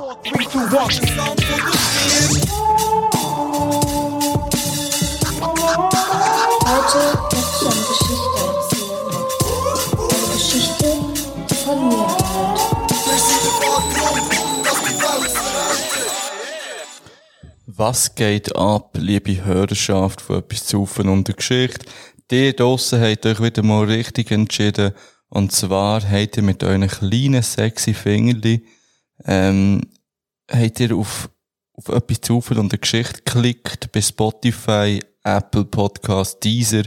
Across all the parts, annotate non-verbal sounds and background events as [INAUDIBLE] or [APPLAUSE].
Heute möchte ich eine Geschichte erzählen. Eine Geschichte von mir Was geht ab, liebe Hörerschaft von etwas zu und der Geschichte? Die draussen habt euch wieder mal richtig entschieden. Und zwar habt ihr mit euren kleinen, sexy Fingerli, ähm, habt ihr auf, auf etwas zu Ufen und der Geschichte geklickt bei Spotify, Apple Podcast, Deezer,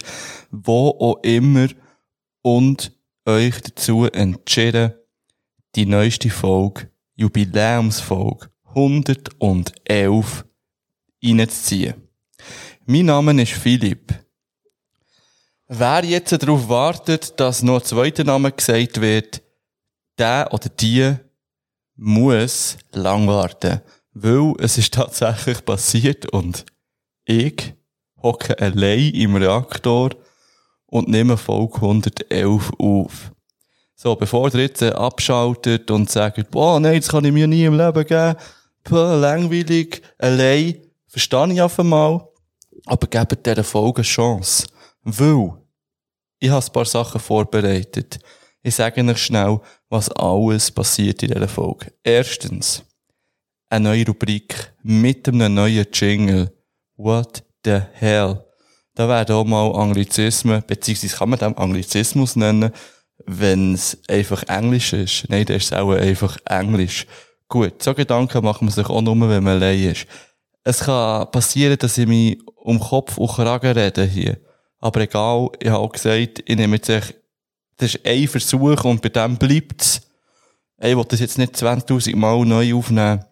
wo auch immer und euch dazu entschieden, die neueste Folge, Jubiläumsfolge 111 reinzuziehen. Mein Name ist Philipp. Wer jetzt darauf wartet, dass noch ein zweiter Name gesagt wird, der oder die muss lang warten. Weil es ist tatsächlich passiert und ich hocke allein im Reaktor und nehme Folge 111 auf. So, bevor ihr jetzt abschaltet und sagt, boah, nein, das kann ich mir nie im Leben geben, Puh, langweilig, allein, verstehe ich auf einmal, aber gebt dieser Folge eine Chance. Weil, ich habe ein paar Sachen vorbereitet. Ich sage euch schnell, was alles passiert in dieser Folge. Erstens, eine neue Rubrik mit einem neuen Jingle. What the hell? Da werden auch mal Anglizismen, beziehungsweise kann man den Anglizismus nennen, wenn es einfach Englisch ist. Nein, der ist auch einfach Englisch. Gut, so Gedanken macht man sich auch nur, wenn man allein ist. Es kann passieren, dass ich mich um Kopf und Kragen rede hier. Aber egal, ich habe auch gesagt, ich nehme jetzt das ist ein Versuch und bei dem bleibt's. Ich will das jetzt nicht 20.000 Mal neu aufnehmen.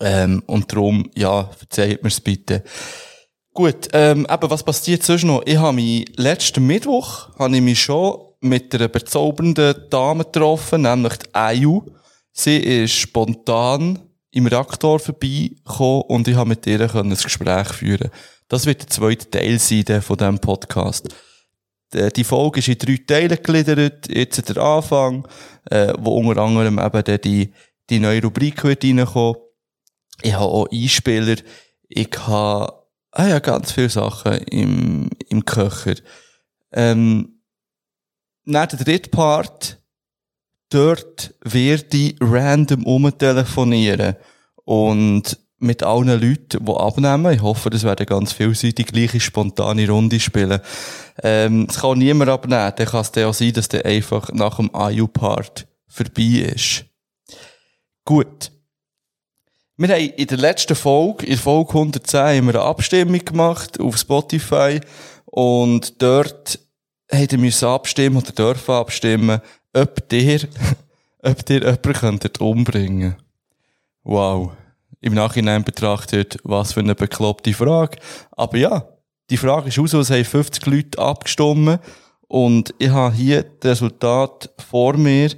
Ähm, und darum, ja, verzeiht mir's bitte. Gut, ähm, eben, was passiert sonst noch? Ich habe mich letzten Mittwoch, habe ich mich schon mit einer bezaubernden Dame getroffen, nämlich die Ayu. Sie ist spontan im Reaktor vorbeigekommen und ich habe mit ihr ein Gespräch führen Das wird der zweite Teil sein von diesem Podcast. Die Folge ist in drei Teile gegliedert. Jetzt der Anfang, äh, wo unter anderem eben die, die neue Rubrik wird reinkommen. Ich habe auch Einspieler. Ich habe ah ja, ganz viele Sachen im, im Köcher. Ähm, nach der dritten Part, dort werde ich random umtelefonieren. Und mit allen Leuten, die abnehmen. Ich hoffe, das werden ganz viele sein, die gleiche spontane Runde spielen. Ähm, es kann niemand abnehmen. Dann kann es dann auch sein, dass der einfach nach dem IU-Part vorbei ist. Gut. Wir haben in der letzten Folge, in Folge 110, haben wir eine Abstimmung gemacht auf Spotify. Und dort hätten wir abstimmen oder dürfen abstimmen, ob dir, [LAUGHS] ob dir jemand umbringen. Wow. Im Nachhinein betrachtet, was für eine bekloppte Frage. Aber ja, die Frage ist aus, es haben 50 Leute abgestimmt. Und ich habe hier das Resultat vor mir.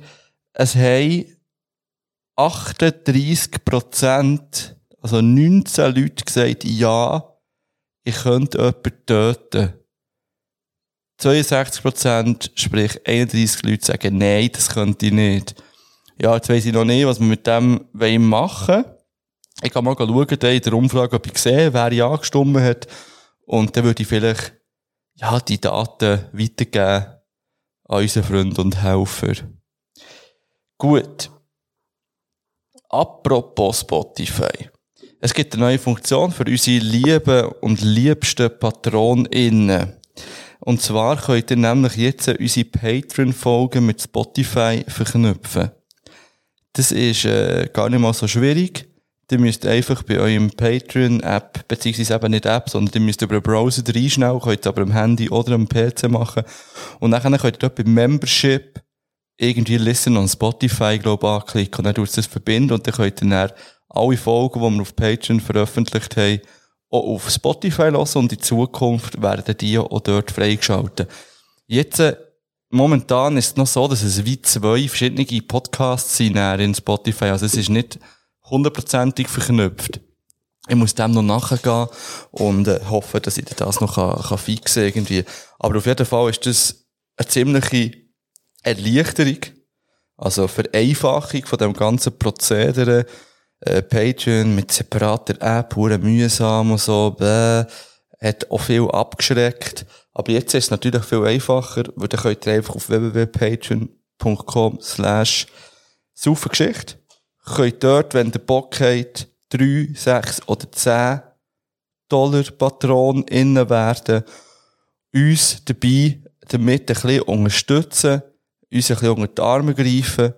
Es haben 38 Prozent, also 19 Leute gesagt, ja, ich könnte jemanden töten. 62 Prozent, sprich 31 Leute sagen, nein, das könnte ich nicht. Ja, jetzt weiss ich noch nicht, was wir mit dem machen wollen. Ich kann mal schauen, in der Umfrage, ob ich sehe, wer ja angestimmt hat. Und dann würde ich vielleicht, ja, die Daten weitergeben an unseren Freund und Helfer. Gut. Apropos Spotify. Es gibt eine neue Funktion für unsere lieben und liebsten PatronInnen. Und zwar könnt ihr nämlich jetzt unsere Patreon-Folgen mit Spotify verknüpfen. Das ist äh, gar nicht mal so schwierig. Ihr müsst einfach bei eurem Patreon-App, beziehungsweise eben nicht App, sondern ihr müsst über einen Browser reinschnellen, könnt aber am Handy oder am PC machen. Und dann könnt ihr dort bei Membership irgendwie Listen on Spotify, glaube ich, anklicken und dann tut es das verbinden und dann könnt ihr dann alle Folgen, die wir auf Patreon veröffentlicht haben, auch auf Spotify lassen und in Zukunft werden die auch dort freigeschaltet. Jetzt, äh, momentan ist es noch so, dass es wie zwei verschiedene Podcasts sind in Spotify. Also es ist nicht hundertprozentig verknüpft. Ich muss dem noch nachgehen und äh, hoffe, dass ich das noch kann, kann fixen irgendwie. Aber auf jeden Fall ist das eine ziemliche Erleichterung, also Vereinfachung von dem ganzen Prozedere. äh, Patreon mit separater App, hure mühsam und so, bäh, hat auch viel abgeschreckt. Aber jetzt ist es natürlich viel einfacher, weil dann könnt ihr einfach auf www.patreon.com slash Saufengeschichte. Könnt dort, wenn ihr Bock habt, 3, 6 oder 10 Dollar Patron innen werden, uns dabei damit ein bisschen unterstützen, uns ein bisschen unter die Arme greifen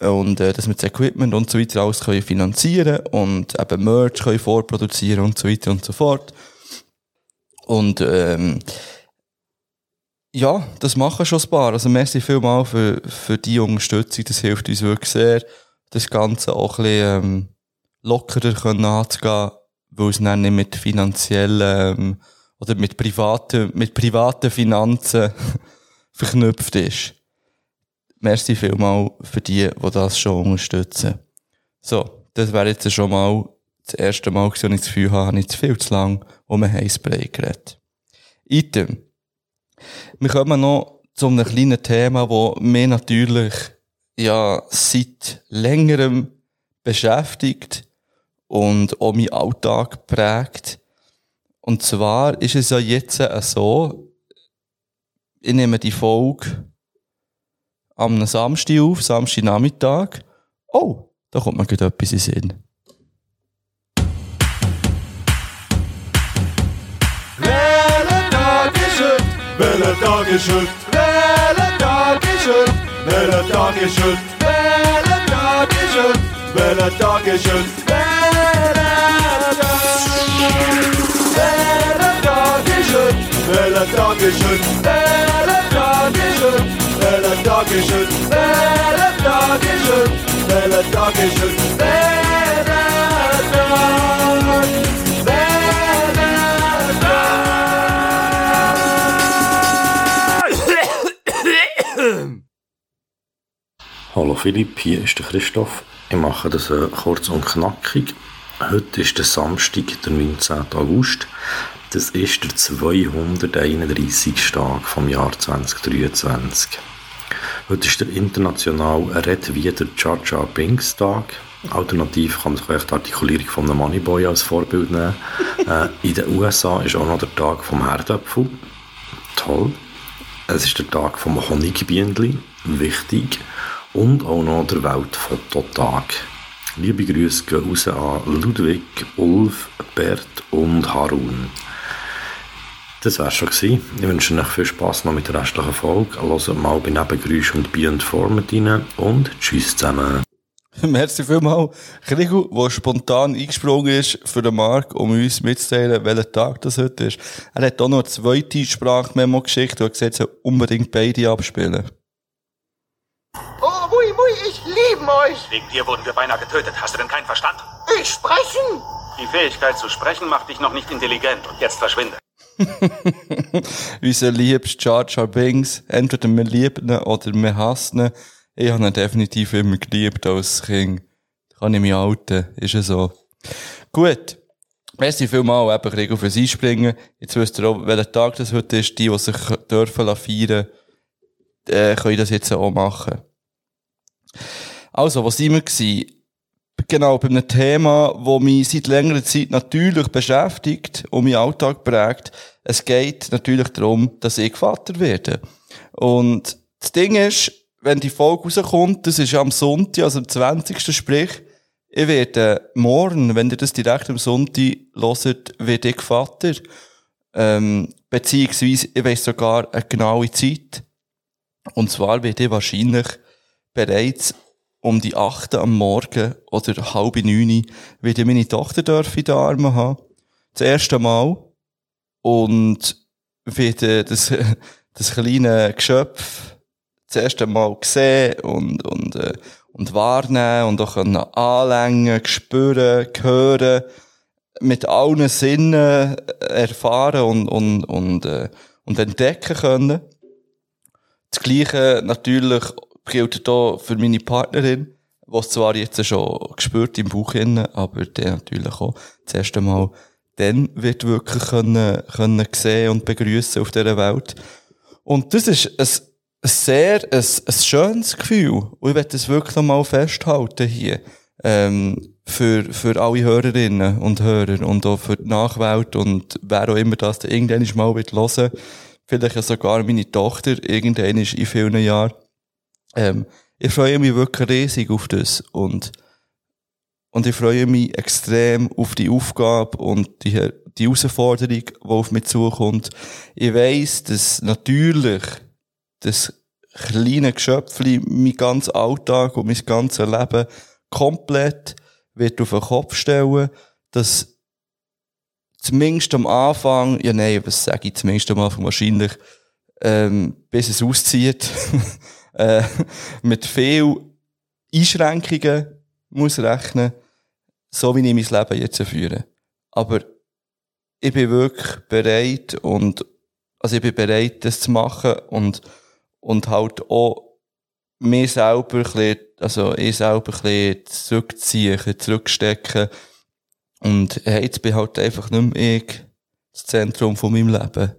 und äh, dass wir das Equipment und so weiter alles können finanzieren und eben Merch können vorproduzieren und so weiter und so fort. Und ähm, ja, das machen schon ein paar. Also merci vielmal für, für die Unterstützung, das hilft uns wirklich sehr, das Ganze auch ein bisschen ähm, lockerer können anzugehen, weil es dann nicht mit finanziellen ähm, oder mit privaten, mit privaten Finanzen [LAUGHS] verknüpft ist. Merci vielmal für die, die das schon unterstützen. So, das wäre jetzt schon mal das erste Mal, dass ich das Gefühl habe, nicht viel zu lang um ein Heißbrei geredet. Item. Wir kommen noch zu einem kleinen Thema, das mich natürlich, ja, seit längerem beschäftigt und auch meinen Alltag prägt. Und zwar ist es ja jetzt so, ich nehme die Folge am Samstag auf, Samstagnachmittag. Oh, da kommt mir gerade etwas in Sinn. Welcher Tag ist heute? Welcher Tag ist heute? Welcher Tag ist heute? Welcher Tag ist heute? Welcher Tag ist heute? Welcher Tag ist heute? Welcher Tag ist heute? Welcher Tag ist heute? Hallo Philipp, hier ist der Christoph. Ich mache das äh, kurz und knackig. Heute ist der Samstag, der 19. August. Das ist der 231. Tag vom Jahr 2023. Heute ist der internationale Red wieder Jar Binks Tag. Alternativ kann man sich vielleicht die Artikulierung von einem Moneyboy als Vorbild nehmen. [LAUGHS] äh, in den USA ist auch noch der Tag vom Herdöpfel. Toll. Es ist der Tag vom Honigbienenli. Wichtig. Und auch noch der Weltfototag. Liebe Grüße gehen raus an Ludwig, Ulf, Bert und Harun. Das wär's schon gewesen. Ich wünsche euch viel Spass noch mit der restlichen Folge. Hört mal bei Nebengeräusch und Be Informed rein und tschüss zusammen. [LAUGHS] Merci vielmals, Krigu, der spontan eingesprungen ist für den Marc, um uns mitzuteilen, welcher Tag das heute ist. Er hat auch noch eine zweite Sprachmemo geschickt und hat gesagt, er unbedingt beide abspielen. Mui, Mui, ich liebe euch. Wegen dir wurden wir beinahe getötet. Hast du denn keinen Verstand? Ich sprechen. Die Fähigkeit zu sprechen macht dich noch nicht intelligent und jetzt verschwinde. [LAUGHS] Unser liebster Jar Jar Binks. Entweder wir lieben ihn oder wir hassen ihn. Ich habe ihn definitiv immer geliebt als Kind. Kann ich mich halten. Ist ja so. Gut. Merci vielmal, eben, Gregor, fürs Einspringen. Jetzt wisst ihr auch, welcher Tag das heute ist. Die, die sich dürfen feiern, äh, können das jetzt auch machen. Also, was sind wir gewesen? Genau, bei einem Thema, das mich seit längerer Zeit natürlich beschäftigt und meinen Alltag prägt. Es geht natürlich darum, dass ich Vater werde. Und das Ding ist, wenn die Folge rauskommt, das ist am Sonntag, also am 20. sprich, ich werde morgen, wenn ihr das direkt am Sonntag hört, werde ich Vater. Ähm, beziehungsweise, ich weiss sogar eine genaue Zeit. Und zwar werde ich wahrscheinlich bereits um die 8 am Morgen oder halb neun werde ich meine Tochter dürfen in den Armen haben. Das erste Mal. Und werde das, [LAUGHS] das kleine Geschöpf das erste Mal sehen und, und, äh, und wahrnehmen und auch anlängen, spüren, hören, mit allen Sinnen erfahren und, und, und, äh, und entdecken können. Das Gleiche natürlich gilt hier für meine Partnerin, was zwar jetzt schon gespürt im Bauch innen, aber der natürlich auch das erste Mal dann wird wirklich können, können sehen und begrüßen auf dieser Welt. Und das ist ein, ein sehr, ein, ein schönes Gefühl. Und ich werde das wirklich noch mal festhalten hier. ähm, für, für alle Hörerinnen und Hörer und auch für die Nachwelt und wer auch immer das irgendwann mal wird hören, vielleicht sogar meine Tochter irgendwann in vielen Jahren. Ähm, ich freue mich wirklich riesig auf das und, und ich freue mich extrem auf die Aufgabe und die, die Herausforderung, die auf mich zukommt. Ich weiss, dass natürlich das kleine Geschöpfli mein ganzen Alltag und mein ganzes Leben komplett wird auf den Kopf stellen, dass zumindest am Anfang, ja nein, was sage ich, zumindest am Anfang wahrscheinlich, ähm, bis es auszieht, [LAUGHS] äh, [LAUGHS] mit viel Einschränkungen muss rechnen, so wie ich mein Leben jetzt führe. Aber ich bin wirklich bereit und, also ich bin bereit, das zu machen und, und halt auch mir selber ein bisschen, also ich selber ein bisschen zurückziehen, zurückstecken. Und hey, jetzt bin halt einfach nicht mehr ich das Zentrum von meinem Leben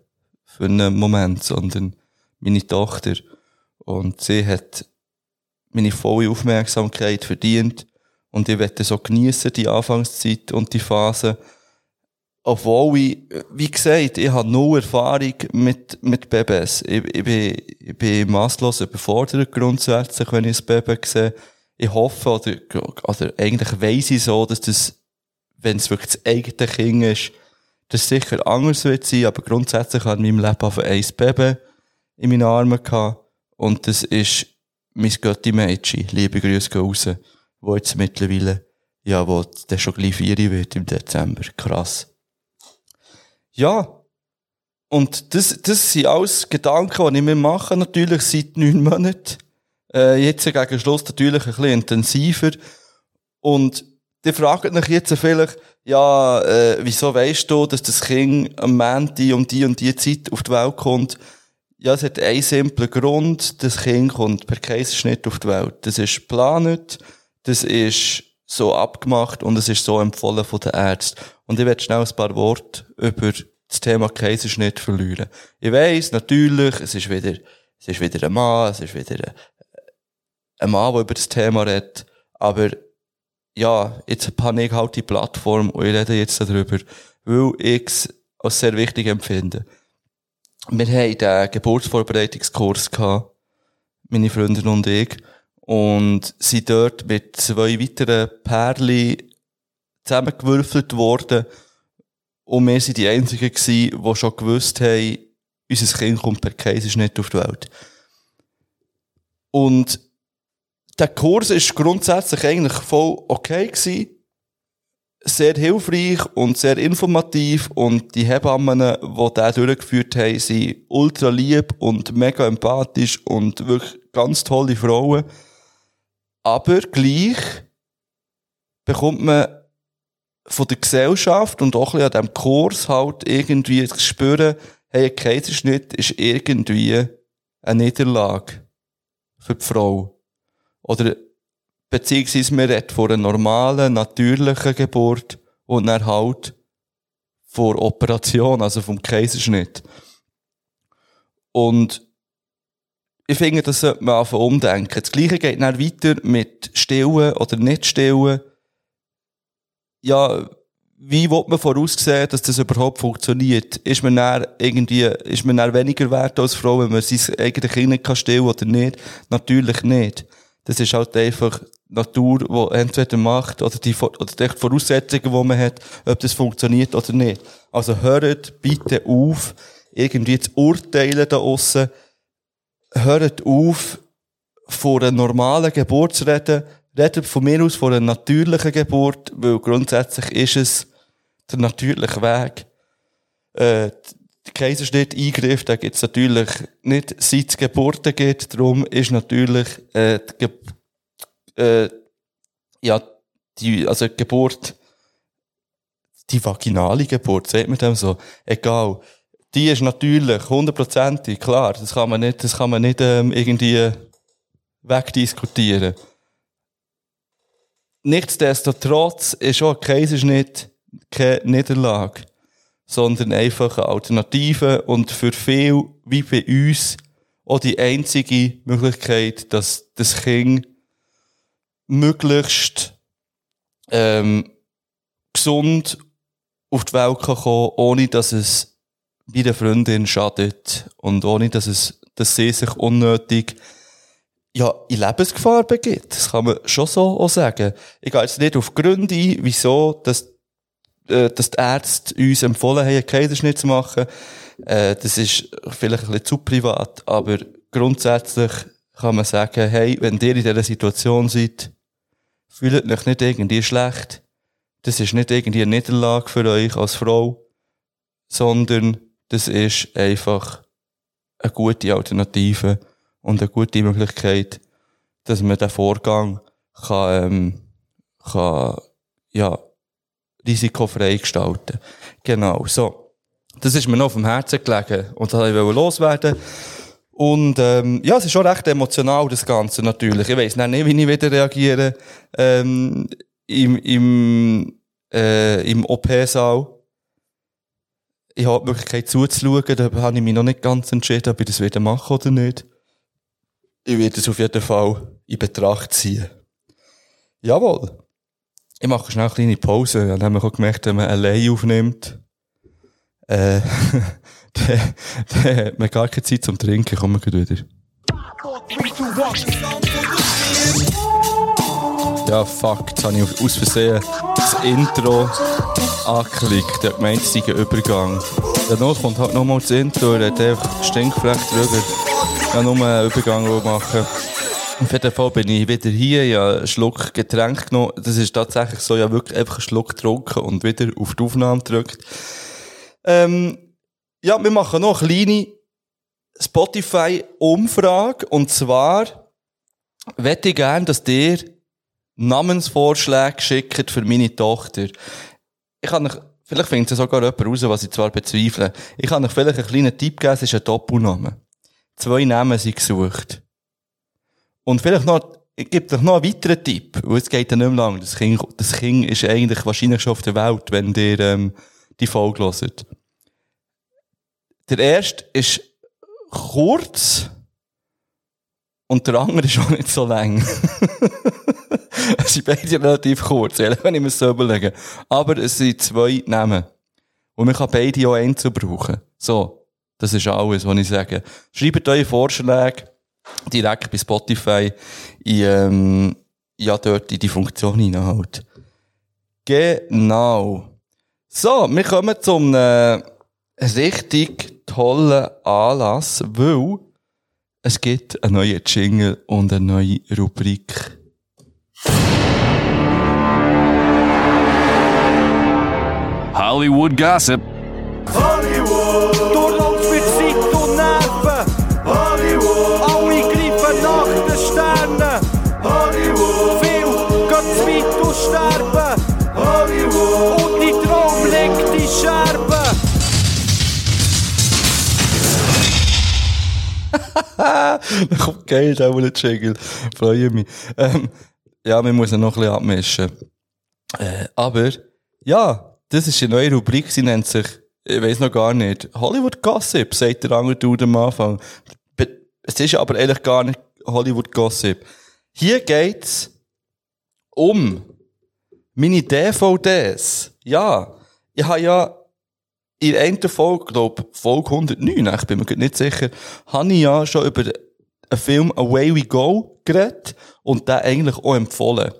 für einen Moment, sondern meine Tochter. Und sie hat meine volle Aufmerksamkeit verdient. Und ich werde so geniessen, die Anfangszeit und die Phase. Obwohl ich, wie gesagt, ich habe null Erfahrung mit, mit Babys. Ich, ich bin, ich bin masslos überfordert grundsätzlich, wenn ich ein Baby sehe. Ich hoffe, oder, oder eigentlich weiss ich so, dass das, wenn es wirklich das eigene Kind ist, das sicher anders wird sein, aber grundsätzlich habe ich in meinem Leben einfach ein Baby in meinen Armen gehabt. Und das ist mein Götti Mädchen. Liebe Grüße gehen raus. Wo jetzt mittlerweile, ja, wo der schon gleich vier wird im Dezember. Krass. Ja. Und das, das sind alles Gedanken, die ich mir mache, natürlich seit neun Monaten. Äh, jetzt gegen Schluss natürlich ein bisschen intensiver. Und die fragen euch jetzt vielleicht, ja, äh, wieso weißt du, dass das Kind am Montag um die und die Zeit auf die Welt kommt? Ja, es hat einen simplen Grund. Das Kind kommt per Kaiserschnitt auf die Welt. Das ist geplant, das ist so abgemacht und es ist so empfohlen von den Ärzten. Und ich werde schnell ein paar Worte über das Thema Kaiserschnitt verlieren. Ich weiss, natürlich, es ist wieder, es ist wieder ein Mann, es ist wieder ein, Mann, der über das Thema redet, aber ja, jetzt habe ich halt die Plattform und ich rede jetzt darüber, weil ich es als sehr wichtig empfinde. Wir haben den Geburtsvorbereitungskurs gehabt, meine Freundin und ich, und sind dort mit zwei weiteren Pärchen zusammengewürfelt worden. Und wir sind die Einzigen gewesen, die schon gewusst haben, unser Kind kommt per Kaiserschnitt auf die Welt. Und der Kurs ist grundsätzlich eigentlich voll okay gewesen. Sehr hilfreich und sehr informativ und die Hebammen, die den durchgeführt haben, sind ultra lieb und mega empathisch und wirklich ganz tolle Frauen. Aber gleich bekommt man von der Gesellschaft und auch an diesem Kurs halt irgendwie zu spüren, hey, ein Kaiserschnitt ist irgendwie eine Niederlage für die Frau. Oder, beziehungsweise man redet von einer normalen, natürlichen Geburt und dann halt vor Operation, also vom Kaiserschnitt. Und ich finde, das sollte man einfach umdenken. Das Gleiche geht dann weiter mit Stillen oder nicht Stillen. Ja, wie will man voraussehen, dass das überhaupt funktioniert? Ist man dann irgendwie, ist man dann weniger wert als Frau, wenn man sein eigenes Kind kann stillen oder nicht? Natürlich nicht. Das ist halt einfach Natur, die entweder macht, oder die, oder die Voraussetzungen, die man hat, ob das funktioniert oder nicht. Also hört bitte auf, irgendwie zu urteilen da aussen. Hört auf, von einer normalen Geburt zu reden. Redet von mir aus von einer natürlichen Geburt, weil grundsätzlich ist es der natürliche Weg. Äh, der Kaiserschnitt Eingriff, da gibt's natürlich nicht, seit es Geburten gibt. Darum ist natürlich, äh, die, Ge äh, ja, die, also die Geburt, die vaginale Geburt, sagt man dem so, egal. Die ist natürlich hundertprozentig, klar. Das kann man nicht, das kann man nicht, ähm, irgendwie wegdiskutieren. Nichtsdestotrotz ist auch Kaiserschnitt keine Niederlage sondern einfach eine Alternative und für viel, wie bei uns, auch die einzige Möglichkeit, dass das Kind möglichst ähm, gesund auf die Welt kann kommen, ohne dass es bei der Freundin schadet und ohne dass es, dass sie sich unnötig ja, in Lebensgefahr begibt. Das kann man schon so auch sagen. Ich gehe jetzt nicht auf Gründe ein, wieso, dass, äh, dass die Ärzte uns empfohlen haben, einen Kaiserschnitt zu machen. Äh, das ist vielleicht ein bisschen zu privat, aber grundsätzlich kann man sagen, hey, wenn ihr in dieser Situation seid, fühlt euch nicht irgendwie schlecht. Das ist nicht irgendwie eine Niederlage für euch als Frau, sondern das ist einfach eine gute Alternative und eine gute Möglichkeit, dass man den Vorgang kann, ähm, kann, ja, risikofrei gestalten. Genau, so. Das ist mir noch auf dem Herzen gelegen und das wollte ich loswerden. Und ähm, ja, es ist schon recht emotional, das Ganze natürlich. Ich weiss nicht, wie ich wieder reagiere ähm, im, im, äh, im OP-Saal. Ich habe die Möglichkeit zuzuschauen, da habe ich mich noch nicht ganz entschieden, ob ich das wieder mache oder nicht. Ich werde es auf jeden Fall in Betracht ziehen. Jawohl. Ich mache schnell eine kleine Pause. Dann haben wir gemerkt, wenn man allein aufnimmt, äh, [LAUGHS] dann, hat man gar keine Zeit zum Trinken. Kommen wir wieder. Ja, fuck, jetzt habe ich aus Versehen das Intro angeklickt. Der gemeint, es sei ein Übergang. Kommt halt nochmal das Intro, er hat einfach stinkfrech drüber. Ich kann nur einen Übergang machen. Jeden Fall bin ich wieder hier, habe einen Schluck Getränk genommen. Das ist tatsächlich so, habe wirklich einfach einen Schluck getrunken und wieder auf die Aufnahme gedrückt. Ähm, ja, wir machen noch eine kleine Spotify-Umfrage. Und zwar möchte ich gerne, dass ihr Namensvorschläge schickt für meine Tochter. Ich kann euch, vielleicht findet es sogar jemand raus, was ich zwar bezweifle. Ich kann euch vielleicht einen kleinen Tipp geben, es ist ein Doppelname. Zwei Namen sind gesucht. Und vielleicht noch, ich gebe euch noch einen weiteren Tipp, weil es geht ja nicht mehr lang. Das Kind, das Kind ist eigentlich wahrscheinlich schon auf der Welt, wenn ihr ähm, die Folge hört. Der erste ist kurz und der andere [LAUGHS] ist auch nicht so lang. [LAUGHS] es sind beide relativ kurz, ehrlich, wenn ich mir so überlege. Aber es sind zwei Namen. Und man kann beide auch einzeln brauchen. So. Das ist alles, was ich sage. Schreibt eure Vorschläge direkt bei Spotify in, ähm, ja, dort in die Funktion hinein halt. Genau. So, wir kommen zum äh, richtig tollen Anlass, weil es gibt einen neuen Jingle und eine neue Rubrik. Hollywood Gossip. Hollywood, [LAUGHS] Da kommt geil, der der Jingle. Freue mich. Ähm, ja, wir müssen noch ein bisschen abmischen. Äh, aber, ja, das ist eine neue Rubrik, sie nennt sich, ich weiß noch gar nicht, Hollywood Gossip, sagt der andere Dude am Anfang. Es ist aber eigentlich gar nicht Hollywood Gossip. Hier geht's um meine DVDs. Ja, ich habe ja in der einen Folge, glaube Folge 109, ich bin mir nicht sicher, habe ich ja schon über einen Film Away We Go geredet und den eigentlich auch empfohlen.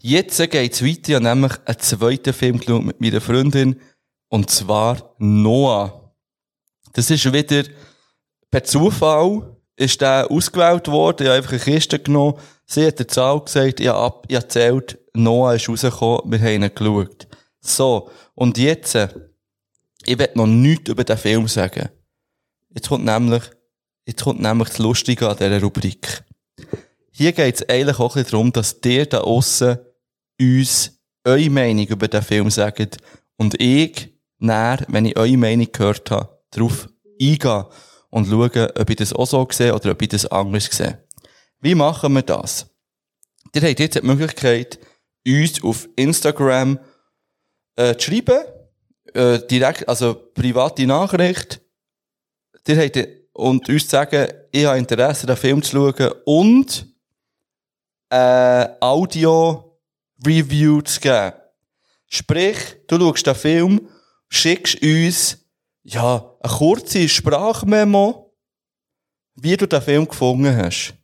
Jetzt geht's weiter, ich habe nämlich einen zweiten Film geschaut mit meiner Freundin, und zwar Noah. Das ist wieder per Zufall ist der ausgewählt worden. Ich habe einfach eine Kiste genommen. Sie hat die Zahl gesagt, ich habe, ab, ich habe erzählt, Noah ist rausgekommen, wir haben ihn geschaut. So. Und jetzt, ich will noch nichts über den Film sagen. Jetzt kommt nämlich, jetzt kommt nämlich das Lustige an dieser Rubrik. Hier geht es eigentlich auch ein darum, dass ihr da aussen uns eure Meinung über den Film sagt und ich, näher, wenn ich eure Meinung gehört habe, darauf eingehen und schauen, ob ich das auch so sehe oder ob ich das anders sehe. Wie machen wir das? Ihr habt jetzt die Möglichkeit, uns auf Instagram äh, zu schreiben, äh, direkt, also private Nachricht. Ihr habt, und uns zu sagen, ich habe Interesse, den Film zu schauen und äh, Audio Review zu geben. Sprich, du schaust den Film, schickst uns, ja, eine kurze Sprachmemo, wie du den Film gefunden hast.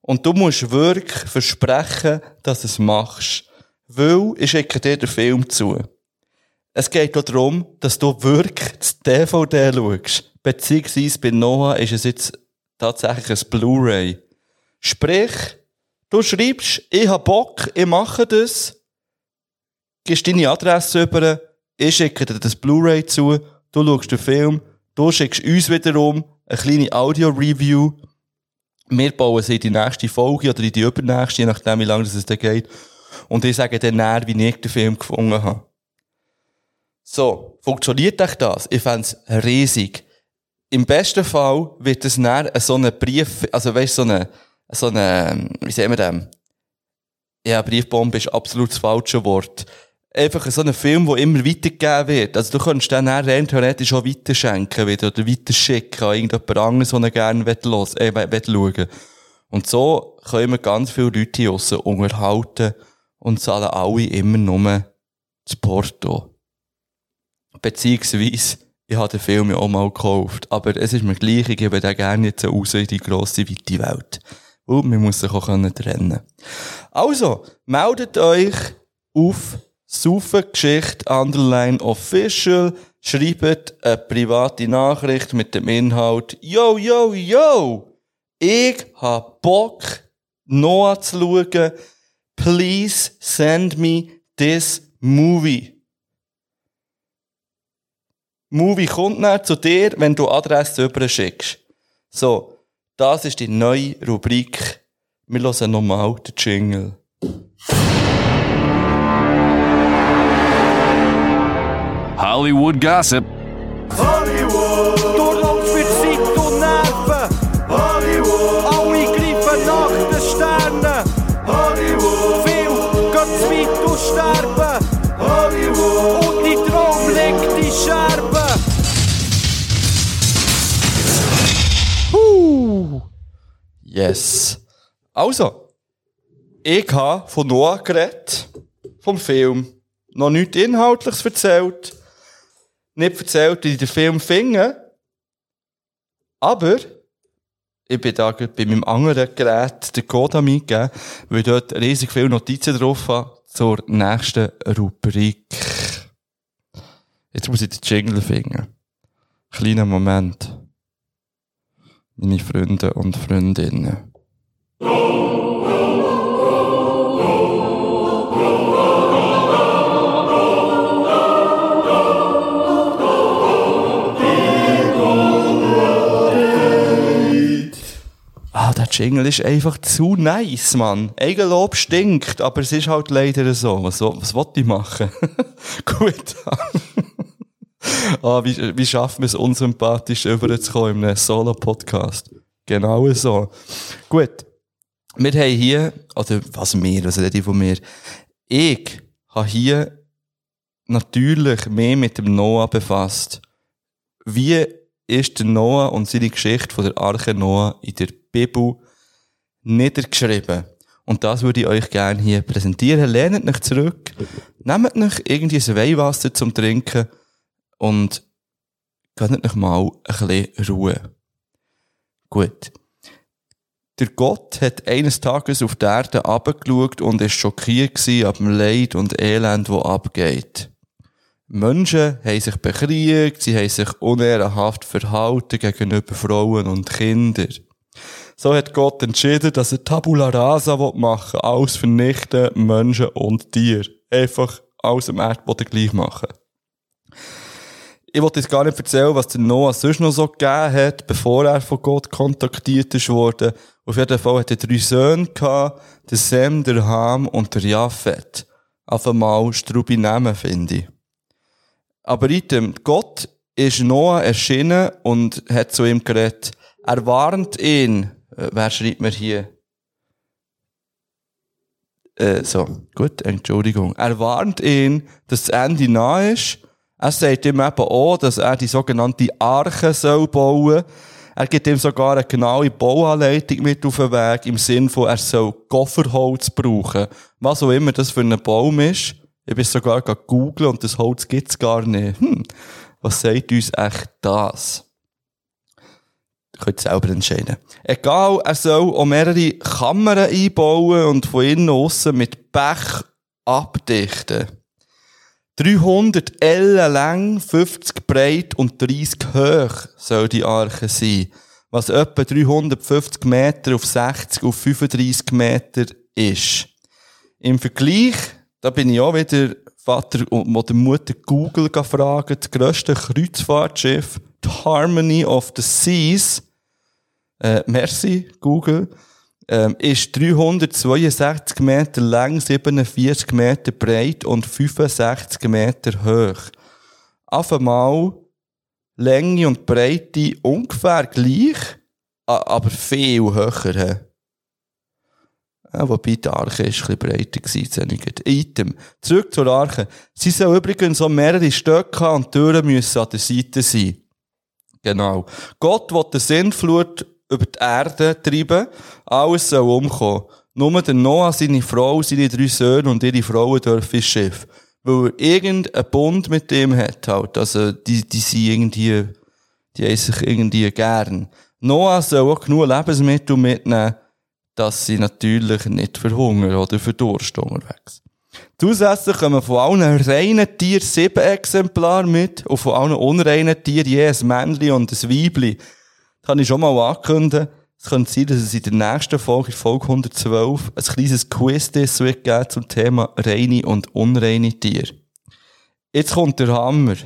Und du musst wirklich versprechen, dass du es machst. Weil ich schicke dir den Film zu. Es geht auch darum, dass du wirklich das DVD schaust. Beziehungsweise bei Noah ist es jetzt tatsächlich ein Blu-ray. Sprich, du schreibst, ich hab Bock, ich mache das, gibst deine Adresse über, ich schicke dir das Blu-ray zu, du schaust den Film, du schickst uns wiederum eine kleine Audio-Review, wir bauen sie in die nächste Folge oder in die übernächste, je nachdem, wie lange es dann geht. Und ich sage dann näher, wie ich den Film gefunden habe. So, funktioniert euch das? Ich fänd's riesig. Im besten Fall wird es näher so ein Brief, also weißt so eine, so eine, wie sagen wir dem? Ja, Briefbombe ist absolut das falsche Wort. Einfach so ein Film, der immer weitergegeben wird. Also du könntest dann näher rein theoretisch auch weiterschenken wieder oder weiterschicken an irgendjemand anderes, den er gerne los, äh, schauen. Und so können wir ganz viele Leute hier unterhalten und zahlen alle immer nur das Porto. Beziehungsweise, ich habe den Film ja auch mal gekauft. Aber es ist mir gleich, ich gebe den gerne jetzt raus in die grosse, weite Welt. Und man muss sich auch trennen können. Also, meldet euch auf Saufengeschichte Underline Official, schreibt eine private Nachricht mit dem Inhalt, yo, yo, yo, ich hab Bock, Noah zu schauen, please send me this movie. Movie kommt dann zu dir, wenn du Adresse überschickst. So, das ist die neue Rubrik. Wir hören nochmal den Jingle. Hollywood Gossip. Hollywood, Yes. Also, ich habe von Noah geredet, vom Film. Noch nichts Inhaltliches erzählt. Nicht erzählt, wie ich den Film finde. Aber, ich bin da bei meinem anderen Gerät, der Code mitgegeben, weil ich dort riesig viele Notizen drauf habe zur nächsten Rubrik. Jetzt muss ich den Jingle finden. Kleiner Moment meine Freunde und Freundinnen. Ah, der Jingle ist einfach zu nice, Mann. Eigenlob stinkt, aber es ist halt leider so. Was, was wollte ich machen? [LAUGHS] Gut. [LAUGHS] ah, wie, wie schaffen wir es, unsympathisch überzukommen in einem Solo-Podcast? Genau so. Gut. Wir haben hier, oder was wir, was rede ich von mir? Ich habe hier natürlich mehr mit dem Noah befasst. Wie ist der Noah und seine Geschichte von der Arche Noah in der Bibel niedergeschrieben? Und das würde ich euch gerne hier präsentieren. Lehnt euch zurück, nehmt euch irgendwie ein Weihwasser zum Trinken und gönnt euch mal ein bisschen Ruhe. Gut. Der Gott hat eines Tages auf die Erde abgeschaut und ist schockiert gewesen ab dem Leid und Elend, wo abgeht. Menschen haben sich bekriegt, sie haben sich unehrenhaft verhalten gegenüber Frauen und Kindern. So hat Gott entschieden, dass er Tabula Rasa machen will, alles vernichten, Menschen und Tiere. Einfach alles am Erdboden gleich machen. Ich wollte jetzt gar nicht erzählen, was der Noah sonst noch so gegeben hat, bevor er von Gott kontaktiert worden. Auf jeden Fall hat er drei Söhne gehabt, der Sem, der Ham und der Japhet. Auf einmal strubi Namen, finde ich. Aber item, Gott ist Noah erschienen und hat zu ihm geredet. Er warnt ihn. Äh, wer schreibt mir hier? Äh, so, gut, Entschuldigung. Er warnt ihn, dass das Ende nahe ist. Er sagt ihm eben auch, dass er die sogenannte Arche soll bauen Er gibt ihm sogar eine genaue Bauanleitung mit auf den Weg, im Sinn von, er soll Kofferholz brauchen, Was auch immer das für ein Baum ist. Ich bin sogar googeln und das Holz gibt's gar nicht. Hm, was sagt uns echt das? Ihr könnt selber entscheiden. Egal, er soll auch mehrere Kammern einbauen und von innen aussen mit Pech abdichten. 300 Ellen lang, 50 breit und 30 hoch soll die Arche sein. Was etwa 350 Meter auf 60 auf 35 Meter ist. Im Vergleich, da bin ich auch wieder Vater und oder Mutter Google gefragt, das grösste Kreuzfahrtschiff, die Harmony of the Seas, äh, merci, Google, ähm, ist 362 Meter lang, 47 Meter breit und 65 Meter hoch. Auf einmal Länge und Breite ungefähr gleich, aber viel höher. he. Ja, wobei die Arche ist ein bisschen breiter gewesen. Item. Zurück zur Arche. Sie soll übrigens auch mehrere Stöcke haben und Türen müssen an der Seite sein. Genau. Gott will den Sintflut über die Erde treiben. Alles soll umkommen. Nur der Noah, seine Frau, seine drei Söhne und ihre Frauen dürfen ins Schiff. Weil er irgendeinen Bund mit dem hat halt. Also, die, die sind irgendwie, die haben sich irgendwie gern. Noah soll auch genug Lebensmittel mitnehmen, dass sie natürlich nicht verhungern oder verdursten unterwegs. Zusätzlich kommen von allen reinen Tieren sieben Exemplare mit und von allen unreinen Tieren je ein Männchen und ein Weibli. Kann ich schon mal ankündigen. Es könnte sein, dass es in der nächsten Folge, in Folge 112, ein kleines Quiz wird geben zum Thema reine und unreine Tiere. Jetzt kommt der Hammer.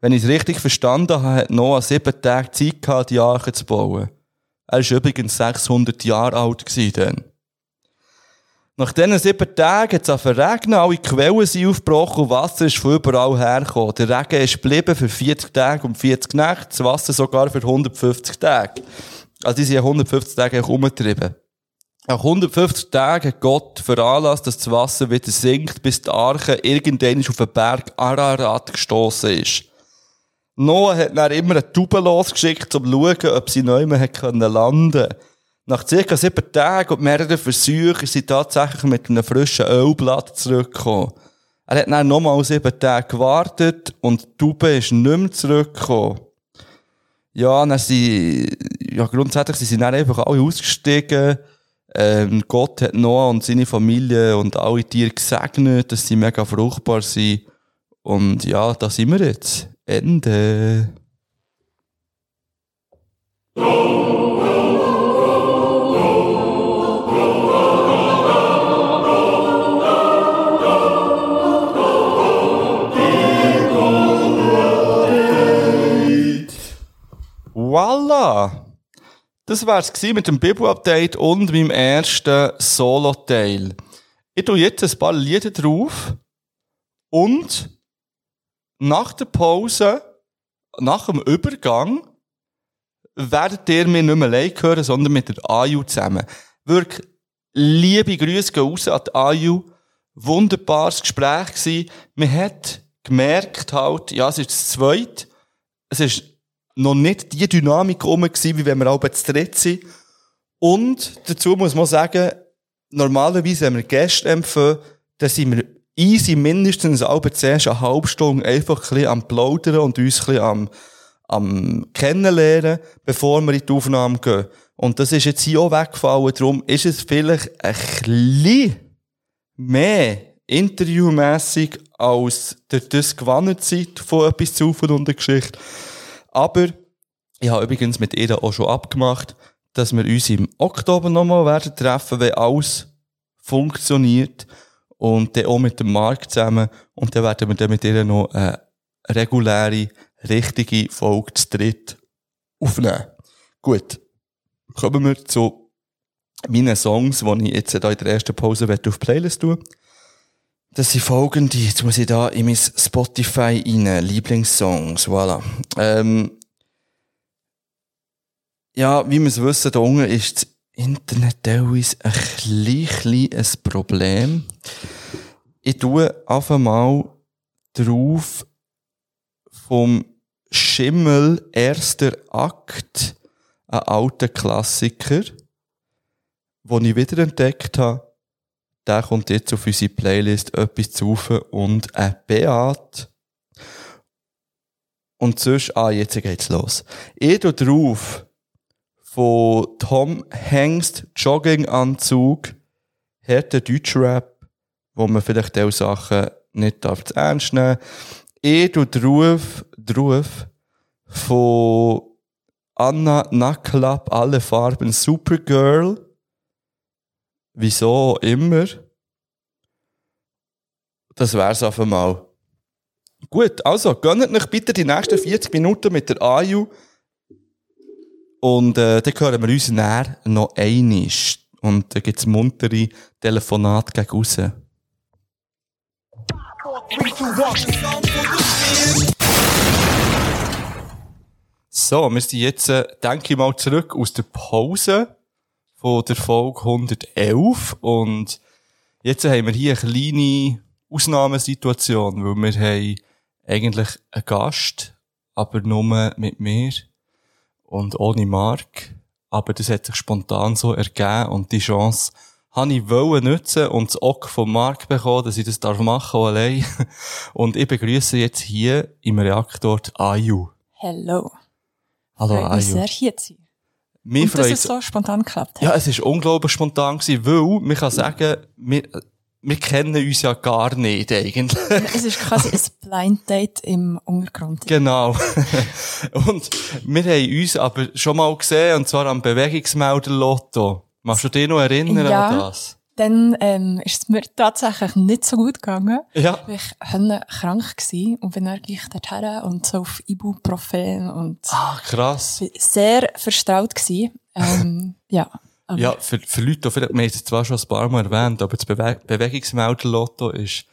Wenn ich es richtig verstanden habe, hat Noah sieben Tage Zeit gehabt, die Arche zu bauen. Er war übrigens 600 Jahre alt dann. Nach diesen sieben Tagen hat es angefangen regnen, alle Quellen sind aufgebrochen und Wasser ist von überall hergekommen. Der Regen ist geblieben für 40 Tage und 40 Nächte, das Wasser sogar für 150 Tage. Also die sind 150 Tage eigentlich umgetrieben. Nach 150 Tagen hat Gott veranlasst, dass das Wasser wieder sinkt, bis die Arche irgendwann auf den Berg Ararat gestoßen ist. Noah hat dann immer eine Tube losgeschickt, um zu schauen, ob sie neu mehr landen können. Nach circa sieben Tagen und mehreren Versuchen ist sie tatsächlich mit einem frischen Ölblatt zurückgekommen. Er hat dann nochmal sieben Tage gewartet und die Tube ist nicht mehr zurückgekommen. Ja, dann sie, ja, grundsätzlich sind sie dann einfach alle ausgestiegen. Ähm, Gott hat Noah und seine Familie und alle Tiere gesegnet, dass sie mega fruchtbar sind. Und ja, da sind wir jetzt. Ende. Voila! Das wär's gewesen mit dem Bibel-Update und meinem ersten Solo-Teil. Ich tue jetzt ein paar Lieder drauf und nach der Pause, nach dem Übergang, werdet ihr mir nicht mehr allein hören, sondern mit der Aju zusammen. Wirklich, liebe Grüße gehen raus an die Aju. Wunderbares Gespräch gewesen. Man hat gemerkt halt, ja, es ist das zweite. Es ist noch nicht die Dynamik rum gewesen, wie wenn wir alle zu dritt sind. Und dazu muss man sagen, normalerweise, wenn wir Gäste empfangen, dann sind wir easy mindestens alle zuerst eine halbe Stunde einfach ein bisschen am Plaudern und uns ein bisschen am, am Kennenlernen, bevor wir in die Aufnahme gehen. Und das ist jetzt hier auch weggefallen, darum ist es vielleicht ein bisschen mehr interviewmässig als der das gewonnen Zeit von etwas zu und der Geschichte. Aber ich habe übrigens mit ihr auch schon abgemacht, dass wir uns im Oktober nochmal werden treffen, wenn alles funktioniert. Und dann auch mit dem Markt zusammen. Und dann werden wir dann mit ihr noch eine reguläre, richtige Folge zu dritt aufnehmen. Gut. Kommen wir zu meinen Songs, die ich jetzt in der ersten Pause auf die Playlist tun Das sind folgende. Jetzt muss ich da in mein Spotify rein. Lieblingssongs. Voilà. Ähm, ja, wie wir es wissen, da unten ist das Internet teilweise ein klein, ein Problem. Ich tue einfach mal drauf vom Schimmel erster Akt, ein alter Klassiker, den ich wiederentdeckt habe. Der kommt jetzt auf unsere Playlist etwas zu und ein Beat. Und sonst, ah, jetzt geht's los. Ich tu drauf von Tom Hengst Jogginganzug, härter Deutschrap, wo man vielleicht auch Sachen nicht darf zu ernst nehmen. Ich tu drauf, drauf von Anna Nacklapp, alle Farben Supergirl. Wieso immer. Das wär's auf einmal. Gut, also gönnt euch bitte die nächsten 40 Minuten mit der AJU. Und äh, dann hören wir uns näher noch einig. Und dann gibt's muntere Telefonate gegen raus. So, wir sind jetzt, äh, denke ich mal, zurück aus der Pause von der Folge 111 und jetzt haben wir hier eine kleine Ausnahmesituation, weil wir haben eigentlich einen Gast, aber nur mit mir und ohne Mark. Aber das hat sich spontan so ergeben und die Chance habe ich wollen nutzen und das Ock vom Mark bekommen, dass ich das darf machen allein. [LAUGHS] Und ich begrüße jetzt hier im Reaktor Ayu. Hello. Hallo Freut mich Ayu. sehr, hier zu sein. Mich Und dass es so spontan geklappt hat. Ja, es ist unglaublich spontan gewesen, weil, man kann sagen, wir, wir kennen uns ja gar nicht eigentlich. Es ist quasi ein Blind Date im Untergrund. genau. [LAUGHS] und wir haben uns aber schon mal gesehen, und zwar am Bewegungsmelder Lotto. Machst du dich noch erinnern Ja. an das? Dann ähm, ist es mir tatsächlich nicht so gut gegangen. Ja. weil Ich war krank gewesen und bin dann gleich dorthin und so auf Ibuprofen und Ah, krass. sehr verstraut gewesen. Ähm, [LAUGHS] ja. Aber Ja, für, für Leute, die vielleicht, wir haben es zwar schon ein paar Mal erwähnt, aber das Bewe Bewegungsmelder Lotto ist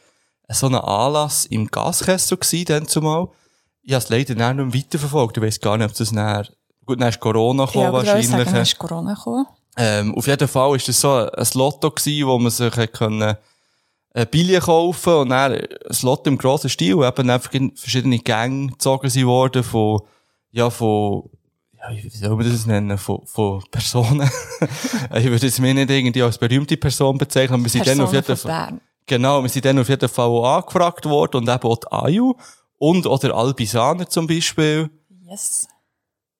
so ein Anlass im Gaskessel gewesen, dann zumal. Ich habe es leider nicht mehr weiterverfolgt. Ich weiss gar nicht, ob das nachher, gut, dann ist Corona gekommen ja, wahrscheinlich. Sagen, dann ist Corona gekommen. Ähm, auf jeden Fall ist das so ein Lotto gewesen, wo man sich können, ein Billett kaufen und dann ein Lotto im grossen Stil, eben einfach in verschiedene Gänge gezogen worden von, ja, von, ja, wie soll man das nennen, von, von Personen. [LAUGHS] ich würde es mir nicht irgendwie als berühmte Person bezeichnen, aber wir sind dann auf jeden Fall, genau, wir sind dann auf jeden Fall auch angefragt worden und eben auch die Ayu und oder Albisaner zum Beispiel. Yes.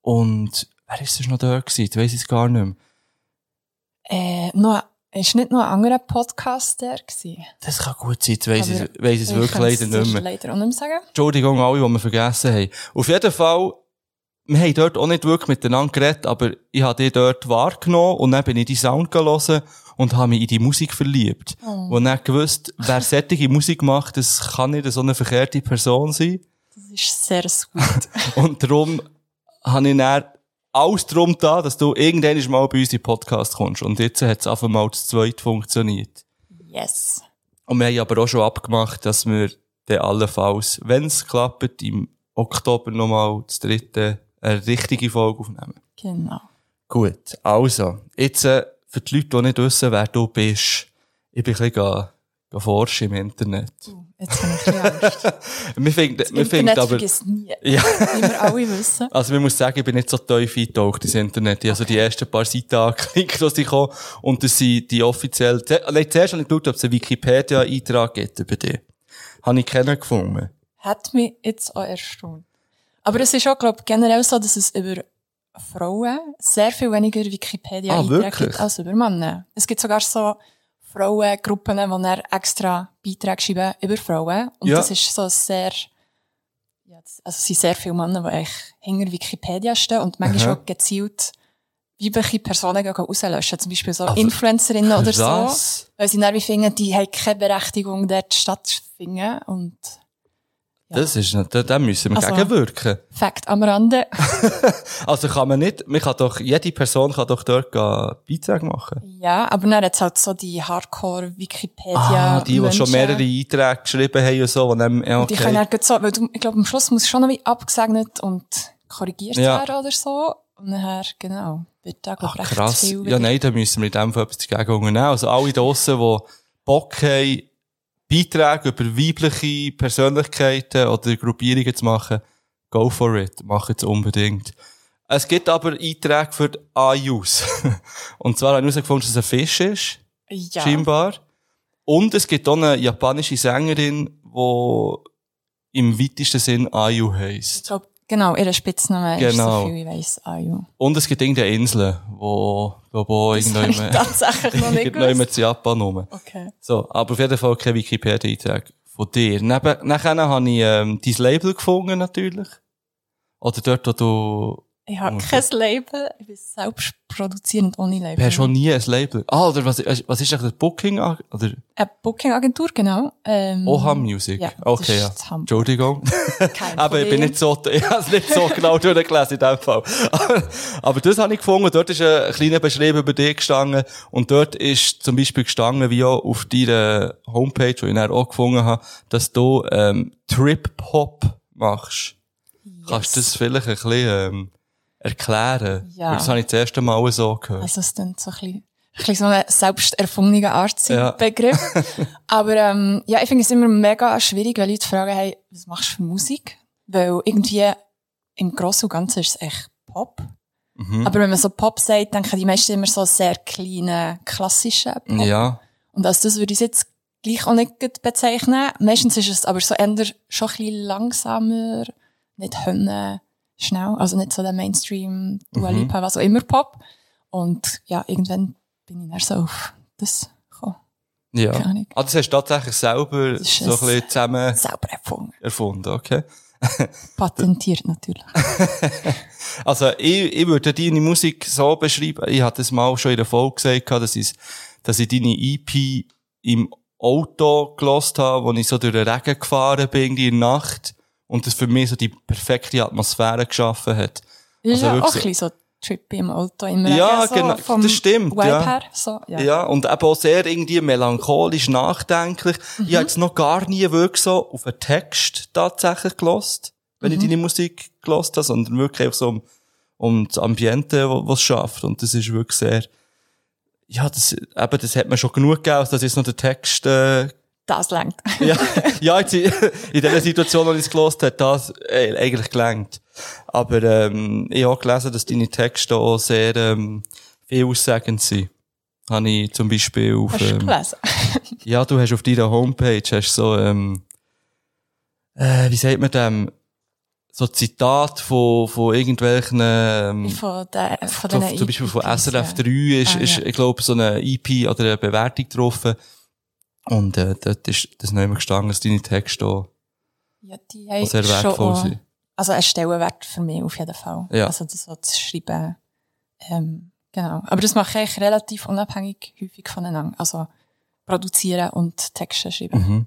Und wer ist das noch da gewesen? Ich weiss es gar nicht mehr. Äh, noch, ist nicht noch ein anderer Podcast der gewesen? Das kann gut sein, jetzt weiss, ich, weiss ich es wirklich leider nicht mehr. leider auch nicht mehr sagen. Entschuldigung, alle, die wir vergessen haben. Auf jeden Fall, wir haben dort auch nicht wirklich miteinander geredet, aber ich habe die dort wahrgenommen und dann bin ich die Sound hören und habe mich in die Musik verliebt. Oh. Und dann gewusst, wer solche Musik macht, das kann nicht so eine verkehrte Person sein. Das ist sehr sweet. [LAUGHS] Und darum habe ich dann alles darum da, dass du irgendwann mal bei uns in den Podcast kommst. Und jetzt hat es einfach mal das zweite funktioniert. yes. Und wir haben aber auch schon abgemacht, dass wir dann allenfalls, wenn es klappt, im Oktober nochmal das dritte, eine richtige Folge aufnehmen. Genau. Gut, also, jetzt äh, für die Leute, die nicht wissen, wer du bist, ich bin ein bisschen forschen im Internet. Jetzt habe ich Angst. [LAUGHS] Wir finden, wir Internet finden aber, vergisst nie. [LAUGHS] ja, Wie wir alle wissen. also man muss sagen, ich bin nicht so tief eingetaucht ins Internet. Ich habe also die ersten paar Seiten angeklickt, die sie kommen, und das sind die offiziell, Nein, zuerst habe ich geschaut, ob es einen Wikipedia-Eintrag gibt über die. Habe ich keinen gefunden. Hat mich jetzt auch erstaunt. Aber es ist auch, glaube ich, generell so, dass es über Frauen sehr viel weniger wikipedia Ah, gibt als über Männer. Es gibt sogar so Frauengruppen, die dann extra Beiträge schreiben über Frauen. Und Ja. das ist so sehr, ja, also es sind sehr viele Männer, die eigentlich hinter Wikipedia stehen und manchmal Aha. auch gezielt weibliche Personen rauslöschen. Zum Beispiel so Aber Influencerinnen oder so. Weil sie dann finden, die haben keine Berechtigung, dort stattzufinden. Und Das ist da, da müssen wir Also- gegenwirken. Fakt am Rande. [LAUGHS] [LAUGHS] Also kann man nicht, man kann doch, jede Person kann doch dort Beiträge machen. Ja, aber dann hat's halt so die Hardcore-Wikipedia. ah, die, die schon mehrere Einträge geschrieben haben und so, und dann, ja, Die können okay. grad so, weil du, ich glaube, am Schluss muss schon noch wie abgesegnet und korrigiert Ja. werden oder so. Und nachher, genau, wird da, glaub Ach, ich, recht krass. viel Ja, nein, da müssen wir in dem Fall etwas dagegen unternehmen. Also alle draussen, die Bock haben, Beiträge über weibliche Persönlichkeiten oder Gruppierungen zu machen, go for it. Mach es unbedingt. Es gibt aber Einträge für die AIUs. [LAUGHS] Und zwar habe ich herausgefunden, dass es ein Fisch ist. Ja. scheinbar. Und es gibt auch eine japanische Sängerin, die im weitesten Sinn Ayu Ich heisst. Genau, ihre Spitzname ist Genau. so viel, ich weiss, Ayu. Und es gibt irgendeine Insel, wo, wo, wo Das habe ich irgendwann, tatsächlich noch nicht [LAUGHS] gewusst. Japan rum. Okay. So, aber auf jeden Fall kein Wikipedia-Eintrag von dir. Neben, nachher habe ich, ähm, dein Label gefunden, natürlich. Oder dort, wo du, Ich habe Okay. kein Label, ich bin selbst produzierend ohne Label. du hast schon nie ein Label. Ah, oder was, was ist eigentlich das Booking, oder Eine Booking-Agentur, genau. Ähm, Oha Music? Ja, okay, ja. Entschuldigung. [LAUGHS] Aber ich bin nicht so, ich habe es nicht so genau durchgelesen in dem Fall. Aber das habe ich gefunden. Dort ist ein kleiner Beschrieb über dich gestanden. Und dort ist zum Beispiel gestanden, wie auch auf deiner Homepage, die ich dann auch gefunden habe, dass du, ähm, Trip-Hop machst. Kannst du das vielleicht ein bisschen, ähm, erklären? Ja. Weil Das habe ich das erste Mal so gehört. Also es klingt so ein bisschen, ein bisschen so ein selbst erfundener Art Ja. [LAUGHS] Aber ähm, ja, ich finde es immer mega schwierig, wenn Leute fragen, hey, was machst du für Musik? Weil irgendwie im Großen und Ganzen ist es echt Pop. Mhm. Aber wenn man so Pop sagt, denken die meisten immer so sehr kleinen, klassischen Pop. ja. Und als das würde ich es jetzt gleich auch nicht gut bezeichnen. Meistens ist es aber so eher schon ein bisschen langsamer, nicht hören, schnell, also nicht so der Mainstream, Dua Mhm. Lipa, was auch immer Pop. Und ja, irgendwann bin ich dann so auf das gekommen. Ja. Ahnung. Ah, das hast du tatsächlich selber so ein bisschen zusammen Selber erfunden. erfunden, okay? [LAUGHS] Patentiert natürlich. [LAUGHS] Also, ich, ich würde deine Musik so beschreiben, ich hatte das mal schon in der Folge gesagt, dass ich, dass ich deine EP im Auto gelost habe, wo ich so durch den Regen gefahren bin, in der Nacht, und das für mich so die perfekte Atmosphäre geschaffen hat. Also ja auch ein bisschen so Trippy im Auto im Ja, so genau, vom das stimmt, Vibe ja. her, so, ja. Ja. und eben auch sehr irgendwie melancholisch, nachdenklich. Ich habe jetzt noch gar nie wirklich so auf einen Text tatsächlich gelost, wenn ich deine Musik gelost habe, sondern wirklich einfach so um, um das Ambiente, was es schafft. Und das ist wirklich sehr, ja, das, eben, das hat mir schon genug gegeben, dass jetzt noch der Text, äh, Das längt. [LAUGHS] ja, ja, jetzt [LAUGHS] in, der Situation, wo ich es gelost habe, hat das äh, eigentlich gelangt. Aber ähm, ich habe gelesen, dass deine Texte auch sehr ähm, vielaussagend sind. Habe ich zum Beispiel auf... Hast du Ähm, gelesen? [LAUGHS] ja, du hast auf deiner Homepage hast so, ähm, äh, wie sagt man dem, so Zitat von, von irgendwelchen, ähm, Von der, von so, zum Beispiel von EPs, SRF ja. 3 ist, Ah, ist ja. ich glaube, so eine EP oder eine Bewertung getroffen. Und, äh, dort ist das noch immer gestanden, dass deine Texte auch Ja, die haben sehr schon wertvoll auch- sind. Also ein Stellenwert für mich auf jeden Fall. Ja. Also das so zu schreiben. Ähm, genau. Aber das mache ich relativ unabhängig häufig voneinander. Also produzieren und Texte schreiben. Mhm.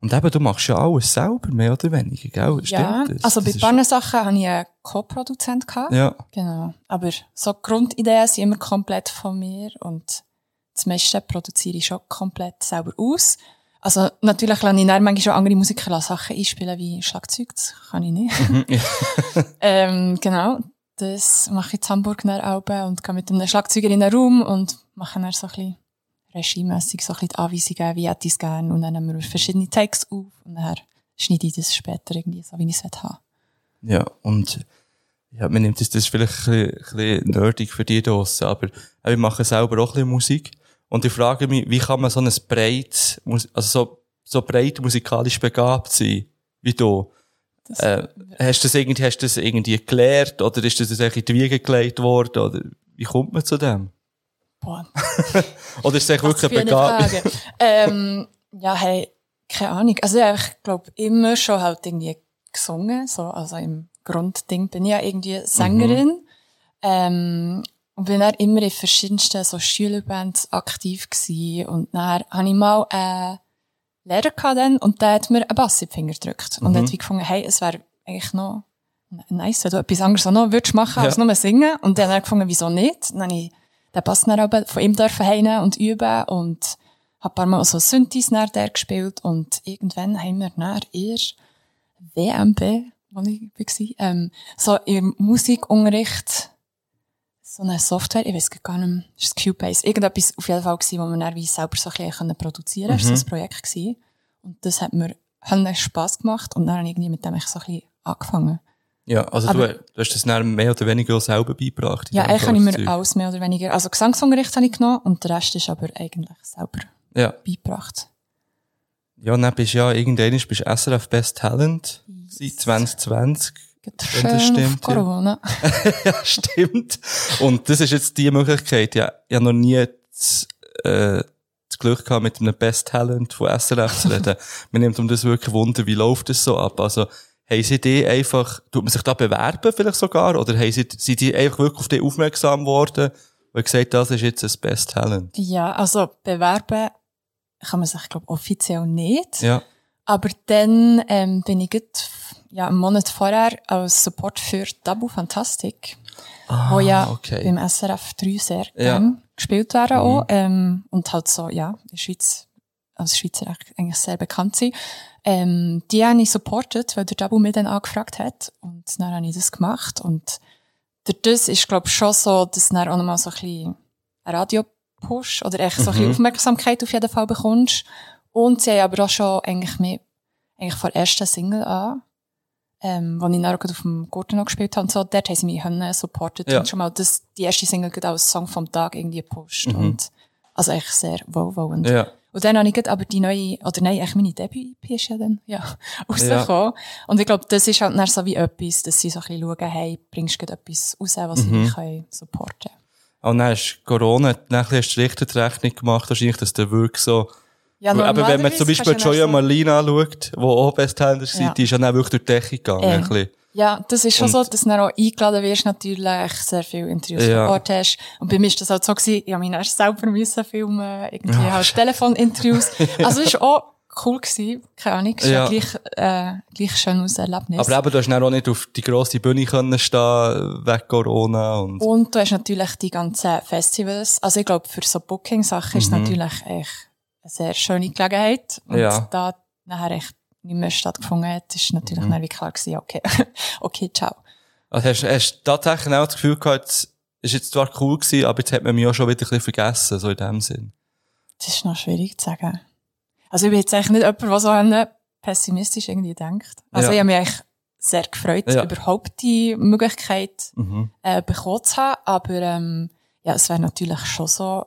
Und eben, du machst ja alles selber, mehr oder weniger, gell? Ja, Stimmt das? also bei ein paar Sachen habe ich einen Co-Produzent gehabt. Ja. Genau. Aber so Grundideen sind immer komplett von mir und das meiste produziere ich schon komplett selber aus. Also natürlich lasse ich dann manchmal schon andere Musiker Sachen einspielen wie Schlagzeug, das kann ich nicht. [LAUGHS] [LAUGHS] ähm, genau, das mache ich in Hamburg dann auch und gehe mit einem Schlagzeuger in einen Raum und mache dann so ein bisschen regiemässig so ein bisschen die Anweisungen, wie hätte ich es gerne und dann nehmen wir verschiedene Takes auf und dann schneide ich das später irgendwie so, wie ich es haben Ja, und ja, man nimmt das, das ist vielleicht ein bisschen, ein bisschen nerdig für die draussen, aber wir machen selber auch ein bisschen Musik. Und ich frage mich, wie kann man so ein breit, also so, so breit musikalisch begabt sein, wie du? Äh, hast du das irgendwie, hast du das irgendwie gelernt, oder ist das irgendwie in die Wiege gelegt worden, oder wie kommt man zu dem? Boah. [LAUGHS] Oder ist es echt Was wirklich eine Begabung? Ähm, ja, hey, keine Ahnung. Also ja, ich glaube immer schon halt irgendwie gesungen, so, also im Grundding bin ich ja irgendwie Sängerin. Mhm. Ähm, und bin dann immer in verschiedensten so Schülerbands aktiv gewesen. Und dann habe ich mal einen Lehrer gehabt dann, und der hat mir einen Bass in die Finger gedrückt. Und Mhm. hat wie gefunden, hey, es wäre eigentlich noch nice, wenn du etwas anderes auch noch würdest machen, als Ja. nur singen. Und dann habe ich gefunden, wieso nicht? Dann habe ich den Bass dann aber von ihm dürfen und üben und habe ein paar Mal so Synthes nach der gespielt und irgendwann haben wir nach ihr WMB, wo ich war, ähm, so im Musikunterricht so eine Software, ich weiß gar nicht mehr, ist es Cubase, irgendetwas auf jeden Fall gewesen, wo wir dann wie selber so ein bisschen produzieren konnten. Mhm. Das war so ein Projekt gewesen. Und das hat mir hat Spass gemacht und dann habe ich irgendwie mit dem echt so ein bisschen angefangen. Ja, also Aber- du, du hast das dann mehr oder weniger selber beigebracht. Ja, eigentlich habe ich das mir alles mehr oder weniger, also Gesangsunterricht habe ich genommen und der Rest ist aber eigentlich selber Ja. beigebracht. Ja, dann bist du ja, irgendwann bist du SRF Best Talent seit 2020. Geht schön das stimmt, auf Corona. [LAUGHS] ja, stimmt. Und das ist jetzt die Möglichkeit. Ja, ich habe noch nie das, äh, das Glück gehabt, mit einem Best Talent von SRF zu reden. [LAUGHS] Mir nimmt um das wirklich Wunder, wie läuft das so ab? Also, haben sie die einfach, tut man sich da bewerben vielleicht sogar? Oder haben sie, sind die einfach wirklich auf die aufmerksam geworden und gesagt, das ist jetzt ein Best Talent? Ja, also bewerben kann man sich, glaube offiziell nicht. Ja. Aber dann ähm, bin ich gut, ja, einen Monat vorher als Support für Tabu Fantastic, wo ja Ah, okay. beim SRF 3 sehr Ja. gespielt werden Mhm. auch. Ähm, und halt so, ja, in der Schweiz, als Schweizer eigentlich sehr bekannt sind. Ähm, die habe ich supportet, weil der Tabu mich dann angefragt hat. Und dann habe ich das gemacht. Und das ist, glaube ich, schon so, dass du dann auch nochmal so ein bisschen Radio-Push oder echt so ein bisschen Mhm. Aufmerksamkeit auf jeden Fall bekommst. Und sie haben aber auch schon eigentlich mehr, eigentlich von der ersten Single an, ähm, wo ich dann auch gerade auf dem Gurten noch gespielt habe und so, dort haben sie mich supportet Ja. und schon mal das, die erste Single gerade als Song vom Tag irgendwie gepusht Mhm. und, also eigentlich sehr wohlwollend. Ja. Und dann habe ich aber die neue, oder nein, eigentlich meine Debüt-EP ist ja dann, ja, [LAUGHS] rausgekommen. Und ich glaube, das ist halt dann so wie etwas, dass sie so ein bisschen schauen, hey, bringst du etwas raus, was sie Mhm. können supporten Und dann ist Corona, dann hast du richtig Rechnung gemacht, wahrscheinlich, dass der wirklich so, Ja, aber wenn man zum Beispiel Joya Malina anschaut, die auch Best Talent ist, Ja. die ist ja dann wirklich durch die Decke gegangen. Bisschen. Ja, das ist schon Und- so, dass du dann auch eingeladen wirst, natürlich, sehr viele Interviews Ja. vor Ort hast. Und bei mir ist das halt so gewesen, ich habe mich erst selber müssen filmen, irgendwie Ja. halt Telefoninterviews. [LAUGHS] Also, es ist auch cool gewesen, keine Ahnung, es ja. Gleich, äh, gleich schönes Erlebnis. Aber eben, du hast dann auch nicht auf die grosse Bühne können stehen, wegen Corona und, Und du hast natürlich die ganzen Festivals. Also ich glaube, für so Booking-Sachen ist es Mhm. natürlich echt eine sehr schöne Gelegenheit. Und Ja. da nachher echt nicht mehr stattgefunden hat, ist natürlich Mhm. dann klar gewesen, okay, [LAUGHS] okay, ciao. also hast, hast du tatsächlich auch das Gefühl gehabt, es ist jetzt zwar cool gewesen, aber jetzt hat man mich auch schon wieder ein bisschen vergessen, so in dem Sinn. Das ist noch schwierig zu sagen. Also ich bin jetzt eigentlich nicht jemand, der so an pessimistisch irgendwie denkt. Also Ja. ich habe mich eigentlich sehr gefreut, Ja. überhaupt die Möglichkeit Mhm. äh, bekommen zu haben. Aber ähm, ja, es wäre natürlich schon so,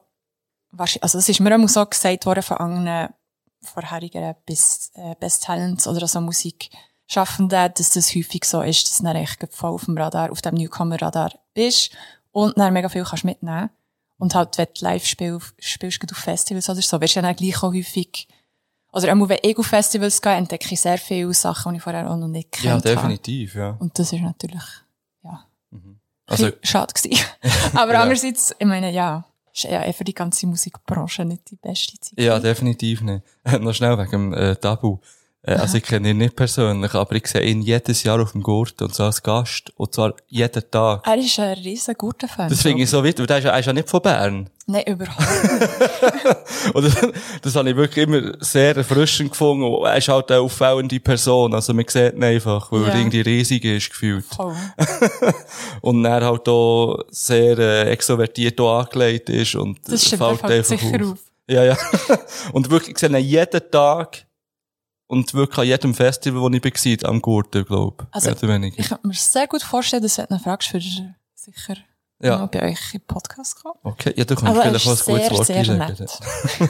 also es ist mir immer so gesagt worden von anderen vorherigen Best, äh, Best Talents oder so Musikschaffenden, dass das häufig so ist, dass du dann echt voll auf dem Radar, auf dem Newcomer-Radar bist und dann mega viel kannst mitnehmen. Und halt, wenn du live spiel, spielst, gerade auf Festivals oder so, wirst du dann auch gleich auch häufig, oder auch wenn ich auf Festivals gehe, entdecke ich sehr viele Sachen, die ich vorher auch noch nicht Ja, kennt habe. definitiv, ja. Und das ist natürlich, ja, Also, also, schade gewesen. [LAUGHS] Aber Ja. andererseits, ich meine, ja, ist ja eh für die ganze Musikbranche nicht die beste Zeit. ja, definitiv nicht. [LAUGHS] Noch schnell wegen dem äh, Tabu. Äh, also ich kenne ihn nicht persönlich, aber ich sehe ihn jedes Jahr auf dem Gurt und so als Gast. Und zwar jeden Tag. Er ist ein riesen guter Fan. Das finde ich so wichtig, weil der ist ja, er ist ja nicht von Bern. Nein, überhaupt nicht. [LAUGHS] Und das, das habe ich wirklich immer sehr erfrischend gefunden. Und Er ist halt eine auffällende Person. Also man sieht ihn einfach, weil Ja. er irgendwie riesig ist, gefühlt. Voll. [LAUGHS] Und er halt auch sehr äh, extrovertiert auch angelegt ist. Und Das stimmt, fällt er einfach sicher auf. Ja, ja. [LAUGHS] und wirklich, ich sehe ihn jeden Tag und wirklich an jedem Festival, wo ich war, am Gurten, glaube ich. Also, Mehr oder weniger. Ich kann mir sehr gut vorstellen, dass du fragst, würde er sicher Ja. bei euch im Podcast kommen. Okay, ja, du kannst vielleicht auch ein gutes sehr, Wort sehr nett. [LAUGHS]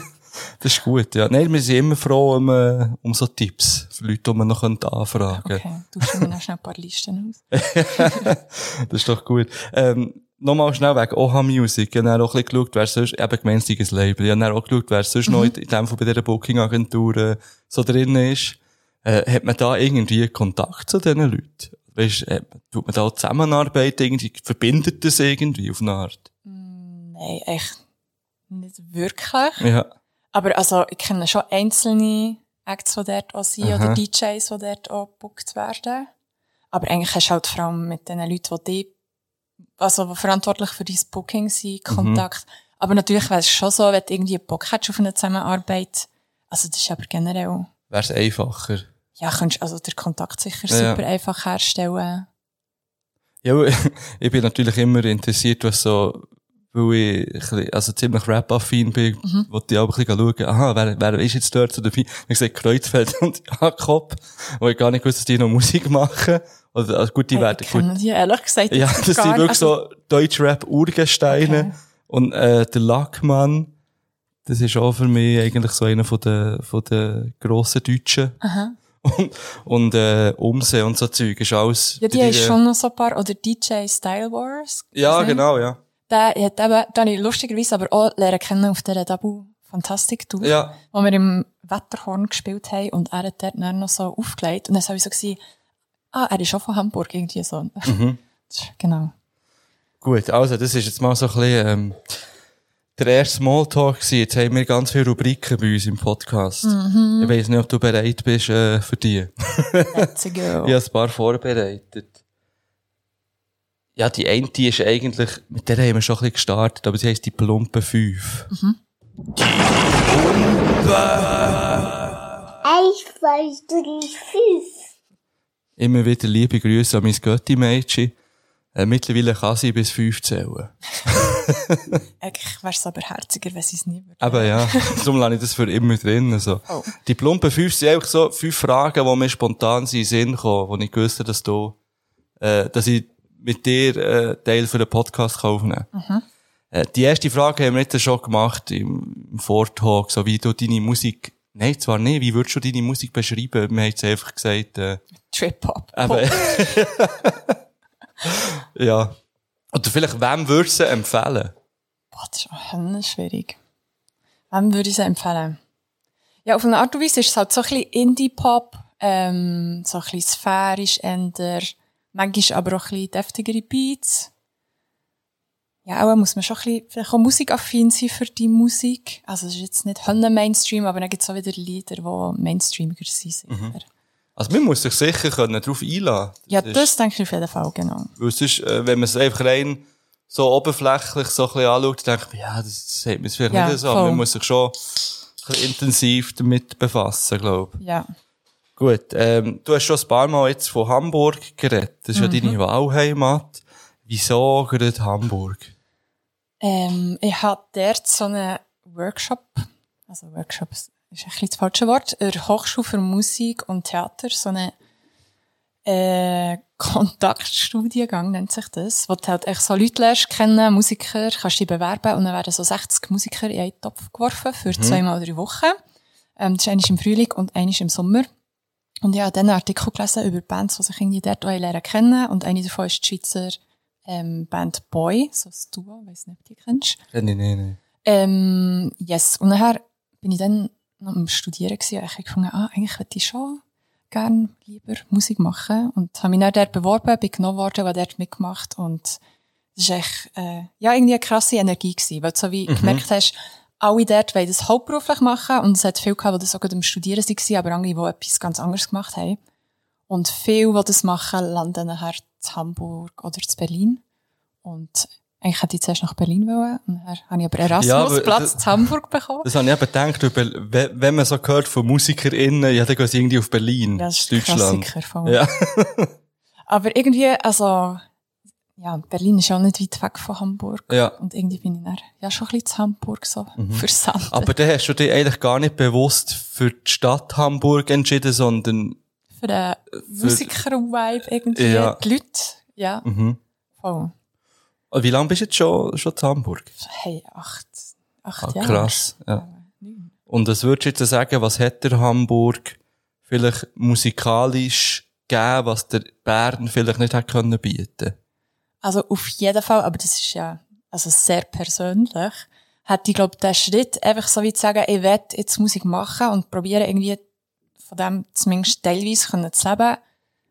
Das ist gut, ja. Nein, wir sind immer froh um, äh, um so Tipps für Leute, die man noch könnte anfragen Okay, du schaust mir noch schnell ein paar Listen aus. [LAUGHS] Das ist doch gut. Ähm, Nochmal schnell wegen OHA Music. Ich habe dann auch ein bisschen geschaut, wer sonst, eben gemeinsames Label. Ich habe dann auch geschaut, wer sonst noch in in dem Fall bei dieser Booking-Agentur äh, so drin ist. Äh, hat man da irgendwie Kontakt zu diesen Leuten? Weißt, äh, tut man da Zusammenarbeit irgendwie, verbindet das irgendwie auf eine Art? Nein, echt nicht wirklich. Ja. Aber also, ich kenne schon einzelne Acts, die dort auch sind, Aha. oder DJs, die dort auch gebucht werden. Aber eigentlich hast du halt vor allem mit den Leuten, die die, also verantwortlich für dein Booking Mhm. Kontakt. Aber natürlich wäre es schon so, wenn du irgendwie Bock hättest auf eine Zusammenarbeit. Also das ist aber generell, Wäre es einfacher? ja, könntest also der Kontakt sicher Ja. super einfach herstellen. Ja, [LAUGHS] ich bin natürlich immer interessiert, was so, weil ich also ziemlich Rap-affin bin, Mhm. wollte ich auch ein bisschen schauen, aha, wer, wer ist jetzt dort so dabei? Ich sehe Kreuzfeld [LAUGHS] und Jakob, wo ich gar nicht wusste, dass die noch Musik machen. Oder, also gut, die Hey, werden, ich gut. die ehrlich gesagt Ja, das sind wirklich Also, so Deutschrap-Urgesteine. Okay. Und, äh, der Lackmann, Das ist auch für mich eigentlich so einer von den, von den grossen Deutschen. Aha. Und, und äh, Umsee und so Zeug ist alles... Ja, die die- haben schon noch so ein paar, oder DJ Style Wars. Ja, genau, ja. Der hat eben, den habe ich lustigerweise aber auch lernen kennen auf dieser Double Fantastic Tour. Ja. Wo wir im Wetterhorn gespielt haben und er hat dort dann noch so aufgelegt. Und dann habe ich so gesehen, ah, er ist auch von Hamburg irgendwie so. Mhm. [LAUGHS] Genau. Gut, also das ist jetzt mal so ein bisschen ähm, der erste Smalltalk gewesen. Jetzt haben wir ganz viele Rubriken bei uns im Podcast. Mhm. Ich weiss nicht, ob du bereit bist äh, für die. Let's go. [LAUGHS] Ich habe ein paar vorbereitet. Ja, die eine die ist eigentlich, mit der haben wir schon ein bisschen gestartet, aber sie heisst die plumpe 5. Eins, zwei, drei, fünf. Immer wieder liebe Grüße an mein Götti-Mädchen. Äh, mittlerweile kann sie bis 5 zählen. [LAUGHS] Eigentlich wäre es aber herziger, wenn sie es nie würde. Aber ja, darum lasse ich das für immer drin. Also. Oh. Die plumpen fünf sind einfach so fünf Fragen, die mir spontan in den Sinn kommen, wo ich wusste, dass du, äh, dass ich mit dir äh, Teil für den Podcast aufnehmen kann. Äh, die erste Frage haben wir jetzt schon gemacht im, im Vortalk, so wie du deine Musik, nein, zwar nicht, wie würdest du deine Musik beschreiben? Wir haben jetzt einfach gesagt, äh, Trip-Hop. [LAUGHS] ja. Oder vielleicht, wem würdest du sie empfehlen? Boah, das ist auch höllisch schwierig. Wem würde ich sie empfehlen? Ja, auf eine Art und Weise ist es halt so ein bisschen Indie-Pop, ähm, so ein bisschen sphärisch, änder, manchmal aber auch ein bisschen deftigere Beats. Ja, auch muss man schon ein bisschen, vielleicht auch musikaffin sein für die Musik. Also, es ist jetzt nicht Hönne Mainstream, aber dann gibt es auch wieder Lieder, die Mainstreamiger sind. sicher. Also, man muss sich sicher können darauf einladen. Ja, ist- das denke ich auf jeden Fall, genau. Weil sonst, äh, wenn man es einfach rein so oberflächlich so ein bisschen anschaut, dann denkt man, ja, das sagt man es vielleicht Ja, nicht so. aber voll. Man muss sich schon ein bisschen intensiv damit befassen, glaube ich. Ja. Gut, ähm, du hast schon ein paar Mal jetzt von Hamburg geredet. Das ist ja Mhm. deine Wahlheimat. Wieso gerade Hamburg? Ähm, ich hatte dort so einen Workshop, also Workshop ist ein bisschen das falsche Wort, der Hochschule für Musik und Theater, so eine äh, Kontaktstudiengang nennt sich das, wo du halt echt so Leute lernst kennen, Musiker, kannst dich bewerben und dann werden so 60 Musiker in einen Topf geworfen für zweimal drei Wochen. Ähm, das ist eines im Frühling und eines im Sommer. Und ich habe dann einen Artikel gelesen über Bands, die sich irgendwie dort lernen kennen und eine davon ist die Schweizer ähm, Band Boy, so ein Duo, weiss nicht, ob die kennst. Kenn ich nicht, nicht. Ähm, yes. Und nachher bin ich dann noch am Studieren gewesen und ich habe gefunden, ah, eigentlich würde ich schon gern lieber Musik machen. Und habe mich dann dort beworben, bin genommen worden, habe dort mitgemacht und das war echt, äh, ja, irgendwie eine krasse Energie gewesen, weil du so wie gemerkt hast, alle dort wollen das hauptberuflich machen und es hat viele gehabt, die das sogar am Studieren waren, aber andere, die etwas ganz anderes gemacht haben. Und viele, die das machen, landen nachher zu Hamburg oder zu Berlin. Und eigentlich hätte ich zuerst nach Berlin wollen. Und dann habe ich aber Ja, Erasmus-Platz das- zu Hamburg bekommen. Das habe ich eben gedacht, wenn man so hört von MusikerInnen, ja, dann gehen sie irgendwie auf Berlin. Ja, das ist Deutschland. Klassiker Ja. [LAUGHS] Aber irgendwie, also, ja, Berlin ist ja auch nicht weit weg von Hamburg. Ja. Und irgendwie bin ich dann, ja, schon ein bisschen zu Hamburg so versandt. Aber dann hast du dich eigentlich gar nicht bewusst für die Stadt Hamburg entschieden, sondern, für den Musiker-Vibe irgendwie, Ja. die Leute, ja, mhm. voll. Und Wie lange bist du jetzt schon, schon zu Hamburg? Hey, acht, acht Ah, Jahre. krass. Ja. Und was würdest du jetzt sagen, was hat der Hamburg vielleicht musikalisch gegeben, was der Bern vielleicht nicht hat können bieten? Also auf jeden Fall, aber das ist ja also sehr persönlich, hätte ich glaube der Schritt einfach so wie zu sagen, ich will jetzt Musik machen und probieren irgendwie von dem zumindest teilweise können zu leben,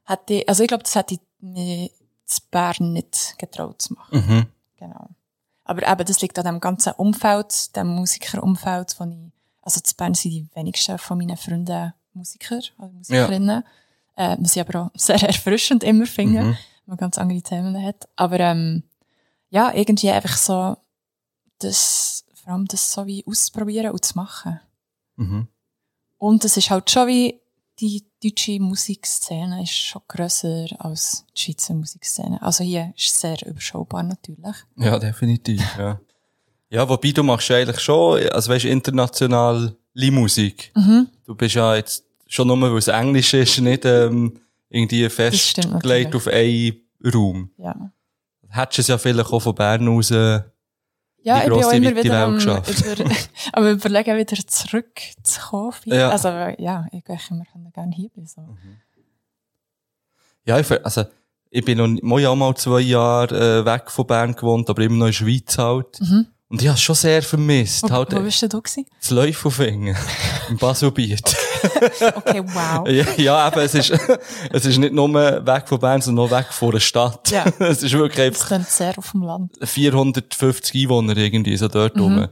hätte ich, also ich glaube, das hätte ich mir zu Bern nicht getraut zu machen. Mhm. Genau. Aber eben, das liegt an dem ganzen Umfeld, dem Musikerumfeld, wo ich, also zu Bern sind die wenigsten von meinen Freunden Musiker, also Musikerinnen, äh, was ich aber auch sehr [LAUGHS] erfrischend immer finde, Mhm. wenn man ganz andere Themen hat. Aber, ähm, ja, irgendwie einfach so, das, vor allem das so wie auszuprobieren und zu machen. Mhm. Und es ist halt schon wie, die deutsche Musikszene ist schon grösser als die Schweizer Musikszene. Also hier ist es sehr überschaubar natürlich. Ja, definitiv, ja. Ja, wobei du machst ja eigentlich schon, also weißt, international Musik. Mhm. Du bist ja jetzt schon nur, weil es Englisch ist, nicht ähm, irgendwie festgelegt auf einen Raum. Ja. Hättest du es ja vielleicht auch von Bern aus, äh, Ja, ich bin auch immer wieder am, [LAUGHS] über, am überlegen, wieder zurückzukommen. Ja. Also, ja, ich immer gerne hier bleiben. So. Ja, ich, also, ich bin noch, mal ja mal zwei Jahre äh, weg von Bern gewohnt, aber immer noch in der Schweiz halt. Und ich habe es schon sehr vermisst. Wo, halt, wo bist denn du gewesen? das Läufelfingen. [LAUGHS] Im Baselbiet. Okay, wow. [LAUGHS] ja, ja, eben, es ist, es ist nicht nur weg von Bern, sondern noch weg von der Stadt. Ja. [LAUGHS] es ist wirklich einfach klingt sehr auf dem Land. 450 Einwohner irgendwie, so dort rum.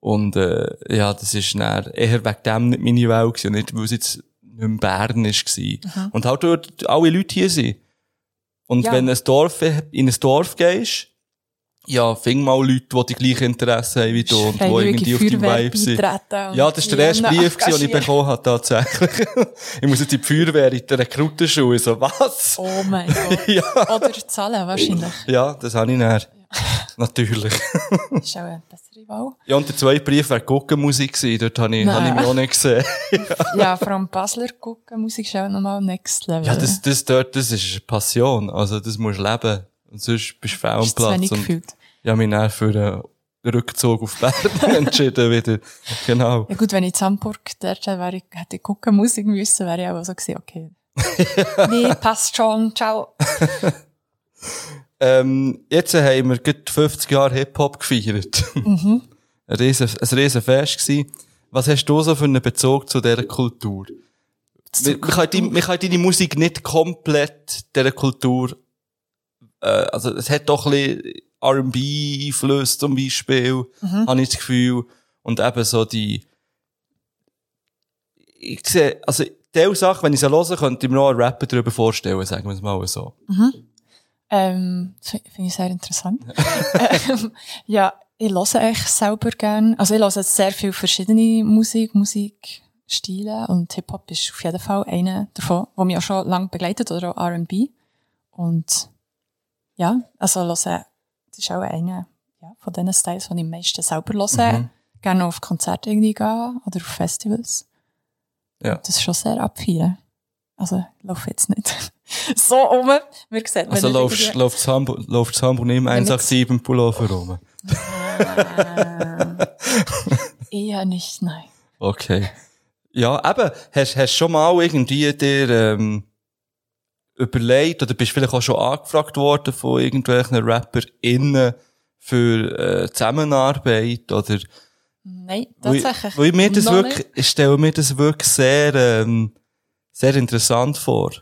Und, äh, ja, das ist dann eher wegen dem nicht meine Welt gewesen, und nicht, weil es jetzt nicht mehr Bern ist war. Und halt dort alle Leute hier sind. Und Ja. wenn du ein Dorf, in ein Dorf gehst, ja, fing mal Leute, die die gleichen Interessen haben wie du und die irgendwie auf deinem Vibe sind. Ja, das war der erste Brief, gewesen, den ich bekommen habe, tatsächlich. [LAUGHS] ich muss jetzt in die Feuerwehr, in der Rekrutenschule. So, was? Oh mein [LAUGHS] Gott. Ja. Oder zahlen wahrscheinlich. Ja, das habe ich dann. Natürlich. Das ist auch eine bessere Wahl. Ja, und der zweite Brief wäre Guggenmusik gewesen. Dort habe ich, Nein. habe ich mich auch nicht gesehen. [LAUGHS] Ja, vor allem Basler gucken, Musik ist auch nochmal next level. Ja, das, das dort, das ist eine Passion. Also, das musst du leben. Und sonst bist du fehl am zu Platz. Und gefühlt. ich habe mich dann für einen Rückzug auf Bern [LAUGHS] entschieden wieder. Genau. Ja gut, wenn ich in Hamburg dort wäre, ich, hätte ich gucken Musik müssen, wäre ich auch so gewesen, okay. [LAUGHS] nee, passt schon, ciao. [LAUGHS] Ähm, jetzt haben wir gerade 50 Jahre Hip-Hop gefeiert. Mhm. ein, riesen, ein riesen Fest gewesen. Was hast du so für einen Bezug zu dieser Kultur? Wir, wir, können deine, wir können deine Musik nicht komplett dieser Kultur, äh, also es hat doch ein bisschen R&B-Einfluss zum Beispiel, Mhm. habe ich das Gefühl. Und eben so die, ich sehe, also, diese Sache, wenn ich sie höre, könnte ich mir noch einen Rapper darüber vorstellen, sagen wir es mal so. Ähm, das finde ich sehr interessant. ähm, [LAUGHS] [LAUGHS] ja, ich höre eigentlich selber gern. Also ich höre sehr viel verschiedene Musik, Musikstile und Hip-Hop ist auf jeden Fall einer davon, der mich auch schon lange begleitet, oder auch R&B. Und ja, also höre, das ist auch einer ja, von diesen Styles, die ich am meisten selber höre. Gerne auf Konzerte irgendwie gehen oder auf Festivals. Ja. Das ist schon sehr abfeiern. Also, ich laufe jetzt nicht [LAUGHS] so um. Wir sehen, Also läufst Hamburg, läufst Hamburg nicht im Wenn ich- 187 im Pullover rum. [LAUGHS] Eher nicht, nein. Okay. Ja, eben, hast, hast schon mal irgendwie dir, ähm, überlegt, oder bist vielleicht auch schon angefragt worden von irgendwelchen RapperInnen für, äh, Zusammenarbeit, oder? Nein, Weil- tatsächlich. Weil mir das wirklich, ich stelle mir das wirklich sehr, ähm, sehr interessant vor.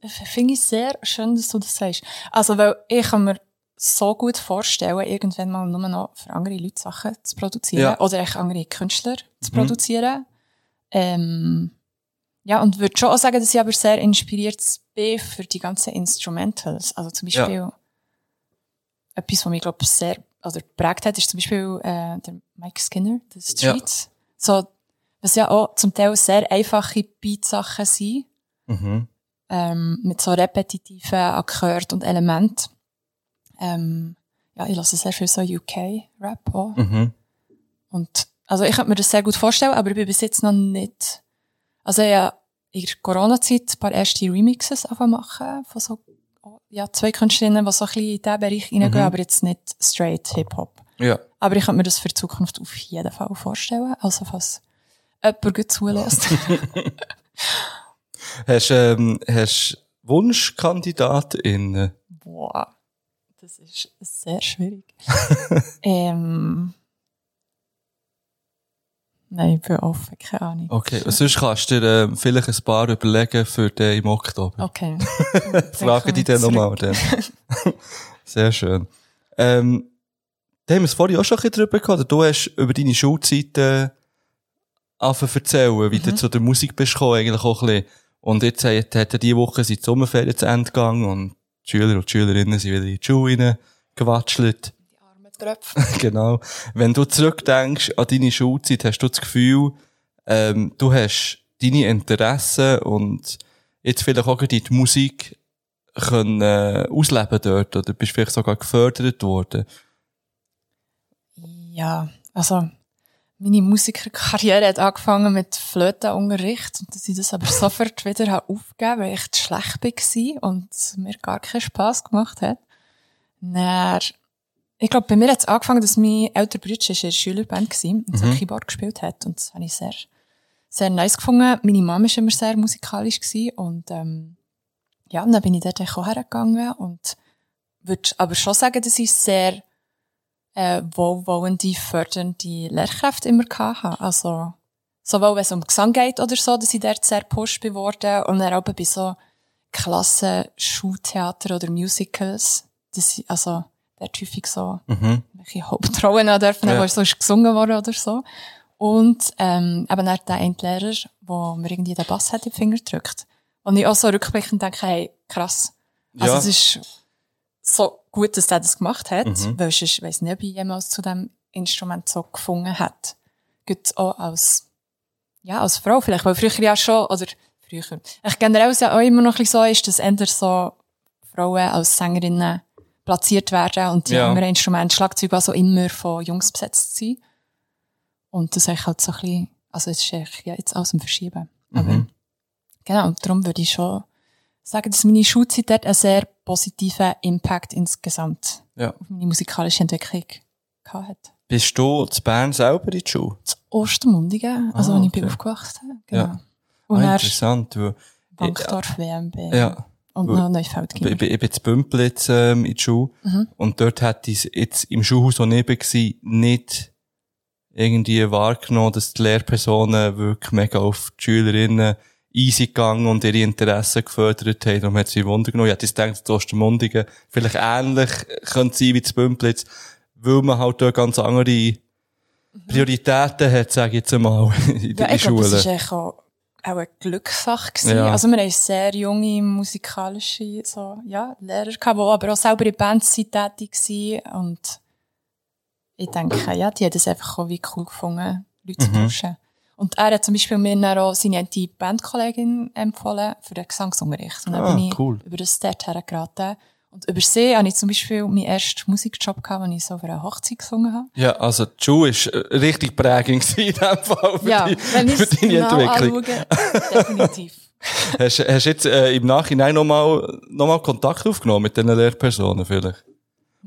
Das finde ich sehr schön, dass du das sagst. Also, weil ich kann mir so gut vorstellen, irgendwann mal nur noch für andere Leute Sachen zu produzieren. Ja. Oder echt andere Künstler zu Mhm. produzieren. Ähm, ja, und würde schon auch sagen, dass ich aber sehr inspiriert bin für die ganzen Instrumentals. Also zum Beispiel, etwas, was mich, glaube ich, sehr, oder geprägt hat, ist zum Beispiel, äh, der Mike Skinner, The Streets. So, was ja auch zum Teil sehr einfache Beatsachen sind Mhm. ähm, mit so repetitiven Akkorden und Elementen. Ähm, ja, ich lasse sehr viel so UK-Rap auch. Mhm. Und, also ich könnte mir das sehr gut vorstellen, aber ich bin bis jetzt noch nicht, also ich habe in der Corona-Zeit ein paar erste Remixes machen, von so, ja, zwei Künstlerinnen, die so ein bisschen in diesen Bereich reingehen, Mhm. aber jetzt nicht straight Hip-Hop. Ja. Aber ich könnte mir das für die Zukunft auf jeden Fall vorstellen, also falls jemand gut zulässt. [LAUGHS] Hast, ähm, hast WunschkandidatInnen? Boah, das ist sehr schwierig. [LAUGHS] ähm, nein, ich bin offen, keine Ahnung. Okay, sonst kannst du dir ähm, vielleicht ein paar überlegen für den im Oktober. Okay. [LAUGHS] Frage die dann nochmal. Dann. [LAUGHS] Sehr schön. Ähm, da haben wir es vorhin auch schon ein bisschen drüber gehabt. Du hast über deine Schulzeit angefangen zu erzählen, wie du Mhm. zu der Musik bist gekommen, eigentlich auch ein bisschen. Und jetzt hat, hat ja diese Woche sind die Sommerferien zu Ende gegangen und die Schüler und die Schülerinnen sind wieder in die Schule gewatschelt. Die armen Tröpfe. [LAUGHS] genau. Wenn du zurückdenkst an deine Schulzeit, hast du das Gefühl, ähm, du hast deine Interessen und jetzt vielleicht auch die Musik können äh, ausleben dort oder bist vielleicht sogar gefördert worden. Ja, also meine Musikerkarriere hat angefangen mit Flötenunterricht und dass ich das aber [LAUGHS] sofort wieder habe aufgegeben weil ich zu schlecht war und mir gar keinen Spass gemacht hat. Dann Ich glaube, bei mir hat es angefangen, dass mein älterer Bruder in der Schülerband war und so Mhm. Keyboard gespielt hat. Und das habe ich sehr, sehr nice gefunden. Meine Mama war immer sehr musikalisch gewesen und ähm, ja, und dann bin ich dort auch hergegangen und würde aber schon sagen, dass ich sehr äh, wohlwollende, fördernde Lehrkräfte immer hatte. Also sowohl wenn es um Gesang geht oder so, dass ich dort sehr pusht bin worden und dann aber bei so Klassen, Schultheater oder Musicals, dass ich, also dort häufig so Mhm. welche Hauptrollen auch dürfen, Ja. wo so ist gesungen worden oder so. Und ähm, eben dann der eine Lehrer, der mir irgendwie den Bass hat in die Finger gedrückt. Und ich auch so rückblickend denke, hey, krass. Also Ja. es ist so gut, dass der das gemacht hat, Mhm. weil ich weiss nicht, ob ich jemals zu dem Instrument so gefunden hat. Gut auch als, ja, als Frau vielleicht, weil früher ja schon, oder früher, ich generell ist ja auch immer noch ein bisschen so ist, dass eher so Frauen als Sängerinnen platziert werden und die Ja. anderen Instrumente, Schlagzeug also immer von Jungs besetzt sind. Und das ist eigentlich halt so ein bisschen, also es ist ja jetzt alles im Verschieben. Aber, Mhm. genau, und darum würde ich schon sagen, dass meine Schulzeit dort einen sehr positiven Impact insgesamt Ja. auf meine musikalische Entwicklung gehabt hat. Bist du zu Bern selber in die Schule? Das Ostermundigen, also Ah, wo ich bin okay. aufgewachsen. Genau. Ja. Und ah, dann interessant. Bankdorf, WMB ja. Und noch Neufeld. Ich, ich, ich bin zu Bümpel jetzt ähm, in die Schule Mhm. und dort hätte ich es jetzt im Schulhaus, wo ich neben war, nicht irgendwie wahrgenommen, dass die Lehrpersonen wirklich mega auf die Schülerinnen easy gegangen und ihre Interessen gefördert haben. Darum hat sie Wunder genommen. Ich hätte jetzt gedacht, dass Ostermundigen vielleicht ähnlich könnte sein wie zu Bümpel jetzt, weil man halt dort ganz andere Prioritäten hat, sage ich jetzt einmal, [LAUGHS] in, Ja, glaube, Schulen. Auch, eine Glückssache. gewesen. Ja. Also wir haben sehr junge musikalische so, ja, Lehrer gehabt, die aber auch selber in Bands tätig waren. Und ich denke, ja, die haben das einfach auch wie cool gefunden, Leute zu Mhm. pushen. Und er hat zum Beispiel mir dann auch seine eine Bandkollegin empfohlen für den Gesangsunterricht. Und dann Ah, bin ich cool. über das dort hergeraten. Und über sie habe ich zum Beispiel meinen ersten Musikjob gehabt, als ich so für eine Hochzeit gesungen habe. Ja, also die ist äh, richtig prägend gewesen in dem Fall für, Ja, die, wenn ich für deine genau Entwicklung. anschaue, definitiv. [LAUGHS] Hast, hast du jetzt äh, im Nachhinein nochmal noch mal Kontakt aufgenommen mit diesen Lehrpersonen vielleicht?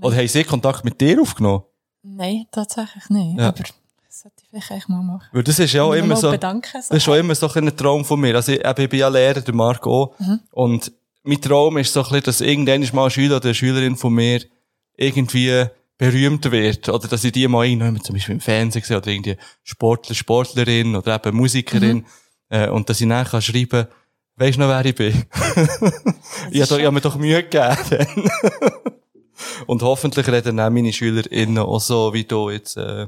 Oder haben sie Kontakt mit dir aufgenommen? Nein, tatsächlich nicht. Ja. Aber das sollte ich vielleicht echt mal machen. Weil das ist ja auch immer so, bedanken, das ist auch immer so ein Traum von mir. Also ich, ich bin ja Lehrer, der Marco. Mhm. Und mein Traum ist so ein bisschen, dass irgendwann mal ein Schüler oder eine Schülerin von mir irgendwie berühmt wird. Oder dass ich die mal irgendwann zum Beispiel im Fernsehen sehe oder irgendwie Sportler, Sportlerin oder eben Musikerin. Mhm. Äh, und dass ich dann kann schreiben weisst du noch, wer ich bin? [LAUGHS] ich habe hab mir doch Mühe gegeben. [LAUGHS] und hoffentlich reden dann meine SchülerInnen auch so, wie du jetzt, äh,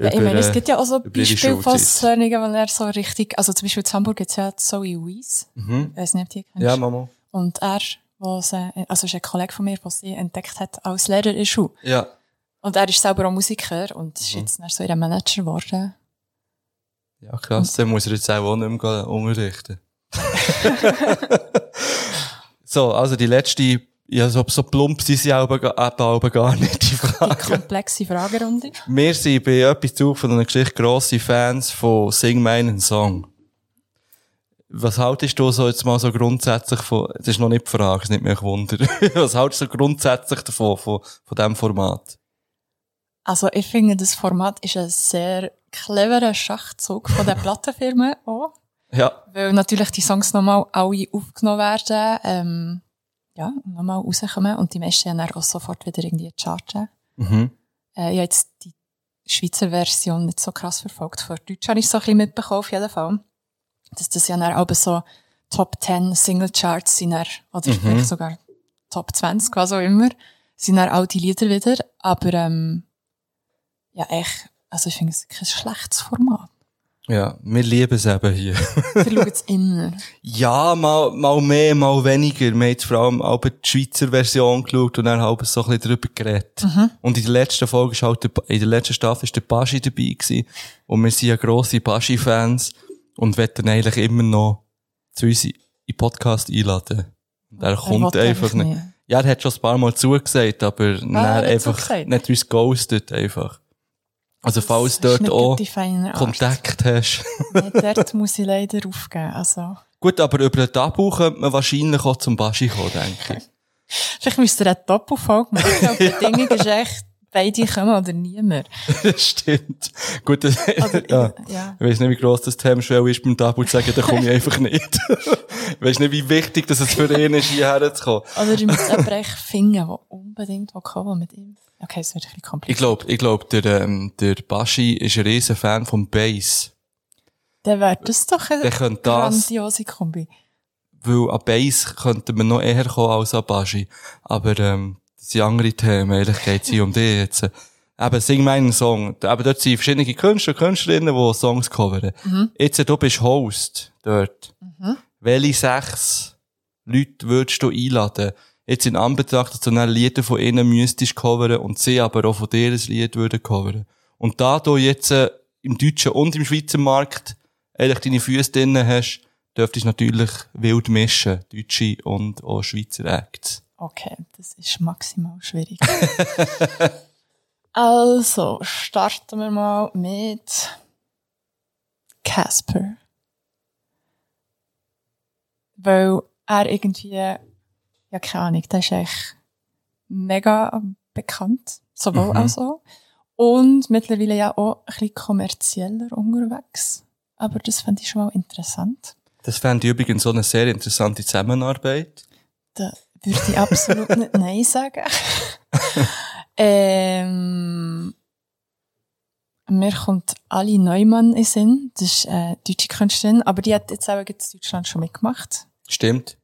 Ja, ich meine, es äh, gibt ja auch so Beispiele von solchen, wo er so richtig, also zum Beispiel in Hamburg gibt es ja Zoe Weiss. Mhm. Ich weiß nicht, ob die kennst. Ja, Mama. Und er, wo sie, also ist ein Kollege von mir, der sie entdeckt hat als Lehrer in Schule. Ja. Und er ist selber auch Musiker und ist Mhm. jetzt dann so ihr Manager geworden. Ja, krass, dann muss er jetzt auch nicht mehr unterrichten. [LAUGHS] [LAUGHS] so, also die letzte, ja, so, so plump sind sie ga- eben aber gar nicht, die Die Frage. komplexe Fragerunde. Wir sind bei etwas zu von einer Geschichte grosse Fans von Sing meinen Song. Was haltest du so jetzt mal so grundsätzlich von, das ist noch nicht die Frage, es nimmt mich Wunder. [LAUGHS] Was haltest du so grundsätzlich davon, von, von diesem Format? Also ich finde, das Format ist ein sehr cleverer Schachzug von der [LAUGHS] Plattenfirma auch. Ja. Weil natürlich die Songs nochmal alle aufgenommen werden, ähm, ja, nochmal rauskommen und die meisten dann auch sofort wieder irgendwie charten. Mhm. Äh, ich habe jetzt die Schweizer Version nicht so krass verfolgt. Vor Deutsch habe ich so ein bisschen mitbekommen, auf jeden Fall. Dass das ja dann aber so Top 10 Single Charts sind dann, oder Mhm. vielleicht sogar Top 20, was auch immer, sind dann all die Lieder wieder. Aber, ähm, ja, echt, also ich finde es kein schlechtes Format. Ja, wir lieben es eben hier. Wir schauen es immer. [LAUGHS] Ja, mal, mal mehr, mal weniger. Wir haben jetzt vor allem auch die Schweizer Version geschaut und dann halb so ein bisschen darüber geredet. Mhm. Und in der letzten Folge ist halt, der, in der letzten Staffel ist der Baschi dabei gewesen. Und wir sind ja grosse Baschi-Fans und wollen eigentlich immer noch zu uns in den Podcast einladen. Und er kommt einfach nicht. nicht. Ja, er hat schon ein paar Mal zugesagt, aber er hat einfach nicht uns ghostet einfach. Also falls ist dort auch. Kontakt hast. [LAUGHS] Nee, dort muss ich leider aufgeben. Also, Gut, aber über den Tabu könnte man wahrscheinlich auch zum Baschi kommen, denke ich. [LAUGHS] Vielleicht müsst ihr eine Doppelfolge machen. [LAUGHS] Glaube, die Bedingung ist echt, beide kommen oder niemand. Das stimmt. Gut, das, ja. ja. Ich weiss nicht, wie gross das Thema schon ist beim Tabu zu sagen, da komme ich einfach nicht. ich weiss nicht, wie wichtig dass es für ihn ist, hierher zu kommen. Oder ich muss jemanden echt finden, der unbedingt kommen will mit ihm. Okay, es wird ein bisschen Ich kompliziert. glaube, ich glaub, der, ähm, der Baschi ist ein riesen Fan vom Bass. Dann wäre das doch eine könnte das- grandiose Kombi. Weil an Bass könnte man noch eher kommen als an Baschi. Aber, ähm, das sind andere Themen. Ehrlich geht's hier um dich jetzt. Eben, sing meinen Song. Eben, dort sind verschiedene Künstler Künstlerinnen, die Songs coveren. Jetzt, du bist Host dort. Welche sechs Leute würdest du einladen? Jetzt in Anbetracht, dass du dann Lieder von ihnen müsstest coveren und sie aber auch von dir ein Lied würden coveren. Und da du jetzt äh, im deutschen und im Schweizer Markt eigentlich deine Füße drin hast, dürftest du natürlich wild mischen. Deutsche und auch Schweizer Acts. Okay, das ist maximal schwierig. [LAUGHS] also, starten wir mal mit Casper. Weil er irgendwie, ja, keine Ahnung, der ist echt mega bekannt. Sowohl als auch. Und mittlerweile ja auch ein bisschen kommerzieller unterwegs. Aber das fand ich schon mal interessant. Das fände ich übrigens so eine sehr interessante Zusammenarbeit. Da würde ich absolut nicht [LAUGHS] Nein sagen. [LAUGHS] ähm, mir kommt Ali Neumann in Sinn. Das ist eine deutsche Künstlerin, aber die hat jetzt auch in Deutschland schon mitgemacht. Stimmt.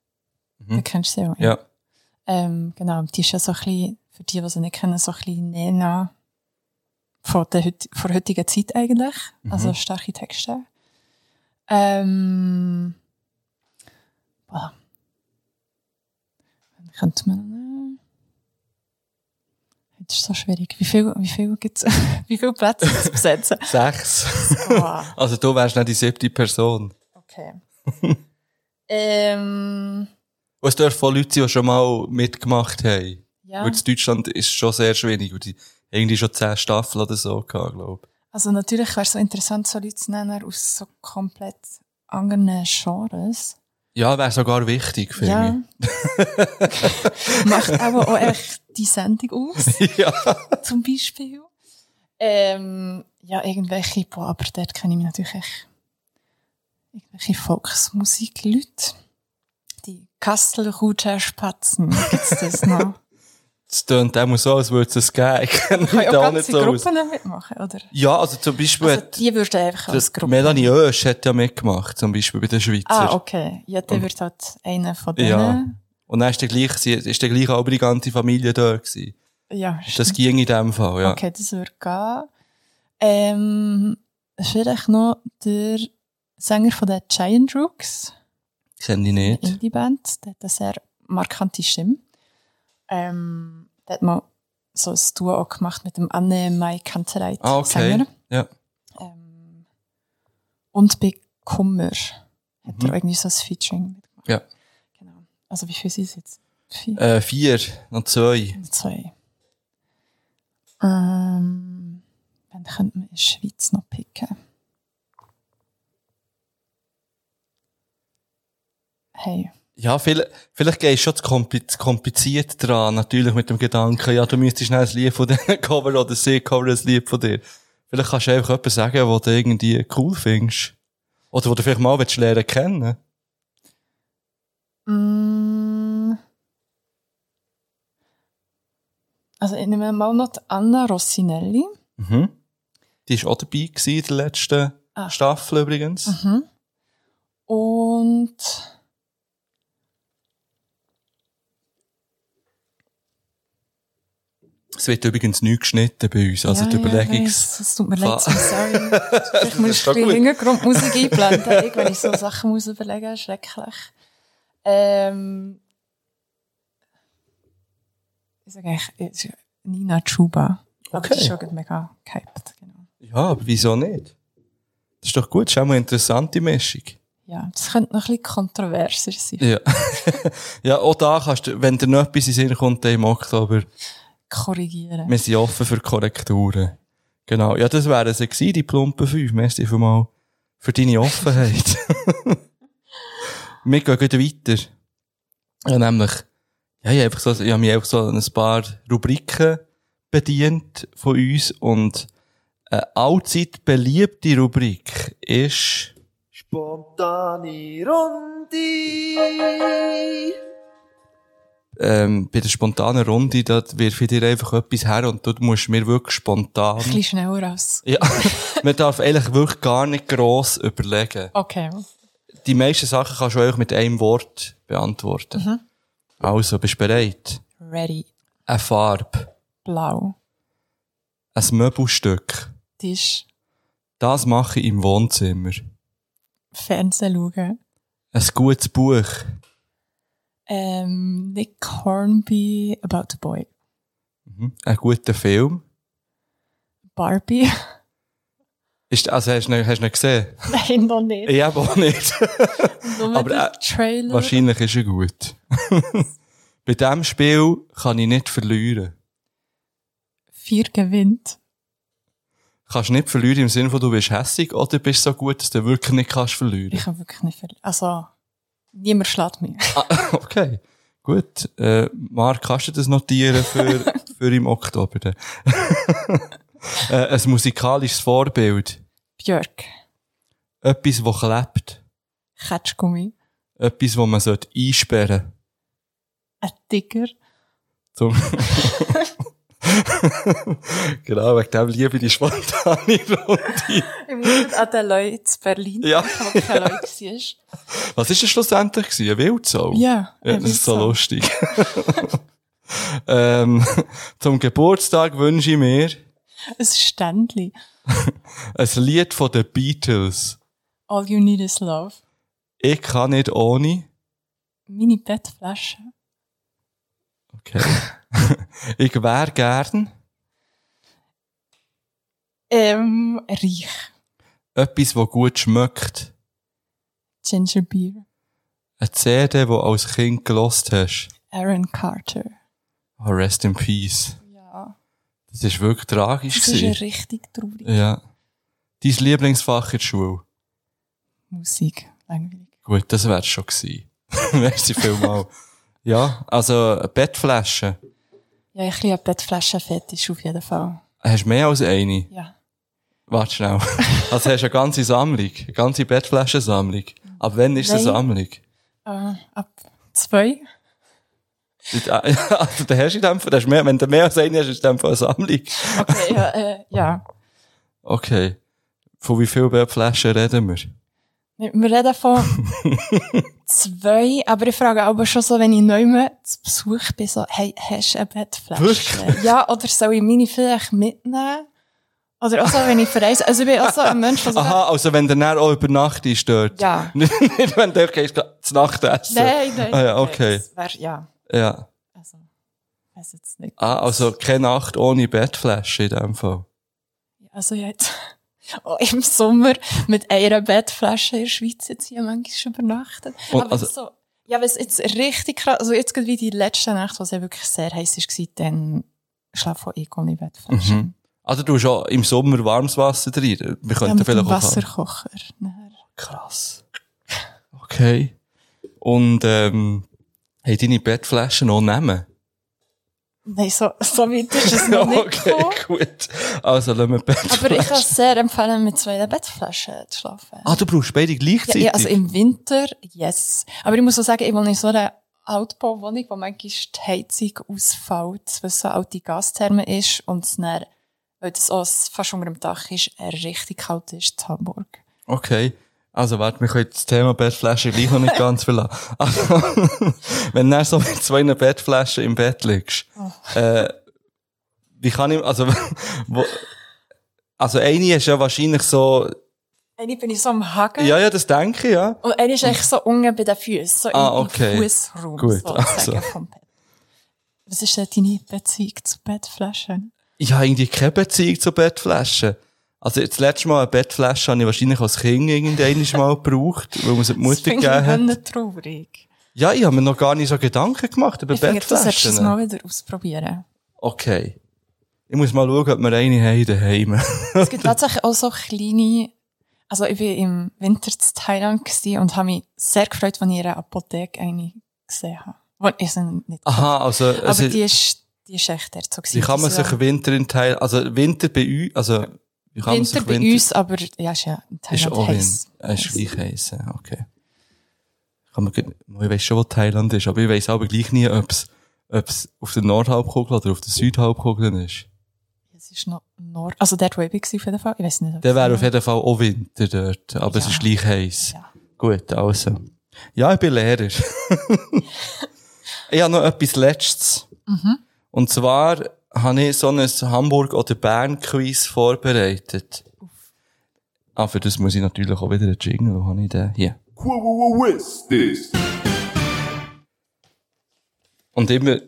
Du kennst sie auch. Ja. Ähm, genau, die ist ja so ein bisschen, für die, die sie nicht kennen, so ein bisschen näher von der, von der heutigen Zeit eigentlich. Also starke Texte. Ähm, voilà. Dann könnte man, das ist so schwierig. Wie viel, wie viel gibt's, [LAUGHS] wie viele Plätze zu besetzen? [LAUGHS] Sechs. Oh, Also du wärst nicht die siebte Person. okay. [LAUGHS] ähm, Und es dürfen Leute sein, die schon mal mitgemacht haben. ja. Weil in Deutschland ist es schon sehr schwierig. Und die irgendwie schon zehn Staffeln oder so gehabt, glaube Also natürlich wäre es so interessant, so Leute zu nennen aus so komplett anderen Genres. Ja, wäre sogar wichtig, finde Ja. [LAUGHS] Macht aber auch echt die Sendung aus, ich. [LAUGHS] ja. zum Beispiel. Ähm, ja, irgendwelche, boah, aber dort kenne ich mich natürlich echt, irgendwelche Volksmusik-Leute. Die Kastelrutscher Spatzen, gibt's das noch? [LAUGHS] Es tönt auch so, als würde es geben. Ich Kann auch da ganze nicht so aus. Gruppen mitmachen, oder? Ja, also zum Beispiel Also, die würden einfach als Gruppe. Melanie Oesch hat ja mitgemacht, zum Beispiel bei den Schweizer. Ah, okay. Ja, der wird halt einer von denen. Ja. Und dann ist der gleich, ist der gleich aber die ganze Familie da gewesen. Ja, Das ging in dem Fall, ja. Okay, das würde gehen. Ähm, vielleicht noch der Sänger von den Giant Rooks, Kenne ich nicht. Indie-Band, der hat eine sehr markante Stimme. Ähm, der hat mal so ein Duo auch gemacht mit dem Anne Mai Kantereit Ah, okay. Sänger. Ja. Ähm, und bei Kummer hat Mhm. er irgendwie so ein Featuring mitgemacht. Ja. Genau. Also wie viel sind es jetzt? Vier? Äh, vier, noch zwei. Zwei. Ähm, dann könnte man in der Schweiz noch picken. Hey. Ja, vielleicht, vielleicht gehst du schon zu kompli- zu kompliziert dran, natürlich mit dem Gedanken, ja, du müsstest schnell ein Lied von denen [LAUGHS] covern oder sie covern ein Lied von dir. Vielleicht kannst du einfach etwas sagen, was du irgendwie cool findest. Oder was du vielleicht mal willst lernen kennen. Mm. Also ich nehme mal noch Anna Rossinelli. Mhm. Die war auch dabei gewesen in der letzten Ah. Staffel übrigens. Und Es wird übrigens nicht geschnitten bei uns, also ja, die ja, Überlegungs... weiss, es tut mir leid, sorry. [LAUGHS] Vielleicht muss ich ein bisschen. Hintergrundmusik [LAUGHS] einblenden, wenn ich so Sachen muss überlegen, schrecklich. Ähm, ich sage eigentlich, Nina Chuba. Okay. die ist schon mega gehypt, genau. Ja, aber wieso nicht? Das ist doch gut, das ist auch mal eine interessante Mischung. Ja, das könnte noch ein bisschen kontroverser sein. Ja. [LAUGHS] ja, auch da kannst du, wenn dir noch etwas in Sinn kommt, dann im Oktober, Korrigieren. wir sind offen für Korrekturen. Genau. Ja, das wären sie gewesen, die plumpen fünf. Merci für mal für deine Offenheit. [LAUGHS] wir gehen gleich weiter. Ja, nämlich, Ja, ich habe einfach so, ich habe mich einfach so ein paar Rubriken bedient von uns und eine allzeit beliebte Rubrik ist, Spontane Runde. Ähm, bei der spontanen Runde, da wirf ich dir einfach etwas her und du musst mir wirklich spontan, Ein bisschen schneller als. ja, [LAUGHS] man darf eigentlich wirklich gar nicht gross überlegen. Okay. Die meisten Sachen kannst du eigentlich mit einem Wort beantworten. Also, bist du bereit? Ready. Eine Farbe, Blau. ein Möbelstück, Tisch. das mache ich im Wohnzimmer. Fernsehen schauen. Ein gutes Buch, Ähm, Nick Hornby, About a Boy. ein guter Film. Barbie. [LAUGHS] Ist, also hast du ihn, hast du ihn gesehen? [LAUGHS] Nein, noch nicht. Ich eben auch nicht. [LAUGHS] Aber, der äh, Trailer. Wahrscheinlich ist er gut. Bei diesem Spiel kann ich nicht verlieren. Vier gewinnt. Kannst nicht verlieren im Sinne von, du bist hässig oder bist so gut, dass du wirklich nicht kannst verlieren. Ich kann wirklich nicht verlieren. Also, niemand schlägt mich. Ah, [LAUGHS] okay. Gut. Äh, Marc, kannst du das notieren für, [LAUGHS] für im Oktober? dann? [LAUGHS] äh, ein musikalisches Vorbild. Björk. Etwas, das klebt. Ketschgummi. Etwas, das man sollte einsperren Ein Tiger. Zum [LAUGHS] genau, wegen dem liebe ich die spontane Runde. Ich muss an den Leuten in Berlin. Ja. wo keine Leute war. Was ist es schlussendlich gewesen? Eine Wildsau? Ja, ja das ist so lustig. [LAUGHS] ähm, zum Geburtstag wünsche ich mir Ein Ständli. [LAUGHS] ein Lied von den Beatles. All you need is love. Ich kann nicht ohne. Meine Bettflasche. Okay. [LAUGHS] ich wäre gern Ähm, reich. etwas, das gut schmeckt. Ginger Beer. Eine CD, die du als Kind gelost hast. Aaron Carter. Oh, rest in peace. Ja. Das ist wirklich tragisch Das ist gewesen. richtig traurig. Ja. Dein Lieblingsfach in der Schule? Musik. Langweilig. Gut, das wär's schon gewesen. [LAUGHS] Merci vielmal. ja, also, eine Bettflasche. Ja, ich liebe Bettflaschenfetisch auf jeden Fall. Hast du mehr als eine? Ja. Warte schnell. [LAUGHS] Also hast du eine ganze Sammlung. Eine ganze Bettflaschensammlung. Ab wann ist es eine Nein. Sammlung? Äh, ab zwei. [LAUGHS] Also, dann hast du in dem Fall, mehr, wenn du mehr als eine hast, ist in dem Fall eine Sammlung. Okay, ja, äh, ja. Okay. Von wie vielen Bettflaschen reden wir? Wir reden von [LAUGHS] zwei, aber ich frage aber schon so, wenn ich neu zu Besuch bin, so, hey, hast du eine Bettflasche? Wirklich? Ja, oder soll ich meine vielleicht mitnehmen? Oder auch so, wenn ich verreise. Also ich bin auch so ein Mensch, der so, Aha, also wenn der dann auch über Nacht ist dort. Ja. [LAUGHS] nicht, wenn du gehst, zu Nacht essen. nein, nein. Ah, ja, okay. Wär, ja, Ja. also, weiß jetzt nicht. Ah, also keine Nacht ohne Bettflasche in dem Fall. Also jetzt, [LAUGHS] oh, im Sommer mit einer Bettflasche in der Schweiz jetzt hier manchmal schon übernachtet. Und Aber also- so, ja, wenn es jetzt richtig krass, also jetzt gerade wie die letzte Nacht, was ja wirklich sehr heiß war, dann schlafe auch ich ohne Bettflasche. Mhm. Also du hast auch im Sommer warmes Wasser drin. Wir Ja, könnten mit dem vielleicht auch... Wasserkocher. nachher. Krass. Okay. Und, ähm, haben deine Bettflaschen noch Namen? Nein, so, so weit ist es noch [LAUGHS] nicht okay, gekommen. gut. Also lassen wir Bettflaschen. Aber ich kann es sehr empfehlen, mit zwei Bettflaschen zu schlafen. Ah, du brauchst beide Ja, gleichzeitig? ja, also im Winter, yes. Aber ich muss auch sagen, ich wohne in so einer Altbauwohnung, wo manchmal die Heizung ausfällt, weil es so eine alte Gastherme ist und es dann, weil das auch fast unter dem Dach ist, richtig kalt ist in Hamburg. Okay. Also, warte, wir können das Thema Bettflasche gleich noch nicht ganz verlassen. Also, [LAUGHS] wenn du so mit zwei Bettflaschen im Bett liegst, äh, wie kann ich, also, [LAUGHS] wo, also eine ist ja wahrscheinlich so, Eine bin ich so am Haken. ja, ja, das denke ich, ja. Und eine ist eigentlich so unten bei den Füßen, so Ah, okay. im Fußraum, Gut, also. vom Bett. Was ist denn deine Beziehung zu Bettflaschen? Ich habe irgendwie keine Beziehung zu Bettflaschen. Also, das letzte Mal eine Bettflasche habe ich wahrscheinlich als Kind irgendwann mal gebraucht, weil man sie die Das Mutter finde ich gegeben hat. nicht traurig. Ja, ich habe mir noch gar nicht so Gedanken gemacht über Ich finde, du solltest es Bettflaschen. mal wieder ausprobieren. Okay. Ich muss mal schauen, ob wir eine haben daheim. [LAUGHS] Es gibt tatsächlich auch so kleine, also ich bin im Winter in Thailand gewesen und habe mich sehr gefreut, als ich in einer Apotheke eine gesehen habe. Wo ich sie nicht Aha, also, Aber also die ist, die ist echt dort so wie kann man sich Winter in Thailand, also Winter bei uns, also, Winter sich bei uns, aber ja, ist ja in ist Thailand auch heiß. Winter. Ist gleich heiß, ja, okay. Kann man, ich weiss schon, wo Thailand ist, aber ich weiss aber gleich nie, ob's, ob's auf der Nordhalbkugel oder auf der Südhalbkugel ist. Es ist noch Nord, also dort, wo ich war, auf jeden Fall. Ich weiß nicht. ob Der es wäre auf jeden Fall auch Winter dort, aber es Ja. ist gleich heiß. Ja. Gut, also. Ja, ich bin Lehrer. [LAUGHS] ich habe noch etwas Letztes. Mhm. Und zwar habe ich so ein Hamburg- oder Bern-Quiz vorbereitet. Ah, für das muss ich natürlich auch wieder einen Jingle. Wo habe ich den? Hier. Und immer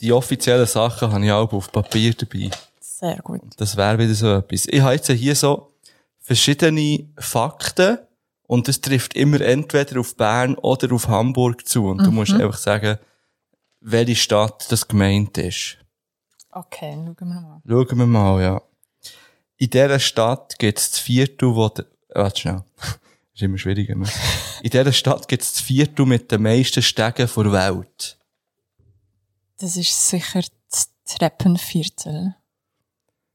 die offiziellen Sachen habe ich auch auf Papier dabei. Sehr gut. Das wäre wieder so etwas. Ich habe jetzt hier so verschiedene Fakten und das trifft immer entweder auf Bern oder auf Hamburg zu. Und du musst einfach sagen, welche Stadt das gemeint ist. Okay, schauen wir mal. Schauen wir mal, ja. In dieser Stadt gibt es das Viertel, wo... De Warte schnell. [LAUGHS] ist immer schwieriger. Ne? In dieser Stadt gibt es das Viertel mit den meisten Stegen der Welt. Das ist sicher das Treppenviertel.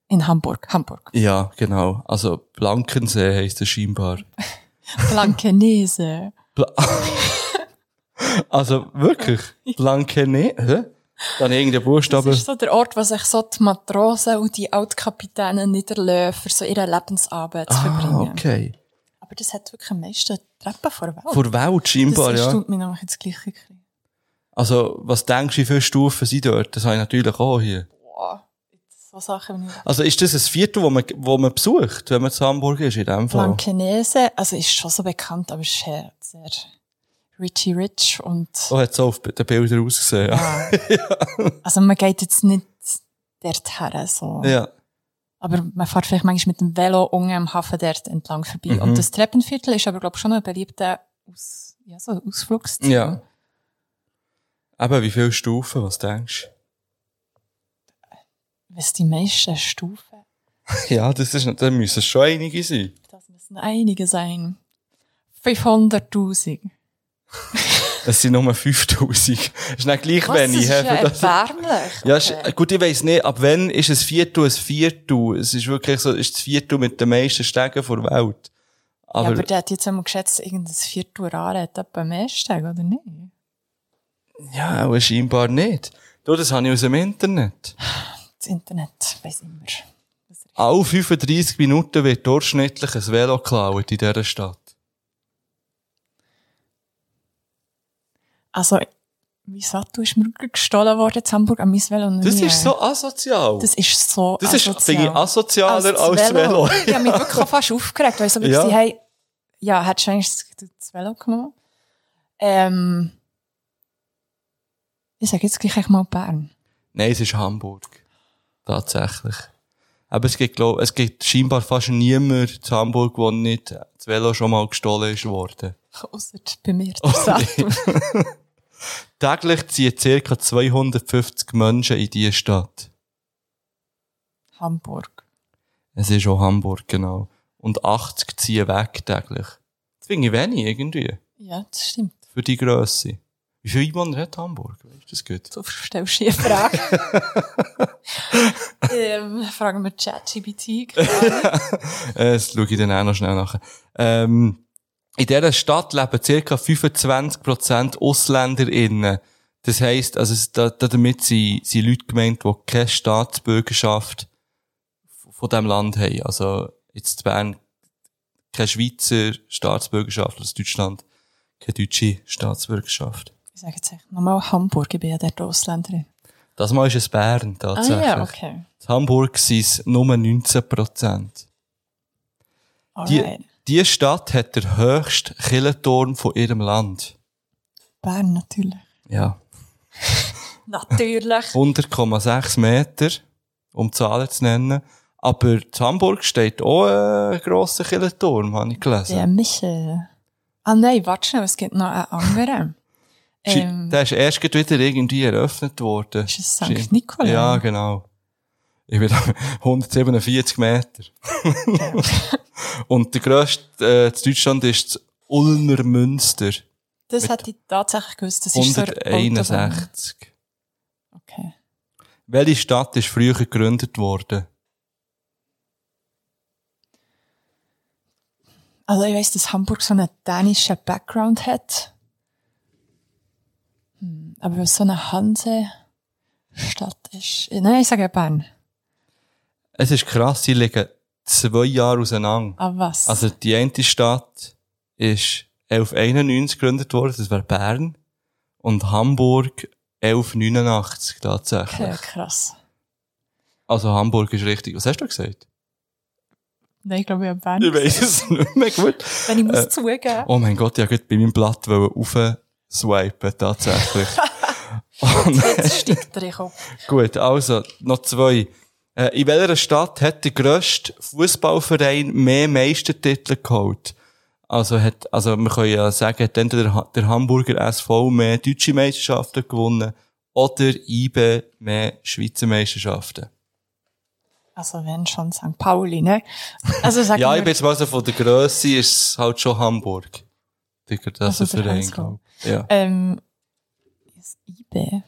In Hamburg. Hamburg. Ja, genau. Also Blankensee heisst es scheinbar. [LAUGHS] Blankenese. Bla [LAUGHS] also wirklich? Blankene? Dann irgendein Das Buchstabe. ist so der Ort, wo sich so die Matrosen und die Altkapitäne niederlassen, für so ihre Lebensabend zu Ah, verbringen. okay. Aber das hat wirklich am meisten Treppen vor der Welt. Vor Welt scheinbar, das ja. erstaunt mich nämlich jetzt gleich ein. Also, was denkst du, wie viele Stufen sind dort? Das habe ich natürlich auch hier. Boah, so Sachen wie Also, ist das ein Viertel, wo man, wo man besucht, wenn man zu Hamburg ist, in dem Fall? Blankenese, also ist schon so bekannt, aber ist sehr, sehr richy rich und So hat es auf den Bildern ausgesehen. [LAUGHS] Ja. also man geht jetzt nicht dort her, so. ja. Aber man fährt vielleicht manchmal mit dem Velo unten am Hafen dort entlang vorbei. Mhm. Und das Treppenviertel ist aber, glaube ich, schon ein beliebter Aus, ja, so Ausflugsziel. Ja. Aber wie viele Stufen, was denkst Was die meisten Stufen, du? [LAUGHS] Ja, das ist, da müssen schon einige sein. das müssen einige sein. 500.000. [LAUGHS] Es sind nur 5000. Das ist nicht gleich Was, wenig. das ist ja erbärmlich. Ja, ist, Okay. gut, ich weiss nicht, ab wann ist ein Viertel ein Viertel? Es ist wirklich so, ist das Viertel mit den meisten Stegen der Welt. Aber, ja, aber der hat jetzt einmal geschätzt, irgendein Viertel Jahre hat etwa mehr Steg, oder nicht? ja, aber scheinbar nicht. Du, das habe ich aus dem Internet. Das Internet weiss immer. Alle 35 Minuten wird durchschnittlich ein Velo geklaut in dieser Stadt. Also, wie Sattel ist mir gestohlen worden in Hamburg an mein Velo. Das ist so asozial. Das ist so Das ist, asozial. finde ich, asozialer als das Velo. Ich habe mich [LAUGHS] wirklich fast aufgeregt, weil so wie Ja. sie hey, ja, hättest du eigentlich das- das Velo genommen? Ähm, ich sage jetzt gleich mal Bern. Nein, es ist Hamburg. Tatsächlich. Aber es gibt, glaub, es gibt scheinbar fast niemand zu Hamburg, wo nicht das Velo schon mal gestohlen ist worden. Ausser bei mir, Oh, der Sattel. [LAUGHS] Täglich ziehen ca. 250 Menschen in diese Stadt. Hamburg. Es ist auch Hamburg, genau. Und 80 ziehen weg täglich. Das finde ich wenig, irgendwie. Ja, das stimmt. Für die Grösse. Wie viele Einwohner hat Hamburg? Weißt du das gut? Du stellst hier eine Frage. [LAUGHS] ähm, fragen wir ChatGPT. [LAUGHS] Äh, Das schaue ich dann auch noch schnell nach. Ähm, in dieser Stadt leben ca. 25% AusländerInnen. Das heisst, also, da, damit sind, sind Leute gemeint, die keine Staatsbürgerschaft von diesem Land haben. Also, jetzt in Bern keine Schweizer Staatsbürgerschaft, aus Deutschland keine deutsche Staatsbürgerschaft. Ich sage jetzt echt nochmal Hamburg, ich bin ja dort Ausländerin. Das Mal ist es Bern, Ah tatsächlich. ja, okay. In Hamburg sind es nur 19%. Die, Alright. Die Stadt hat den höchsten Killenturm von ihrem Land. Bern natürlich. Ja. [LAUGHS] Natürlich. 100,6 Meter, um Zahlen zu nennen. Aber in Hamburg steht auch ein grosser Killenturm, habe ich gelesen. Der Michel. Ah nein, warte schnell, es gibt noch einen anderen. Ähm, Der ist erst wieder irgendwie eröffnet worden. Ist es St. Nikolai? Ja, genau. Ich bin 147 [LAUGHS] Meter. [LAUGHS] Und der grösste äh, in Deutschland ist das Ulmer Münster. Das hätte ich tatsächlich gewusst. Das ist so. 161. Okay. Welche Stadt ist früher gegründet worden? Also ich weiss, dass Hamburg so einen dänischen Background hat. Hm, aber was so eine Hansestadt ist. Nein, ich sage Bern. Es ist krass, sie liegen zwei Jahre auseinander. Aber was? Also die eine Stadt ist 1191 gegründet worden, das wäre Bern. Und Hamburg 1189 tatsächlich. okay, krass. Also Hamburg ist richtig. Was hast du gesagt? Nein, ich glaube, ich habe Bern. Ich weiss es nicht mehr gut. Wenn ich muss Äh, zugeben. Oh mein Gott, ich wollte bei meinem Blatt aufswipen, tatsächlich. [LAUGHS] Und, Jetzt steigt der Kopf. gut, also, noch zwei. Äh, in welcher Stadt hat der grösste Fußballverein mehr Meistertitel geholt? Also hat, also wir können ja sagen, hat entweder der, Ha- der Hamburger SV mehr deutsche Meisterschaften gewonnen oder IBE mehr Schweizer Meisterschaften. Also wenn schon St. Pauli, ne? Also sagen [LAUGHS] Ja, ich bin jetzt mal so von der Grösse ist es halt schon Hamburg. Digga, das Also ist der Verein. Ja. ähm, ist IB.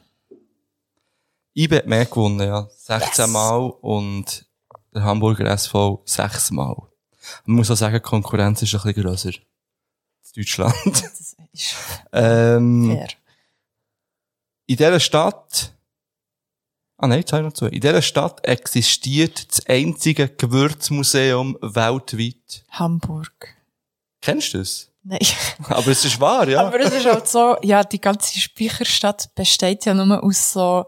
IBE hat mehr gewonnen, ja. 16 Yes. Mal und der Hamburger SV 6 Mal. Man muss auch sagen, die Konkurrenz ist ein bisschen grösser. In Deutschland. [LAUGHS] Das ist ähm, fair. in dieser Stadt, ah nein, jetzt habe ich noch zwei. In dieser Stadt existiert das einzige Gewürzmuseum weltweit. Hamburg. Kennst du das? Nein. [LAUGHS] Aber es ist wahr, ja. Aber es ist halt so, ja, die ganze Speicherstadt besteht ja nur aus so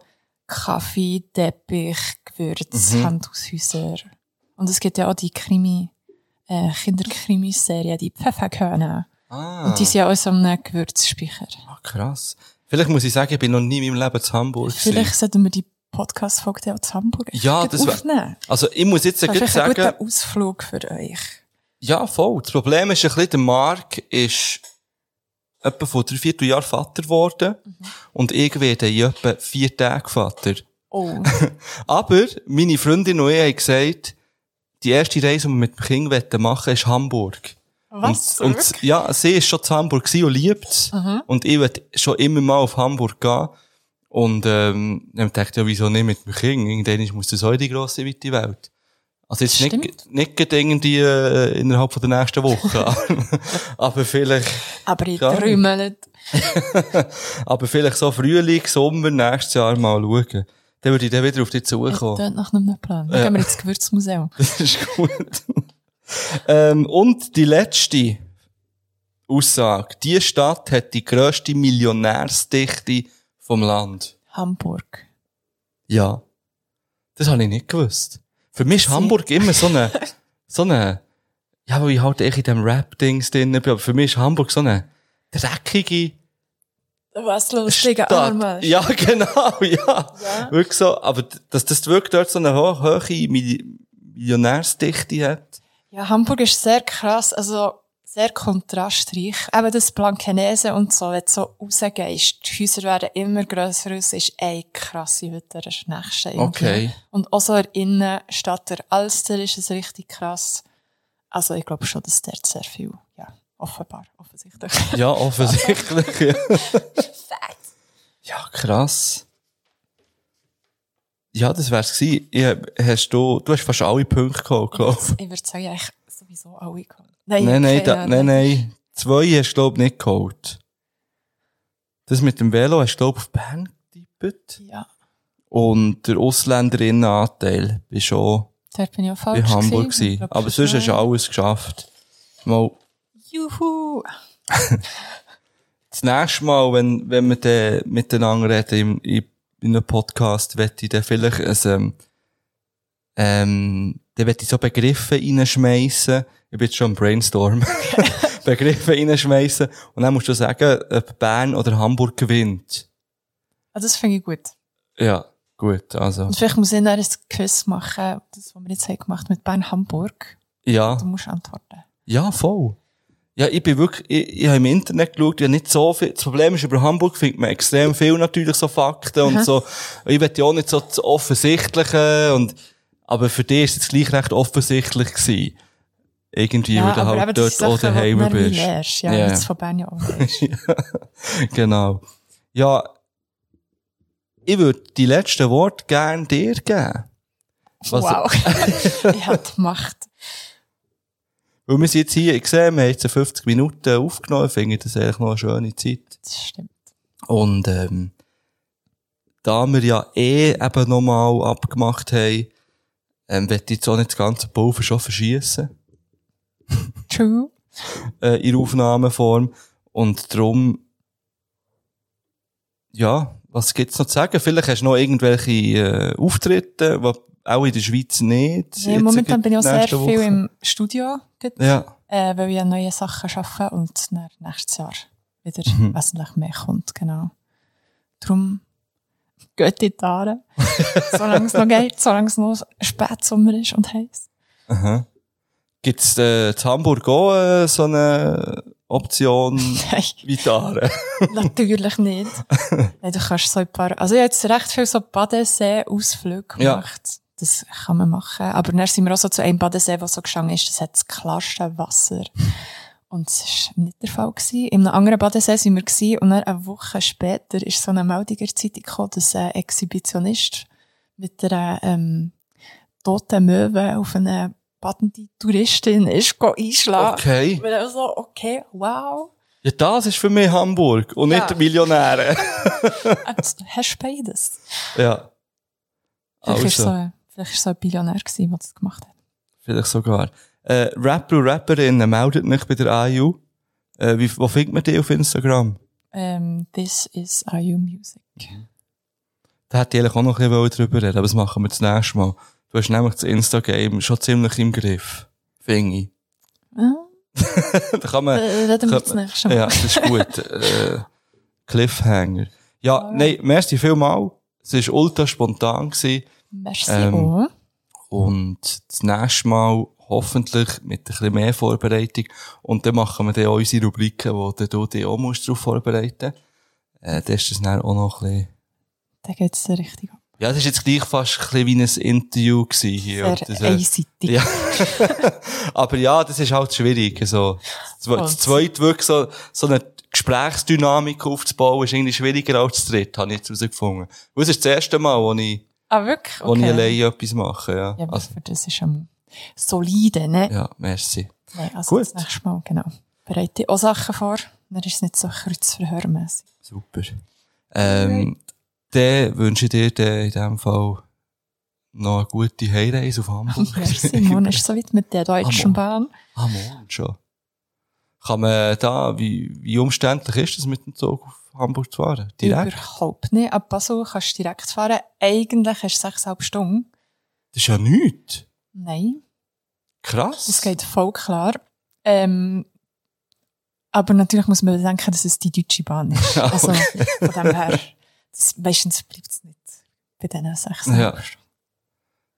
Kaffee, Teppich, Gewürz, Mhm. Handhaushäuser. Und es gibt ja auch die Krimi, äh, Kinderkrimiserie, die Pfefferkörner. ah, Und die sind ja auch so einem Gewürzspeicher. ah, krass. Vielleicht muss ich sagen, ich bin noch nie in meinem Leben zu Hamburg. gewesen. Vielleicht sollten wir die Podcast-Folge auch zu Hamburg Ja, das aufnehmen. Also, ich muss jetzt Das ist ein sagen, guter Ausflug für euch. Ja, voll. Das Problem ist ein bisschen, der Mark ist etwa vor drei Vierteljahren Vater geworden. Und ich werde in etwa vier Tage Vater. Oh. [LAUGHS] Aber meine Freundin und ich haben gesagt, die erste Reise, die wir mit dem Kind machen wollen, ist Hamburg. Was? Und, und ja, sie ist schon zu Hamburg und liebt's. Und ich will schon immer mal auf Hamburg gehen. Und, ähm, dann dachte ich, ja, wieso nicht mit dem Kind? Irgendwann muss das auch in die grosse, weite Welt. Also jetzt Stimmt. nicht, nicht irgendwie, äh, innerhalb von der nächsten Woche. [LAUGHS] aber vielleicht, Aber ich träume nicht. [LAUGHS] aber vielleicht so Frühling, Sommer, nächstes Jahr mal schauen. Dann würde ich dann wieder auf dich Das zukommen. klingt nach einem Plan. Dann Ja. gehen wir ins Gewürzmuseum. [LAUGHS] Das ist gut. ähm, und die letzte Aussage. Die Stadt hat die grösste Millionärsdichte vom Land. Hamburg. Ja. Das habe ich nicht gewusst. Für mich ist Hamburg immer so eine, so eine, ja, weil ich halt echt in dem Rap-Dings drin bin, aber für mich ist Hamburg so eine dreckige Was lustiger. Arme. Ja, genau, [LAUGHS] ja. Wirklich so, aber dass das wirklich dort so eine ho hohe Milli- Millionärsdichte hat. Ja, Hamburg ist sehr krass, also sehr kontrastreich. Eben das Blankenese und so, wenn du so rausgehst, die Häuser werden immer grösser, es ist eine krasse Hütte, das ist das nächste. irgendwie. Okay. Und auch so in der Innenstadt der Alster ist es richtig krass. Also ich glaube schon, dass dort sehr viel, ja, offenbar, offensichtlich. [LAUGHS] Ja, offensichtlich. ja. ja, krass. Ja, das wär's gewesen. Ich, hast du, du hast fast alle Punkte gehabt, glaub ich. Ich würde sagen, eigentlich sowieso alle gehabt. Nein, Nein, nein, da, nein, nein. Zwei hast du, glaub ich, nicht geholt. Das mit dem Velo hast du, glaub ich, auf Bern getippt. Ja, Und der Ausländerinnenanteil war schon dort bin ich auch falsch bei Hamburg gewesen. Gewesen. Aber sonst hast du alles geschafft. Mal, Juhu! [LAUGHS] das nächste Mal, wenn, wenn wir dann miteinander reden im, in, in einem Podcast, wette ich dann vielleicht ein, ähm, ähm, dann wette ich so Begriffe reinschmeissen. Ich bin jetzt schon am Brainstorm. [LAUGHS] [LAUGHS] Begriffe reinschmeissen. Und dann musst du sagen, ob Bern oder Hamburg gewinnt. Ah, das finde ich gut. Ja, gut, also. Und vielleicht muss ich dann ein Quiz machen, das, was wir jetzt haben gemacht mit Bern-Hamburg. Ja. Du musst antworten. Ja, voll. Ja, ich bin wirklich, ich, ich habe im Internet geschaut, ja nicht so viel. Das Problem ist, über Hamburg findet man extrem viel natürlich so Fakten und so. Ich will ja auch nicht so das Offensichtliche und, aber für dich ist es gleich recht offensichtlich gewesen. irgendwie, Ja, weil du halt dort Sachen, die daheim bist. lernst. Ja, Ja. jetzt von Bern ja auch [LAUGHS] lernst. genau. Ja, ich würde die letzten Worte gerne dir geben. Was- Wow. [LAUGHS] [LAUGHS] ich die Macht. Weil wir sind jetzt hier, ich sehe, wir haben jetzt 50 Minuten aufgenommen, ich finde das eigentlich noch eine schöne Zeit. Das stimmt. Und ähm, da wir ja eh eben nochmal abgemacht haben, ähm, ich jetzt auch nicht das ganze Pulver schon verschießen True. [LAUGHS] äh, in Aufnahmeform. Und darum, ja, was gibt's noch zu sagen? Vielleicht hast du noch irgendwelche äh, Auftritte, die auch in der Schweiz nicht. Ja, momentan bin ich auch sehr nächste viel Woche. im Studio, dort, Ja, äh, weil ich an neuen Sachen arbeite und nächstes Jahr wieder Mhm. wesentlich mehr kommt. Genau. Darum geht die Haare, [LAUGHS] solange es noch geht, solange es noch Spätsommer ist und heiß. aha. Gibt's äh, in Hamburg auch äh, so eine Option [LAUGHS] Nein, wie Tare? [LAUGHS] natürlich nicht. Nein, du kannst so ein paar, also ich habe jetzt recht viel so Badesee-Ausflüge Ja. gemacht. Das kann man machen. Aber dann sind wir auch so zu einem Badesee, der so gestanden ist, das hat das klarste Wasser. Und das war nicht der Fall. Gewesen. In einem anderen Badesee sind wir gewesen, und dann eine Woche später ist so eine Meldung in der Zeitung gekommen, dass ein Exhibitionist mit einer ähm, toten Möwe auf eine badende Touristin ist einschlagen. Okay. Und wir so, okay, wow. Ja, das ist für mich Hamburg und Ja. nicht Millionäre. [LAUGHS] Äh, Hast du beides? ja. Vielleicht so, Also, vielleicht ist so ein Billionär gewesen, der das gemacht hat. vielleicht sogar. Äh, Rapper und Rapperinnen, meldet mich bei der AU. Äh, wie, wo findet man die auf Instagram? Ähm, this is IU Music. Da hätte ich eigentlich auch noch ein bisschen drüber reden aber das machen wir das nächste Mal. Du hast nämlich das Insta-Game schon ziemlich im Griff. Finde ich. Ah, [LAUGHS] da kann man, äh, reden wir das nächste Mal. ja, das ist gut. [LAUGHS] äh, Cliffhanger. Ja, nein, merci vielmal. Es war ultra spontan gewesen. Merci Ähm, auch. Und das nächste Mal hoffentlich mit ein bisschen mehr Vorbereitung. Und dann machen wir dann auch unsere Rubriken, wo dann du dich auch musst darauf vorbereiten äh, Dann ist das dann auch noch ein bisschen... Da geht es richtig ab. Ja, das ist jetzt gleich fast ein bisschen wie ein Interview gewesen hier. Sehr das, einseitig. ja. [LAUGHS] Aber ja, das ist halt schwierig. So. Das, das zweite wirklich so, so eine Gesprächsdynamik aufzubauen, ist irgendwie schwieriger als das dritte, habe ich jetzt herausgefunden. Es ist das erste Mal, wo ich, Ah, wirklich? wo ich Okay. alleine etwas mache, ja. Ja, aber also, für das ist am solide, ne? ja, merci. Nein, also Gut. das nächste Mal, genau. Bereite auch Sachen vor, dann ist es nicht so kreuzverhörmässig. Super. Ähm, dann wünsche ich dir in dem Fall noch eine gute Heimreise auf Hamburg. Merci, morgen ist so weit mit der Deutschen Bahn. Ah, morgen schon. Kann man da, wie, wie umständlich ist es mit dem Zug auf Hamburg zu fahren? Direkt? Überhaupt nicht. Ab Basel kannst du direkt fahren. Eigentlich hast du sechseinhalb Stunden. Das ist ja nichts. Nein, Krass. das geht voll klar. Ähm, aber natürlich muss man bedenken, dass es die Deutsche Bahn ist. Ja, [LAUGHS] Also okay. von dem her, das, meistens bleibt es nicht bei diesen sechseinhalb Ja.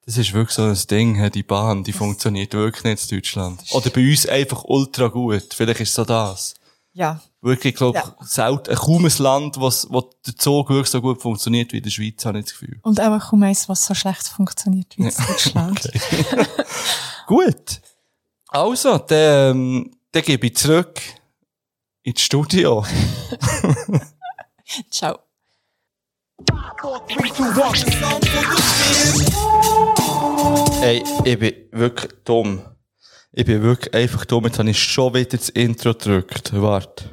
Das ist wirklich so ein Ding, die Bahn, die funktioniert wirklich nicht in Deutschland. Oder bei uns einfach ultra gut. Vielleicht ist es so das. Ja, Wirklich, ich glaube, Ja. selten, kaum ein Land, was, wo der Zug wirklich so gut funktioniert wie in der Schweiz, habe ich das Gefühl. und auch kaum eins, was so schlecht funktioniert wie in Deutschland. [LAUGHS] [LAUGHS] Gut. Also, dann, ähm, dann gebe ich zurück ins Studio. [LAUGHS] Ciao. Ey, ich bin wirklich dumm. Ich bin wirklich einfach dumm. Jetzt habe ich schon wieder das Intro gedrückt. Warte.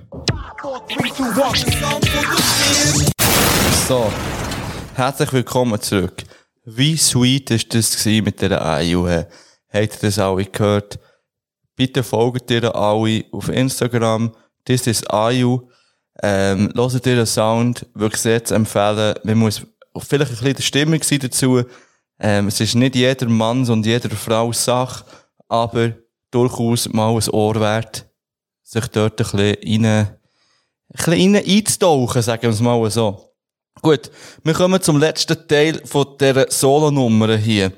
So. Herzlich willkommen zurück. Wie sweet ist das mit dieser IU? Habt ihr das alle gehört? Bitte folgt ihr alle auf Instagram. This is IU. Ähm, hört ihr den Sound. Wirklich sehr zu empfehlen. Man muss vielleicht ein bisschen die Stimmung sein dazu. Ähm, es ist nicht jeder Mann und jeder Frau Sache, aber durchaus mal ein Ohr wert, sich dort ein bisschen rein, ein bisschen rein einzutauchen, sagen wir es mal so. Gut, wir kommen zum letzten Teil von dieser Solo-Nummer hier.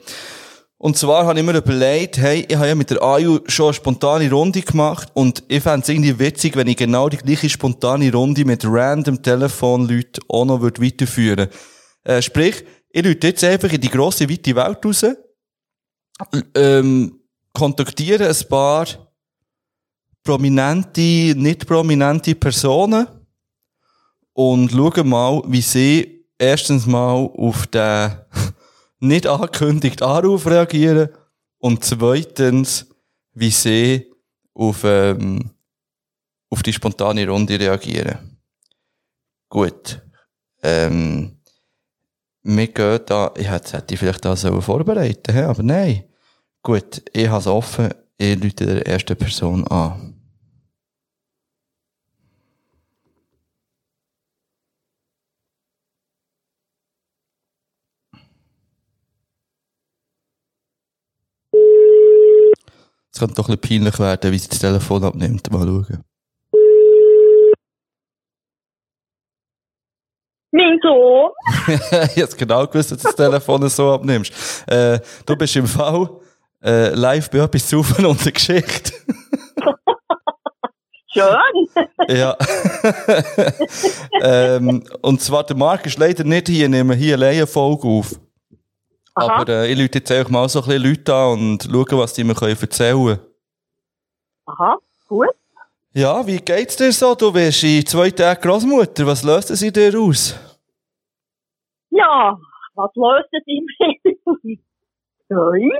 Und zwar habe ich mir überlegt, hey, ich habe ja mit der AJU schon eine spontane Runde gemacht und ich fände es irgendwie witzig, wenn ich genau die gleiche spontane Runde mit random Telefonleuten auch noch würde weiterführen äh, Sprich, ich lüte jetzt einfach in die grosse, weite Welt raus, ähm, kontaktiere ein paar prominente, nicht prominente Personen und schaue mal, wie sie erstens mal auf den [LAUGHS] nicht angekündigten Anruf reagieren und zweitens, wie sie auf, ähm, auf die spontane Runde reagieren. Gut. Ähm, wir gehen da, ich hätte, hätte ich vielleicht da so vorbereiten aber nein. Gut, ich habe es offen, ich rufe der ersten Person an. Es könnte doch ein bisschen peinlich werden, wie sie das Telefon abnimmt. Mal schauen. Mein Sohn. [LAUGHS] ich habe jetzt genau gewusst, dass du das Telefon so abnimmst. Äh, du bist im Fall äh, live bei etwas zu und der Geschichte. [LAUGHS] Schön. ja. ähm, und zwar, der Marc ist leider nicht hier, nehmen hier alleine eine Folge auf. Aha. Aber äh, ich lüte jetzt einfach mal so ein bisschen Leute an und schaue, was die mir können erzählen können. Aha, gut. Ja, wie geht's dir so? Du bist in zwei Tagen Großmutter. Was löst es in dir aus? Ja, was löst es in mir? Freude,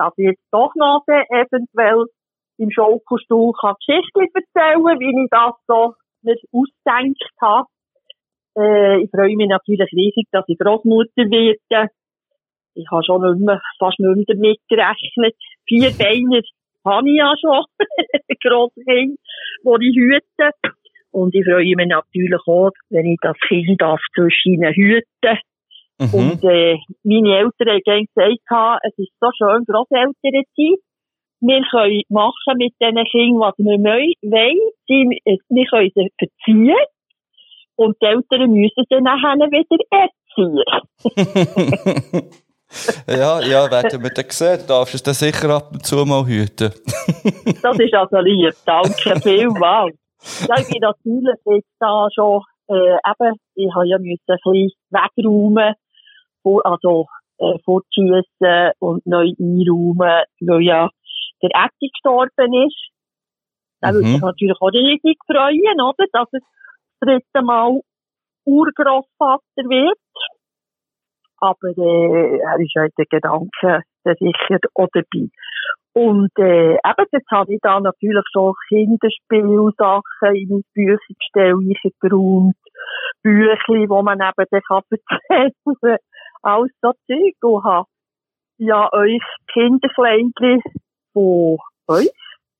dass ich jetzt doch noch eventuell im Schaukelstuhl kann Geschichten erzählen wie ich das so mir ausgedenkt habe. Äh, ich freue mich natürlich riesig, dass ich Großmutter werde. Ich habe schon nicht mehr, fast nicht mehr damit gerechnet. Vier Beine habe ich ja schon. [LAUGHS] Grosskind, wo ich hüte. Und ich freue mich natürlich auch, wenn ich das Kind darf zwischen ihnen hüten. Mhm. Und äh, meine Eltern haben gerne gesagt, es ist so schön, Grosselternzeit. Wir können machen mit diesen Kindern, was wir wollen. Sie, äh, wir können sie verziehen. Und die Eltern müssen sie nachher wieder erziehen. [LAUGHS] ja, ja, werden wir dann sehen. Du darfst es dann sicher ab und zu mal hüten. [LAUGHS] Das ist also lieb. Danke vielmals. Ja, ich bin natürlich jetzt da schon, äh, eben, ich habe ja müssen ein bisschen wegräumen, vor, also, äh, fortschiessen und neu einräumen, weil ja der Etti gestorben ist. Da würde Mhm. ich natürlich auch riesig freuen, oder? Dass er das dritte Mal Urgroßvater wird. Aber, äh, er ist ja in den Gedanken sicher auch dabei. Und äh, eben, jetzt habe ich da natürlich so Kinderspielsachen in mein Büchergestell eingeräumt, Büchli, wo man eben dann kann erzählen alles so Zeug. Und habe ja euch Kinderkleidchen von euch,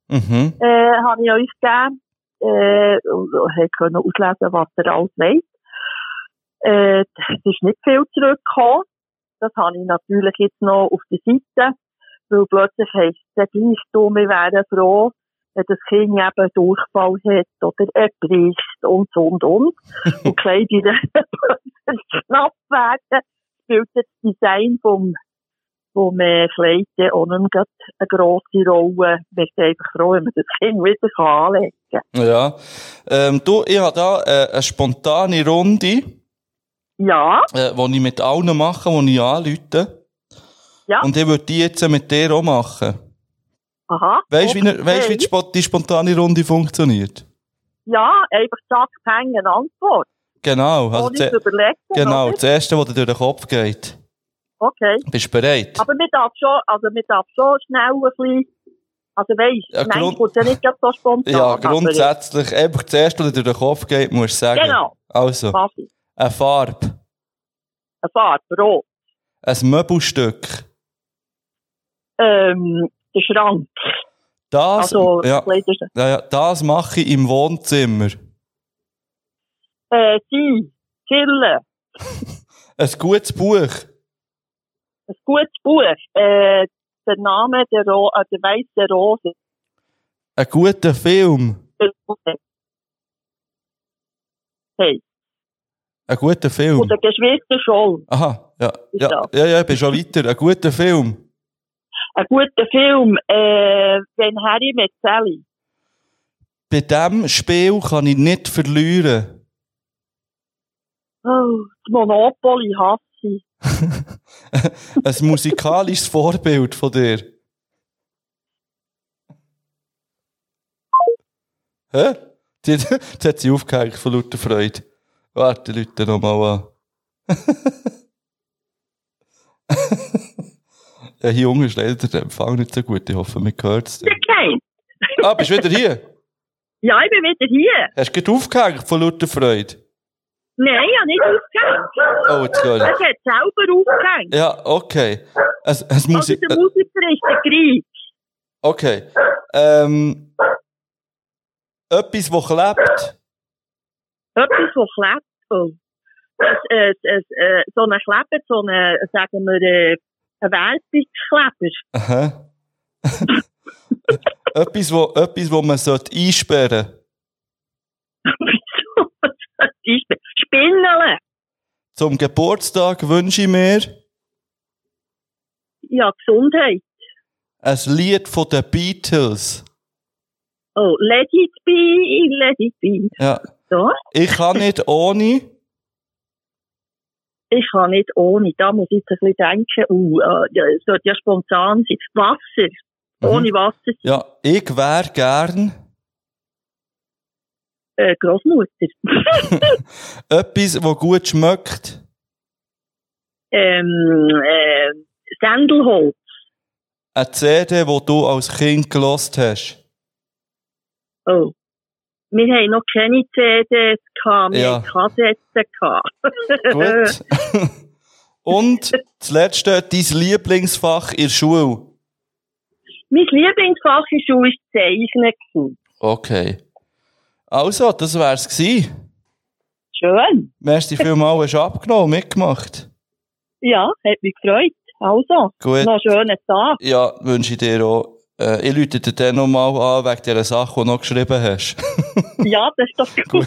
Mhm. äh, habe ich euch gegeben. Äh, und und können auslesen, was ihr alles wollt. Äh, es ist nicht viel zurückgekommen. Das habe ich natürlich jetzt noch auf der Seite. Weil plötzlich heisst es gleich, du, wir wären froh, wenn das Kind eben Durchfall hat oder er bricht und so und und. und [LAUGHS] die Kleider [LAUGHS] plötzlich knapp werden, spielt das Design vom, vom äh, Kleid dann auch nicht mehr eine grosse Rolle. Wir sind einfach froh, wenn man das Kind wieder anlegen kann. Ja. Ähm, du, ich habe da äh, eine spontane Runde, Ja, äh, die ich mit allen mache, die ich anrufe. ja, Und ich würde die jetzt mit dir auch machen. aha. Weißt du, wie, okay. weißt, wie die, Spo- die spontane Runde funktioniert? Ja, einfach zack, peng, eine Antwort. Genau. Also Ohne zu überlegen. genau, oder? das erste, was dir durch den Kopf geht. Okay. Bist du bereit? Aber man darf schon, also man darf schon schnell ein bisschen, also weisst, Ja, nein, kommt ja nicht ganz so spontan. ja, grundsätzlich, einfach das erste, was dir durch den Kopf geht, musst du sagen. Genau. Also, ist? eine Farbe, Eine Farbe, rot. ein Möbelstück, Ähm, der Schrank. das, Also, ja, ja, das mache ich im Wohnzimmer. Äh, sie, Kille. [LAUGHS] Ein gutes Buch, Ein gutes Buch. Äh, der Name der, Ro äh, der weiße Rose. ein guter Film, Hey. ein guter Film. Und der Geschwister Scholl. Aha, ja, ja, ja, ja, ich bin schon weiter. Ein guter Film. Ein guter Film, äh, wenn Harry mit Sally. Bei diesem Spiel kann ich nicht verlieren. Oh, die Monopoly hasse ich. [LAUGHS] Ein musikalisches Vorbild von dir. Hä? Jetzt hat sie aufgehängt von lauter Freude. Warte, Leute, nochmal an. [LAUGHS] ja, hier unten ist leider der Empfang nicht so gut. Ich hoffe, man hört es. Okay. Ah, bist du wieder hier? [LAUGHS] Ja, ich bin wieder hier. Hast du aufgehängt von lauter Freude? Nein, ich habe nicht aufgehängt. Oh, jetzt höre Er hat selber aufgehängt. Ja, okay. Es, es muss Also der Musiker ist der okay. Ähm, etwas, das klebt. Etwas, das klebt. Oh. Es, es, es, äh, so ein Kleber, so ein, sagen wir, äh, ein Werbungskleber. Aha. [LAUGHS] etwas, wo, etwas, wo man sollte einsperren Spinnele. Zum Geburtstag wünsche ich mir Ja, Gesundheit. ein Lied von den Beatles. Oh, let it be, let it be. Ja. So. Ich kann nicht ohne. Ich kann nicht ohne. Da muss ich jetzt ein bisschen denken. Uh, äh, ja, es sollte ja spontan sein. Wasser. Ohne Wasser. Ja, ich wär gern Äh, Großmutter. [LAUGHS] etwas, wo gut schmeckt. ähm, äh, Sandelholz. Eine CD, wo du als Kind gelost hast. Oh. Wir haben noch keine CDs gehabt, wir Ja. haben Kassetten gehabt. [LAUGHS] Gut. [LAUGHS] Und das letzte, dein Lieblingsfach in der Schule. mein Lieblingsfach in der Schule war Zeichnen. Okay. Also, das wär's gewesen. Schön. Merci vielmals, hast du abgenommen, mitgemacht. Ja, hat mich gefreut. Also, Gut. noch einen schönen Tag. Ja, wünsche ich dir auch. Äh, ich rufe dir dann nochmal an, wegen dieser Sache, die du noch geschrieben hast. [LAUGHS] Ja, das ist doch gut.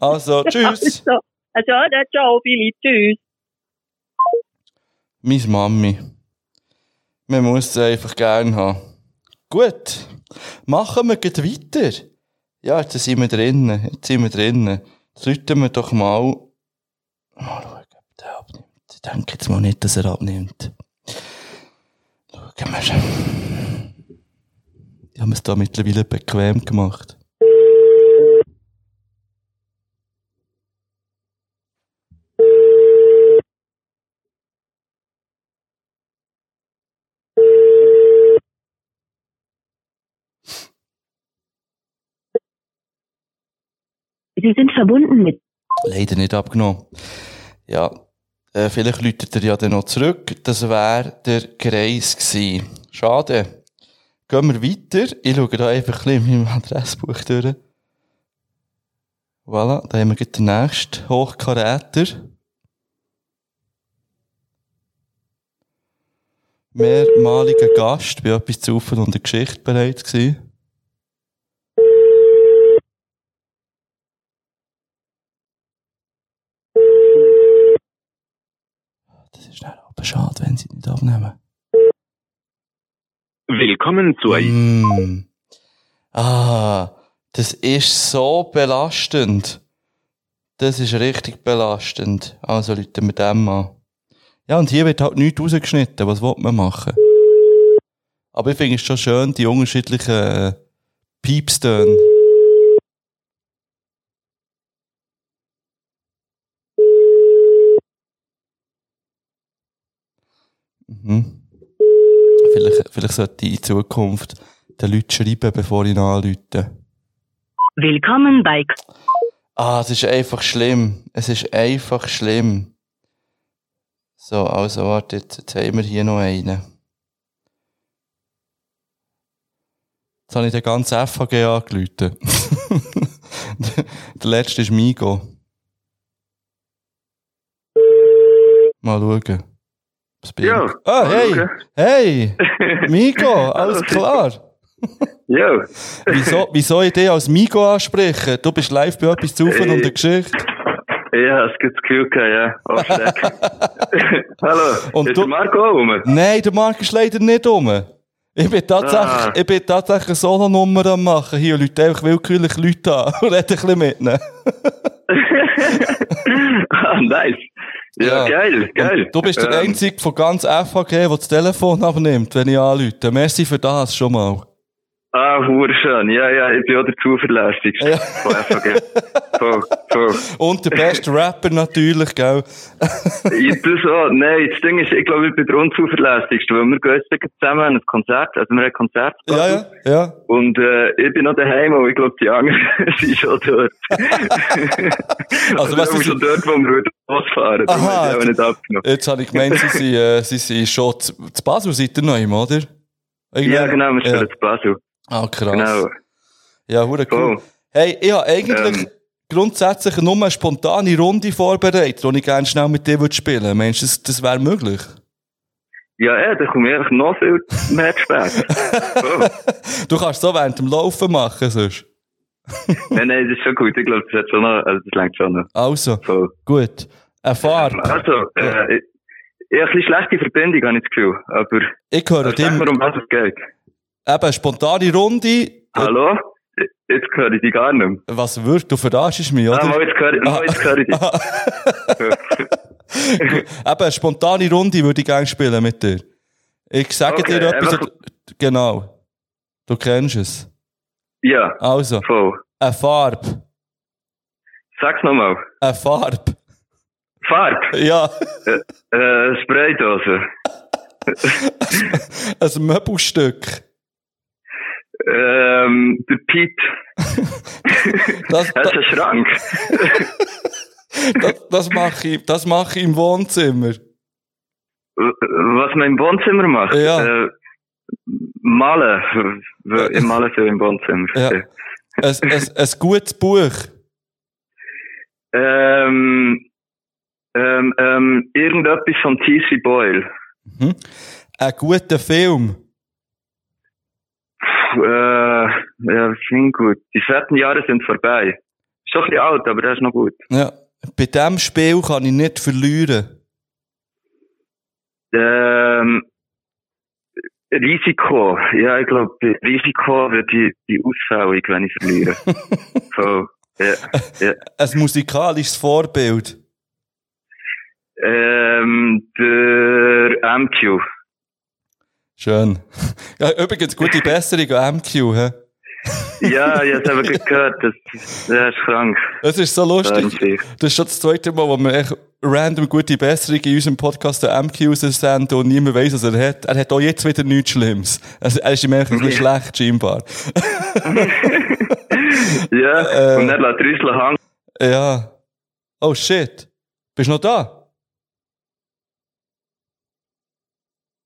Also, tschüss. Also, also, ciao, Billy, tschüss. Meine Mami. Man muss sie einfach gern haben. Gut. Machen wir gleich weiter. Ja, jetzt sind wir drinnen. Jetzt sind wir drinnen. Jetzt rufen wir doch mal. Mal schauen, ob der abnimmt. Ich denke jetzt mal nicht, dass er abnimmt. Schauen wir. Die haben es da mittlerweile bequem gemacht. Sie sind verbunden mit. Leider nicht abgenommen. Ja, äh, vielleicht läutet er ja dann noch zurück. Das wäre der Kreis gewesen. Schade. Gehen wir weiter. Ich schaue da einfach ein bisschen in meinem Adressbuch durch. Voilà, da haben wir den nächsten Hochkaräter. Mehrmaliger Gast, bei etwas zu Ufen und der Geschichte bereits gewesen. Das ist dann aber schade, wenn sie nicht abnehmen. Willkommen zur Mm. Ah, das ist so belastend. Das ist richtig belastend. Also Leute mit dem an. Ja, und hier wird halt nichts rausgeschnitten. Was will man machen? Aber ich finde es schon schön, die unterschiedlichen äh, Piepstöne. Mhm. Vielleicht, vielleicht sollte ich in Zukunft den Leuten schreiben, bevor ich anrufe. Willkommen bei Ah, es ist einfach schlimm. Es ist einfach schlimm. So, also warte, jetzt, jetzt haben wir hier noch einen. Jetzt habe ich den ganzen FHG angerufen. [LAUGHS] der letzte ist Migo. Mal schauen. Bin Ja? Ah, mal hey! schauen. Hey! [LAUGHS] Migo, alles klar? Ja. [LAUGHS] Wieso, wieso ich dich als Migo anspreche? Du bist live bei etwas zu und der Geschichte. Ja, es gibt das Gefühl ja. Oh. [LAUGHS] Hallo, Und ist du- der Marco auch rum? Nein, der Marc ist leider nicht um. Ich bin tatsächlich, Ah. ich bin tatsächlich eine Solo-Nummer am machen. Hier Leute einfach willkürlich Leute an und rede ein bisschen mit ihnen. ah, nice. Ja, geil, geil. Und du bist der Ähm, Einzige von ganz FHG, der das Telefon abnimmt, wenn ich anrufe. Merci für das schon mal. Ah, hure schön. Ja, ja, ich bin auch der zuverlässigste. Von FAG. Voll, voll. Und der beste Rapper natürlich, gell? Ich tue so, nein, das Ding ist, ich glaube, ich bin der unzuverlässigste, weil wir gehen jetzt zusammen an ein Konzert, also wir haben ein Konzert. Ja, ja, ja. Und, äh, ich bin noch daheim, und ich glaube, die anderen [LAUGHS] sind schon dort. [LAUGHS] Also, was wir ist- schon dort, wo wir losfahren, Aha, ich auch nicht abgenommen. Jetzt habe ich gemeint, sie sind, äh, sie sind schon zu, Basel, seid ihr noch immer, oder? Ja, genau, wir spielen Ja. zu Basel. Ah, krass. Genau. Ja, hure cool. Voll. Hey, ich habe eigentlich Ähm. grundsätzlich nur eine spontane Runde vorbereitet, die ich gerne schnell mit dir spielen würde. Meinst du, das, das wäre möglich? Ja, ja, da komme ich eigentlich noch viel mehr zu spät. [LAUGHS] Voll. Du kannst so während dem Laufen machen, sonst. [LAUGHS] Nein, nein, das ist schon gut. Ich glaube, das hat schon noch, also das längt schon noch. Also, Voll. gut. Eine Fahrt. Also, äh, ich, ich habe ein bisschen schlechte Verbindung, habe ich das Gefühl. Aber, Ich höre aber dich. um was es geht. Eben, spontane Runde. Hallo? Jetzt höre ich dich gar nicht mehr. Was wird? Du verarschst mich, oder? Ah, mal, jetzt höre ich, mal, jetzt höre ich dich. [LAUGHS] Eben, eine spontane Runde würde ich gerne spielen mit dir. Ich sage Okay, dir etwas. einfach- Genau. Du kennst es. Ja, Also, voll. eine Farbe. Sag's nochmal. Eine Farbe. Farbe. Ja. Äh, äh, Spraydose. [LAUGHS] Ein Möbelstück. Ähm, der Pete. [LAUGHS] Das, Das ist ein Schrank. das, das mache ich, das mache ich im Wohnzimmer. Was man im Wohnzimmer macht? Ja. Äh, malen. Ich male viel im Wohnzimmer. Ja. Ein, ein, ein gutes Buch. Ähm, ähm, ähm, irgendetwas von T.C. Boyle. Mhm. Ein guter Film. Äh, ja, klingt gut. Die fetten Jahre sind vorbei. Ist schon ein bisschen alt, aber der ist noch gut. Ja. Bei diesem Spiel kann ich nicht verlieren. Ähm, Risiko. Ja, ich glaube, Risiko wird die, die ausfällig, wenn ich verliere. [LAUGHS] so, ja, ja. Ein musikalisches Vorbild. Ähm, der MQ. Schön. [LAUGHS] Ja, übrigens, gute Besserung an MQ. He? [LAUGHS] Ja, ich habe es gehört, das, der ist krank. Das ist so lustig. Das ist schon das zweite Mal, wo wir echt random gute Besserung in unserem Podcast der MQ senden und niemand weiss, was er hat. Er hat auch jetzt wieder nichts Schlimmes. Also, er ist ihm eigentlich ein bisschen [LAUGHS] schlecht, scheinbar. Ja, Äh. und dann lässt Rüssel hängen. Ja. Oh shit. Bist du noch da?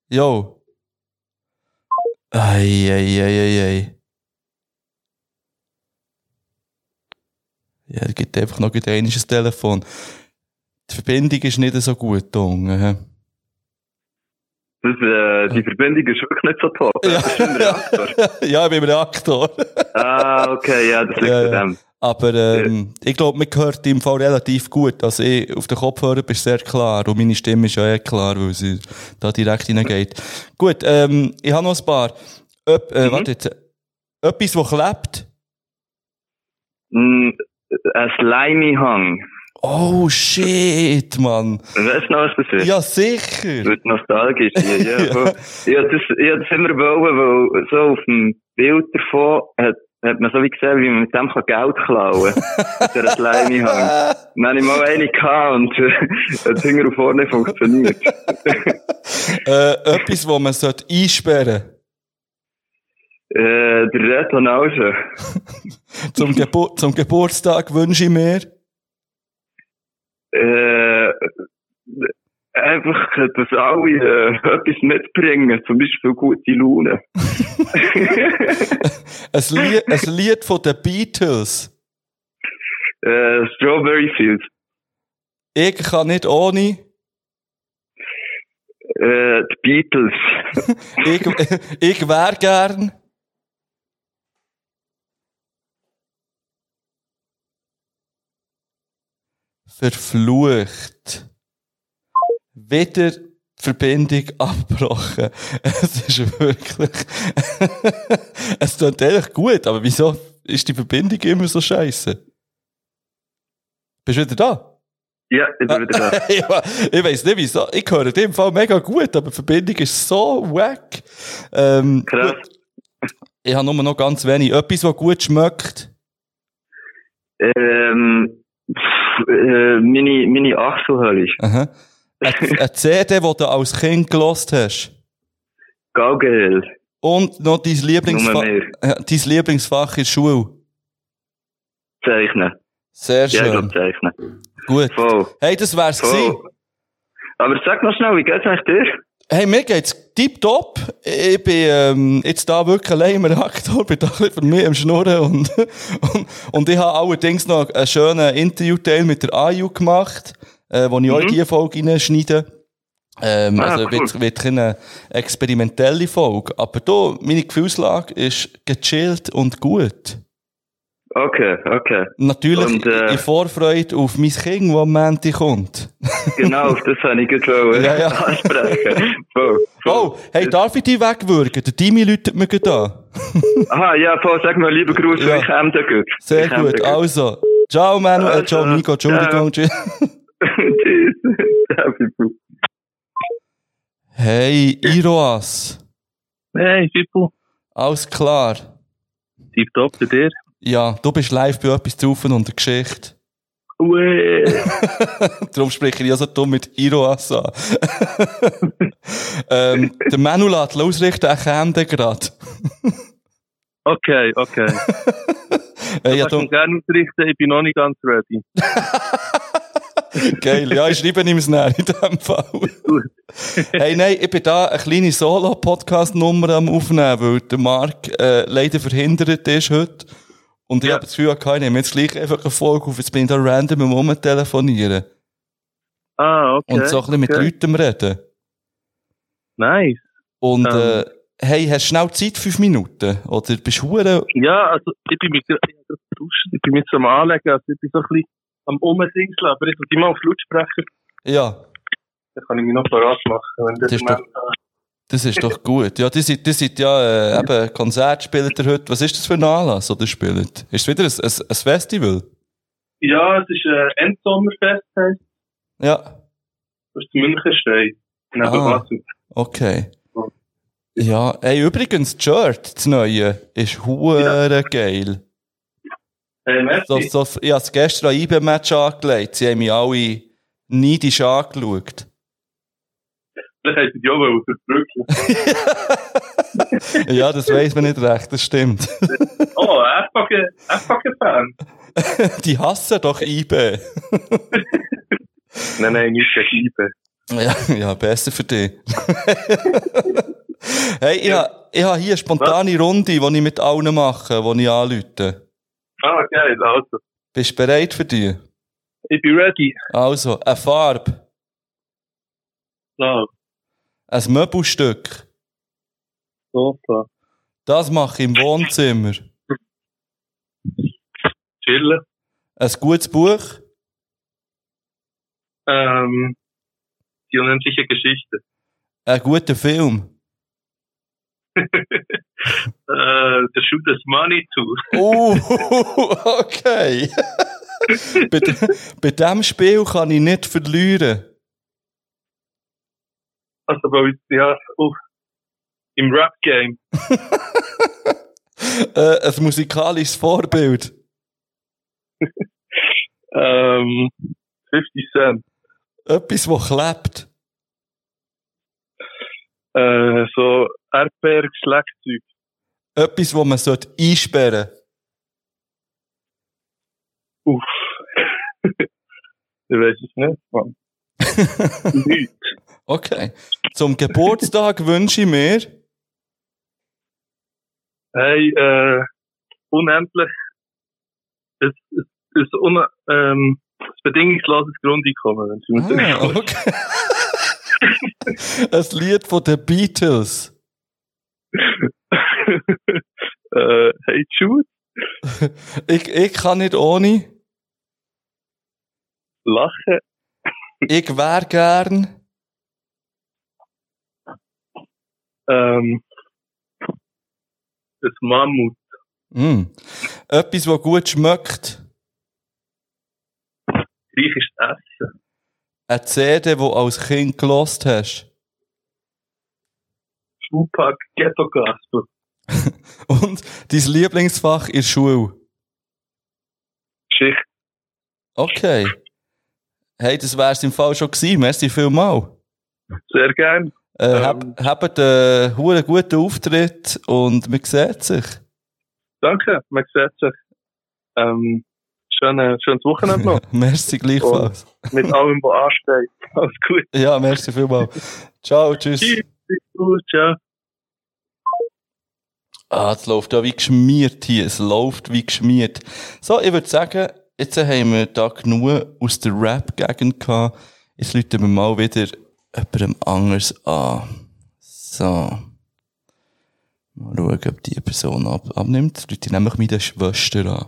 Yo. Ei, ei, ei, ei, ei. Ja, er gibt einfach noch ein dänisches Telefon. Die Verbindung ist nicht so gut? Das, äh, die Verbindung ist wirklich nicht so top. Das ist ein Reaktor. [LAUGHS] ja, ich bin im Reaktor. Ah, okay, ja, das liegt Ja, an ja. dem. Aber ähm, ich glaube, man hört im Fall relativ gut. Also ich, auf den Kopfhörer bist sehr klar und meine Stimme ist ja eh klar, weil sie da direkt hineingeht. Gut, ähm, ich habe noch ein paar. Öp, äh, Mhm. Warte jetzt. Etwas, das klebt. Mm, Ein Slimy-Hang. Oh shit, Mann. Weißt du noch, was das ist? Ja, sicher. Wird nostalgisch. [LAUGHS] Ja, ja. Ja. hab das, hab das immer wollen, weil so auf dem Bild davon hat, hat man so wie gesehen, wie man mit dem kann Geld klauen kann. Mit dieser Slimy-Hang. Dann hatte ich mal eine gehabt und äh, hat hinten und vorne funktioniert. [LAUGHS] äh, etwas, das man sollte einsperren Äh, der Retonage. [LAUGHS] zum, Gebur zum Geburtstag wünsche ich mir. Äh, einfach, dass alle äh, etwas mitbringen, zum Beispiel gute Laune. [LAUGHS] Ein Lied, ein Lied von den Beatles. Äh, Strawberry Fields. Ich kann nicht ohne. Äh, die Beatles. [LAUGHS] ich, ich wäre gern. Verflucht. Wieder die Verbindung [LAUGHS] abgebrochen. Es ist wirklich. [LAUGHS] es tut ehrlich gut, aber wieso ist die Verbindung immer so scheiße? Bist du wieder da? Ja, ich bin wieder da. [LAUGHS] ja, ich weiss nicht wieso. Ich höre in dem Fall mega gut, aber die Verbindung ist so wack. Ähm, Krass. gut. Ich habe nur noch ganz wenig. Etwas, was gut schmeckt. Ähm, pff, äh, meine, meine Achselhölle. Aha. Eine, CD, die du als Kind gelost hast. Gaugel. Und noch dein, Lieblingsfa dein Lieblingsfach in der Schule. Zeichnen. Sehr Ja, ich schön. glaub, zeichnen. Gut. Voll. Hey, das wär's Voll. gewesen. Aber sag noch schnell, wie geht's eigentlich dir? Hey, mir geht's tipptopp. Ich bin ähm, jetzt da wirklich allein im Reaktor, [LAUGHS] bin da ein bisschen für mich am Schnurren und, [LAUGHS] und, und ich habe allerdings noch einen schönen Interviewteil mit der AJU gemacht, äh, wo ich Mhm. euch diese Folge reinschneide. Ähm, Ah, also cool. wird, wird eine experimentelle Folge. Aber da, meine Gefühlslage ist gechillt und gut. Okay, okay. Natürlich Und, äh, in Vorfreude auf mein Kind, das am Montag kommt. [LAUGHS] Genau, auf das habe ich gerade [LAUGHS] Ja, ja. ansprechen. Voll. Oh, hey, darf ich dich wegwürgen? Der Dimi läutet mir gerade an. [LAUGHS] Aha, ja, voll, sag mal liebe Grüße, Ja. ich komme da gut. Sehr Ich gut, also. Ciao, Manu, äh, Also, ciao, Nico, Entschuldigung. tschüss. Tschüss. Ciao, Pipu. Hey, Iroas. Hey, Fippo. Alles klar. Tipptopp bei dir. Ja, du bist live bei etwas drauf und der Geschichte. Ue. [LAUGHS] Darum spreche ich ja so dumm mit Iroas an. [LAUGHS] ähm, der Manu lässt ausrichten, er käme gerade. [LAUGHS] Okay, okay. Ich ja, kann du, gerne ausrichten, ich bin noch nicht ganz ready. Geil. Ja, ich schreibe ihm es näher in dem Fall. hey, nein, ich bin da eine kleine Solo-Podcast-Nummer am Aufnehmen, weil der Marc äh, leider verhindert ist heute. Und ich habe das Gefühl, ich nehme jetzt gleich einfach eine Folge auf. Jetzt bin ich da random am Rumtelefonieren. Ah, okay. Und so ein bisschen mit okay. Leuten reden. Nice. Und Ähm. äh, hey, hast du schnell Zeit, fünf Minuten? Oder bist du hure... Ja, also ich bin mit, ich bin so am Anlegen, also ich bin so ein bisschen am Umdingseln, aber ich tue mal auf Lautsprecher, Ja, dann kann ich mich noch parat machen, wenn der Das ist das ist doch gut. Ja, die sind, die sind ja äh, eben Konzert spielt ihr heute. Was ist das für ein Anlass, oder spielt? Ist es wieder ein, ein, ein Festival? Ja, es ist äh, Endsommerfest, heisst Ja, das ist in München steht. Neben Ah. Basel. okay. Ja, ey, übrigens, das Shirt, das neue, ist hure geil. Hey, merci. So, so, ich habe es gestern an IB-Match angelegt. Sie haben mich alle neidisch angeschaut. Vielleicht hätte ich die auch unterdrücken. [LAUGHS] ja, das weiss man nicht recht, das stimmt. [LAUGHS] oh, FVG-Fan. [LAUGHS] Die hassen doch IB. nein, nein, nicht gegen Ibe. Ja, ja, besser für dich. hey, ich ha, ich ha hier eine spontane Runde, die ich mit allen mache, die ich anrufe. Ah, geil, also. Bist du bereit für die? Ich bin ready. Also, eine Farbe, So, ein Möbelstück. Sofa. Das mache ich im Wohnzimmer. Chillen. Ein gutes Buch, Ähm, die unendliche Geschichte. ein guter Film. Äh, der Shoot das Money zu. Oh, [LAUGHS] okay. bei, de, bei diesem Spiel kann ich nicht verlieren. Also, weil ja, oh, im Rap-Game. [LAUGHS] Äh, ein musikalisches Vorbild. [LAUGHS] Ähm, 50 Cent. Etwas, das klebt. Äh, so RPR-Schlagzeug. Etwas, das man sollte einsperren Uff. ich weiß es nicht, Mann. [LAUGHS] Nicht. Okay. Zum Geburtstag [LAUGHS] wünsche ich mir Hey, äh, unendlich, es, es, es, un, ähm, das bedingungsloses Grundeinkommen, wenn Sie mir Ah, okay. [LAUGHS] [LAUGHS] ein Lied von den Beatles. [LAUGHS] äh, hey, Jude, [LAUGHS] Ich, ich kann nicht ohne. lachen. Ich wär gern. Ähm, das Mammut. Mm. Etwas, das gut schmeckt. Griechisches Essen. Eine CD, die du als Kind gelost hast. Tupac Ghetto Gospel. [LAUGHS] Und dein Lieblingsfach in der Schule? Geschichte. Okay. Hey, das wär's im Fall schon gewesen. Merci vielmal. Sehr gern. Äh, hab, habt einen huren guten Auftritt und man sieht sich. Danke, man sieht sich. Ähm, schöne, schönes Wochenende noch. [LAUGHS] merci gleichfalls. Und mit allem, was ansteht. [LAUGHS] Alles gut. Ja, merci vielmals. Ciao, tschüss. Tschüss. Gut, ciao. Ah, es läuft ja wie geschmiert hier. Es läuft wie geschmiert. So, ich würde sagen, jetzt haben wir da genug aus der Rap-Gegend gehabt. Jetzt läuten wir mal wieder jemandem anders an. So. Mal schauen, ob die Person ab abnimmt. Läute nämlich meine Schwester an.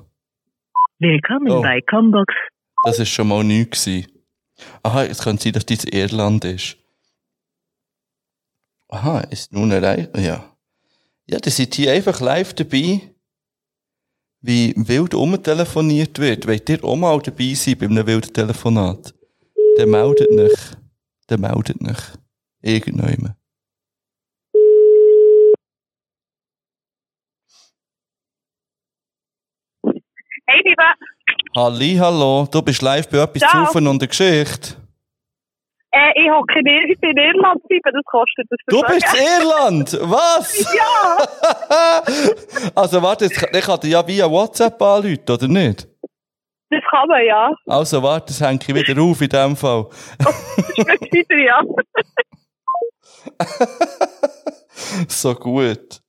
Willkommen Oh. bei Combox. Das ist schon mal nichts gewesen. Aha, es könnte sein, dass dies Irland ist. Aha, ist nun erreicht? Ja. Ja, die sind hier einfach live dabei, wie wild umtelefoniert wird. Wollt ihr auch mal dabei sein bei einem wilden Telefonat? Dann meldet nicht. Dann meldet nicht. Irgendjemand. Hey, Liebe. Halli, hallo. Du bist live bei etwas Ciao. und der Geschichte. Äh, ich hocke in, Ir- in Irland bleiben, das kostet das Du bist in Irland! Was? [LAUGHS] Ja! [LAUGHS] Also warte, ich kann dir ja via WhatsApp anrufen, oder nicht? Das kann man, ja. Also warte, das hänge ich wieder auf in dem Fall. Schmeckt wieder, ja. so gut.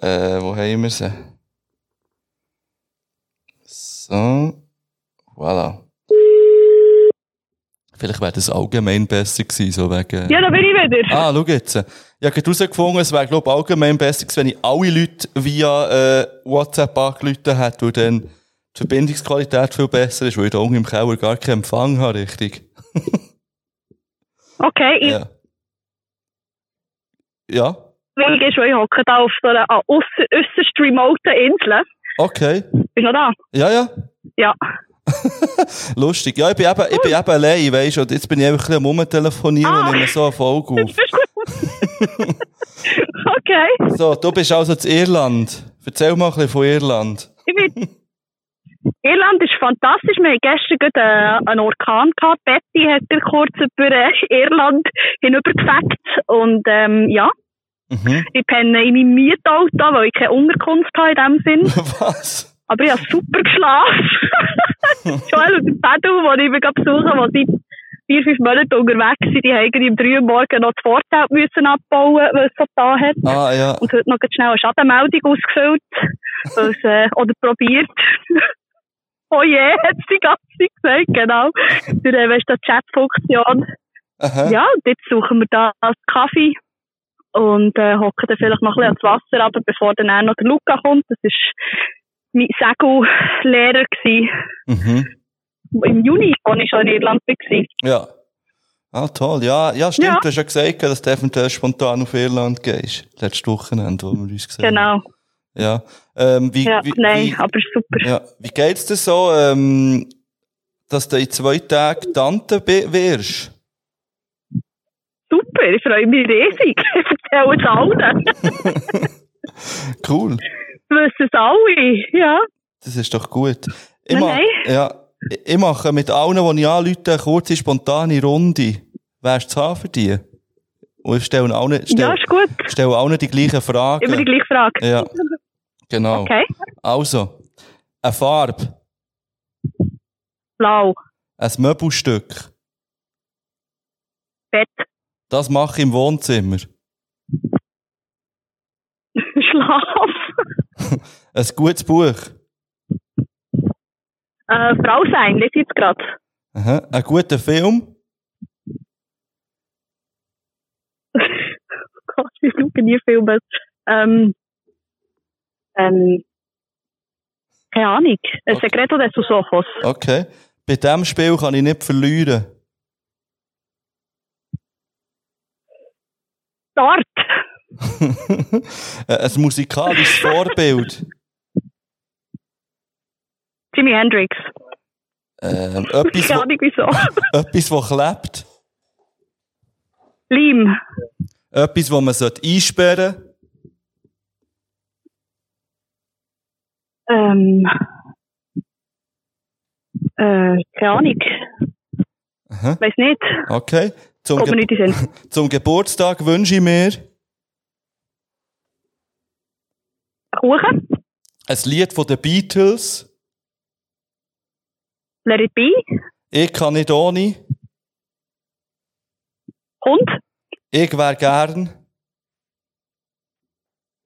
Äh, wo haben wir sie? So. Voilà. Vielleicht wäre das allgemein besser gewesen, so wegen... Ja, da bin ich wieder. Ah, schau jetzt. Ich habe herausgefunden, es wäre, glaube ich, allgemein besser gewesen, wenn ich alle Leute via äh, WhatsApp angerufen hätte, weil dann die Verbindungsqualität viel besser ist, weil ich da unten im Keller gar keinen Empfang habe, richtig. [LAUGHS] Okay, ich Ja. Ja, will schon, ich hocke da auf so einer ah, ausser, äusserst remoten Insel. Okay. Bist du noch da? Ja, ja. Ja. [LAUGHS] Lustig. Ja, ich bin eben, ich bin eben allein, weißt du, und jetzt bin ich einfach ein bisschen am Rumtelefonieren Ah. und nehme so eine Folge auf. [LAUGHS] Okay. So, du bist also zu Irland. Erzähl mal ein bisschen von Irland. Ich bin Irland ist fantastisch. Wir hatten gestern gerade äh, einen Orkan gehabt. Betty hat kurz über Irland [LAUGHS] hinübergefegt. Und ähm, ja, Mhm. ich penne in meinem Mietauto, weil ich keine Unterkunft habe in dem Sinn. [LAUGHS] Was? Aber ich habe super geschlafen. Joel und Pedro, die ich besuchen, die seit vier, fünf Monaten unterwegs sind, die haben um drei Uhr morgens noch das Vorzelt müssen abbauen, weil es so da hat. Ah, ja. Und heute noch schnell eine Schadenmeldung ausgefüllt. weil's, äh, oder probiert. [LAUGHS] oh je, hat sie die ganze Zeit gesagt, genau. Durch äh, weisst du, die Chat-Funktion. Ja, und jetzt suchen wir da Kaffee und äh, hocken dann vielleicht noch ein bisschen ans Wasser runter, bevor dann auch noch der Luca kommt. Das war mein Segellehrer gewesen, Mhm. im Juni, als ich schon in Irland war. Ja. Ah, toll. Ja, ja stimmt. Ja. Du hast ja gesagt, dass du eventuell spontan auf Irland gehst. Letztes Wochenende, wo wir uns gesehen haben. Genau. Ja. Ähm, wie, Ja, wie, nein, wie, aber super. ja. wie geht's dir so, ähm, dass du in zwei Tagen Tante wirst? Super, ich freue mich riesig. [LAUGHS] Erzähle es allen. Cool. Wissen es alle, ja. Das ist doch gut. Ich, Nein, nein. ja, ich- mache mit allen, die ich anrufe, eine kurze, spontane Runde. Wärst du für die? Und ich stelle allen, stell, Ja, ist gut. stelle allen die gleichen Fragen. Immer die gleiche Frage. Ja, genau. Okay. Also, eine Farbe, Blau. ein Möbelstück. Bett. Das mache ich im Wohnzimmer. Schlaf. [LAUGHS] Ein gutes Buch. Äh, Frau sein, das jetzt gerade. Aha. Ein guter Film. [LAUGHS] Gott, ich schaue nie Filme. Ähm, ähm, keine Ahnung. Ein Segreto de sus ojos. Okay. Bei diesem Spiel kann ich nicht verlieren. Dart. Ein musikalisches Vorbild. Jimi Hendrix. Ähm, etwas, Keine Ahnung wieso. [LAUGHS] etwas, was klebt. Leim. Etwas, wo man sollte einsperren Ähm, äh, keine Ahnung. Aha. Weiß nicht. Okay. Zum, nicht den [LAUGHS] zum Geburtstag wünsche ich mir Kuchen? ein Lied von den Beatles. Let it be? Ich kann nicht ohne. Und? Ich wäre gern.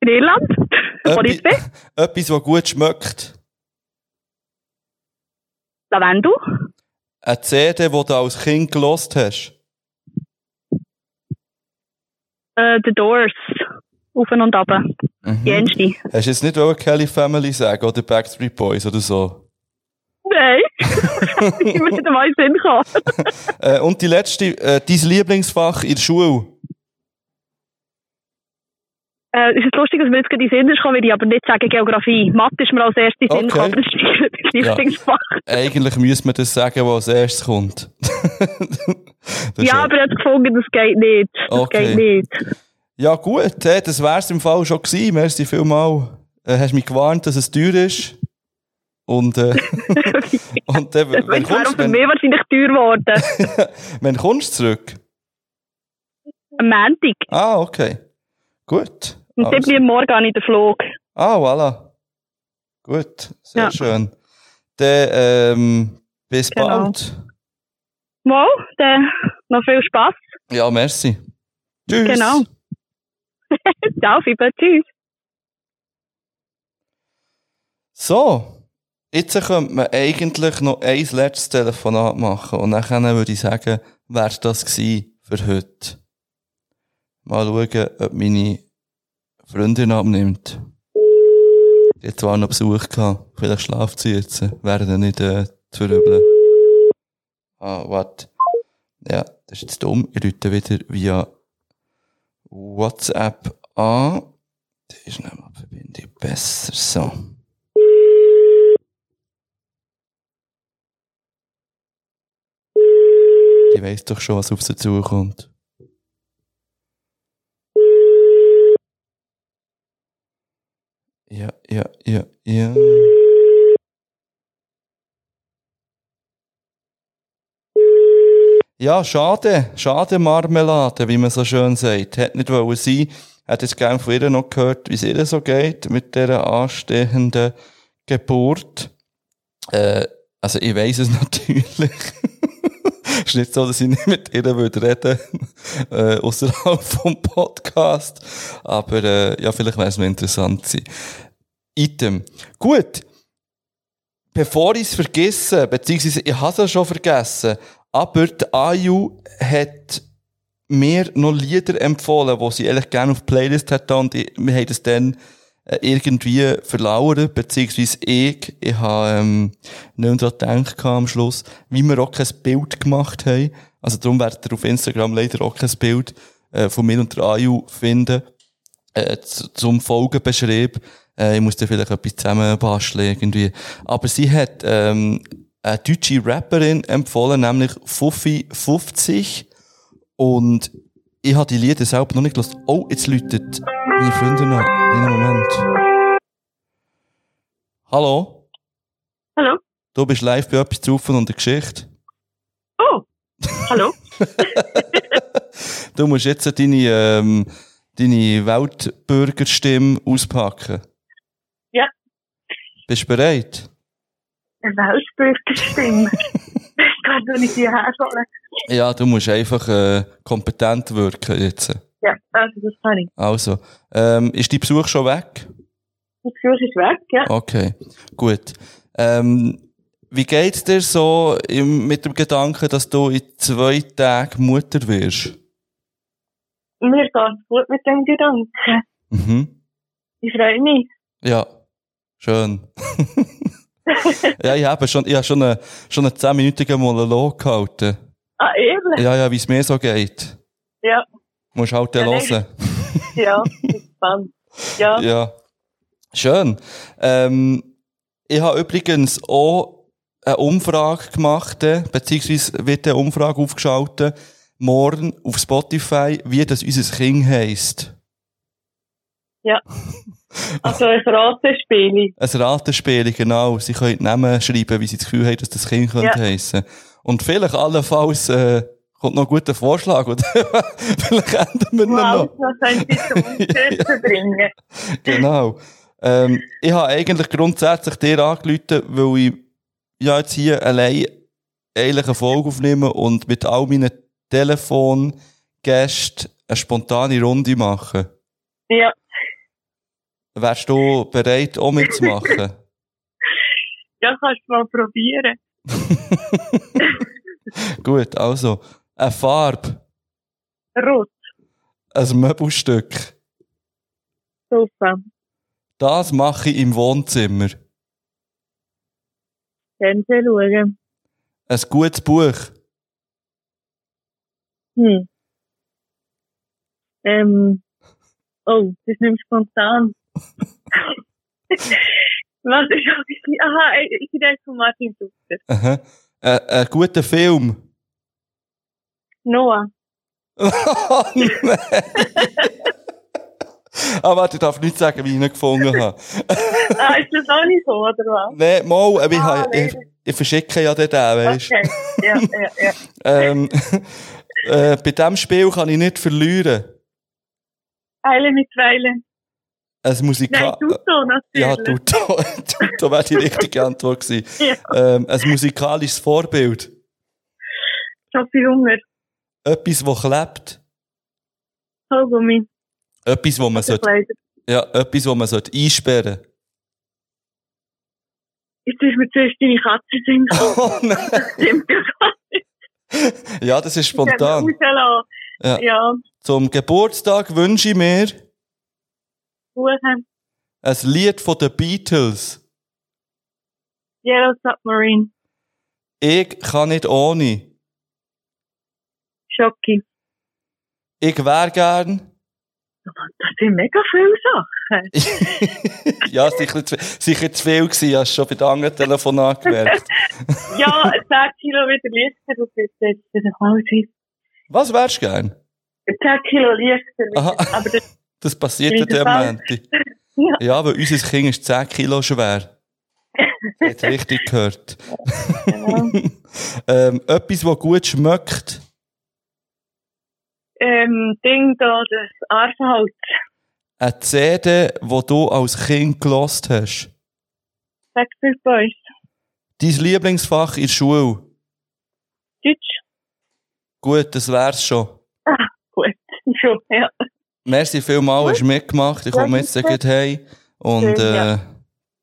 In Irland? [LAUGHS] Bin? [LAUGHS] Etwas, was gut schmeckt. Lavendel? Eine CD, die du als Kind gelost hast. Äh, The Doors. Auf und ab. Die erste. Hast du jetzt nicht wollen Kelly Family sagen oder Backstreet Boys oder so? Nein. [LAUGHS] ich muss nicht einmal in Sinn kommen. [LAUGHS] äh, und die letzte, äh, dein Lieblingsfach in der Schule? Äh, es ist lustig, dass mir jetzt gerade in den Sinn ist will ich aber nicht sagen Geografie. Mathe ist mir als erstes in den Sinn Okay. gekommen, das ist mein Lieblingsfach. Eigentlich müsste man das sagen, was als erstes kommt. [LAUGHS] Ja, aber er hat gefunden, das geht nicht. Das Okay. geht nicht. Ja, gut, äh, das wär's im Fall schon gewesen. Merci vielmal. Äh, hast mich gewarnt, dass es teuer ist. Und, äh, [LAUGHS] und dann, wenn, wäre kommst, für wenn, mich wahrscheinlich teuer geworden. [LAUGHS] wenn kommst du zurück? Am Montag. Ah, okay. Gut. Und dann bin ich morgen an den Flug. Ah, voilà. Gut, sehr Ja. schön. Dann, ähm, bis Genau. bald. Mal, dann noch viel Spass. Ja, merci. Tschüss. Genau. Ciao, Fiber. Tschüss. So, jetzt könnte man eigentlich noch ein letztes Telefonat machen und dann würde ich sagen, wäre das gewesen für heute. Mal schauen, ob meine Freundin abnimmt. Jetzt war noch Besuch gehabt. Vielleicht schlaft sie jetzt. Wäre dann nicht äh, zu verübeln. Ah, warte. Ja, das ist jetzt dumm. Ich rufe wieder via WhatsApp an. Das ist nämlich die Verbindung besser. So. Die weiss doch schon, was auf sie zukommt. Ja, ja, ja, ja. Ja, schade. Schade Marmelade, wie man so schön sagt. Hätte nicht wollen sein. Hätte jetzt gerne von ihr noch gehört, wie es ihr so geht mit dieser anstehenden Geburt. Äh, also ich weiss es [LAUGHS] natürlich. Es ist nicht so, dass ich nicht mit ihr würde reden äh, außerhalb [LAUGHS] vom Podcast. Aber äh, ja, vielleicht wäre es mir interessant sein. Item. Gut. Bevor ich es vergesse, beziehungsweise ich habe es ja schon vergessen, aber die Ayu hat mir noch Lieder empfohlen, die sie eigentlich gerne auf die Playlist hat und wir haben das dann äh, irgendwie verlauert, beziehungsweise ich, ich habe ähm, nicht mehr daran gedacht am Schluss, wie wir auch kein Bild gemacht haben. Also darum werdet ihr auf Instagram leider auch kein Bild äh, von mir und der Ayu finden äh, zu- zum Folgenbeschrieb. Äh, ich muss da vielleicht etwas zusammenbasteln irgendwie. Aber sie hat ähm, eine deutsche Rapperin empfohlen, nämlich Fuffi 50. Und ich habe die Lieder selber noch nicht gehört. Oh, jetzt läutet meine Freundin an. In einem Moment. Hallo? Hallo? Du bist live bei etwas zu und der Geschichte. Oh, hallo? [LAUGHS] Du musst jetzt deine, ähm, deine Weltbürgerstimme auspacken. Ja. Bist du bereit? Eine Weltbürgerstimme. ich kann doch nicht hierher holen. Ja, du musst einfach äh, kompetent wirken jetzt. Ja, also das kann ich. Also, ähm, ist dein Besuch schon weg? Das Gefühl ist weg, ja. Okay, gut. Ähm, wie geht's dir so im, mit dem Gedanken, dass du in zwei Tagen Mutter wirst? Mir geht's gut mit dem Gedanken. Mhm. Ich freue mich. Ja, schön. [LAUGHS] ja, ich habe schon, ich habe schon einen, schon einen 10-minütigen Monolog gehalten. Ah, ehrlich? Ja, ja, wie es mir so geht. Ja. Musst halt Ja, hören. Ja, [LAUGHS] bin gespannt. Ja. Ja. Schön. Ähm, ich habe übrigens auch eine Umfrage gemacht, äh, beziehungsweise wird eine Umfrage aufgeschaltet, morgen auf Spotify, wie das unser Kind heisst. Ja. [LAUGHS] Also ein Ratenspiel. Ein Ratenspiel, genau. Sie können Namen schreiben, wie sie das Gefühl haben, dass das Kind könnte Ja. heissen. Und vielleicht allenfalls äh, kommt noch ein guter Vorschlag, oder? [LAUGHS] vielleicht ändern wir ihn Wow, noch. was haben Sie zum [LAUGHS] bringen? Genau. Ähm, ich habe eigentlich grundsätzlich dir angerufen, weil ich ja jetzt hier allein eigentlich eine Folge aufnehme und mit all meinen Telefongästen eine spontane Runde machen. Ja, Wärst du bereit, auch mitzumachen? [LAUGHS] ja, kannst du mal probieren. [LAUGHS] Gut, also, eine Farbe, Rot, ein Möbelstück. Sofa, Das mache ich im Wohnzimmer. Fernsehen schauen. Ein gutes Buch. Hm. Ähm, oh, das ist nicht spontan. Was ist das? Aha, ich rede von Martin Sutter. Aha. Ein, ein guter Film. Noah. [LAUGHS] Oh nein! Aber warte, ich darf nicht sagen, wie ich ihn gefunden habe. [LAUGHS] ah, ist das auch nicht so, oder was? Nein, mal, ich, Ah, habe- ich, ich verschicke ja den, weißt Okay, ja, ja, ja. [LAUGHS] ähm, äh, Bei diesem Spiel kann ich nicht verlieren. Eile mit Weile. Ein Musikal... Nein, Tuto natürlich. Ja, Tuto. Tuto wäre die richtige Antwort gewesen. [LAUGHS] Ja. Ähm, ein musikalisches Vorbild. Sophie Hunger. Etwas, das klebt. Kaugummi. Etwas, wo man sollte, ja, etwas, wo man sollte einsperren Jetzt ist mir zuerst deine Katze sind. [LAUGHS] Oh nein. Das stimmt ja gar nicht. Ja, das ist spontan. Ja. Ja, Zum Geburtstag wünsche ich mir Kuchen. ein Lied von den Beatles. Yellow Submarine. Ich kann nicht ohne. Schocki. Ich wäre gern. Das sind mega viele Sachen. [LAUGHS] ja, sicher, zu- sicher zu viel gewesen, hast du schon bei den anderen Telefonaten gemerkt. [LAUGHS] ja, 10 Kilo wieder leichter, das wird jetzt wieder mal sein. Was wärst du gern? 10 Kilo leichter. Aber das, Das passiert Wieder dem. Moment. ja. Ja, aber unser Kind ist 10 Kilo schwer. [LAUGHS] Hat richtig gehört. Genau. [LAUGHS] ähm, etwas, das gut schmeckt. ähm, Ding da, das Arsenholz. Eine CD, die du als Kind gelost hast. Backstreet Boys. Dein Lieblingsfach in der Schule. Deutsch. Gut, das wär's schon. Ah, gut. [LAUGHS] Schon, ja. Merci vielmals, hast mitgemacht. Ich komme jetzt gleich heim. Und äh,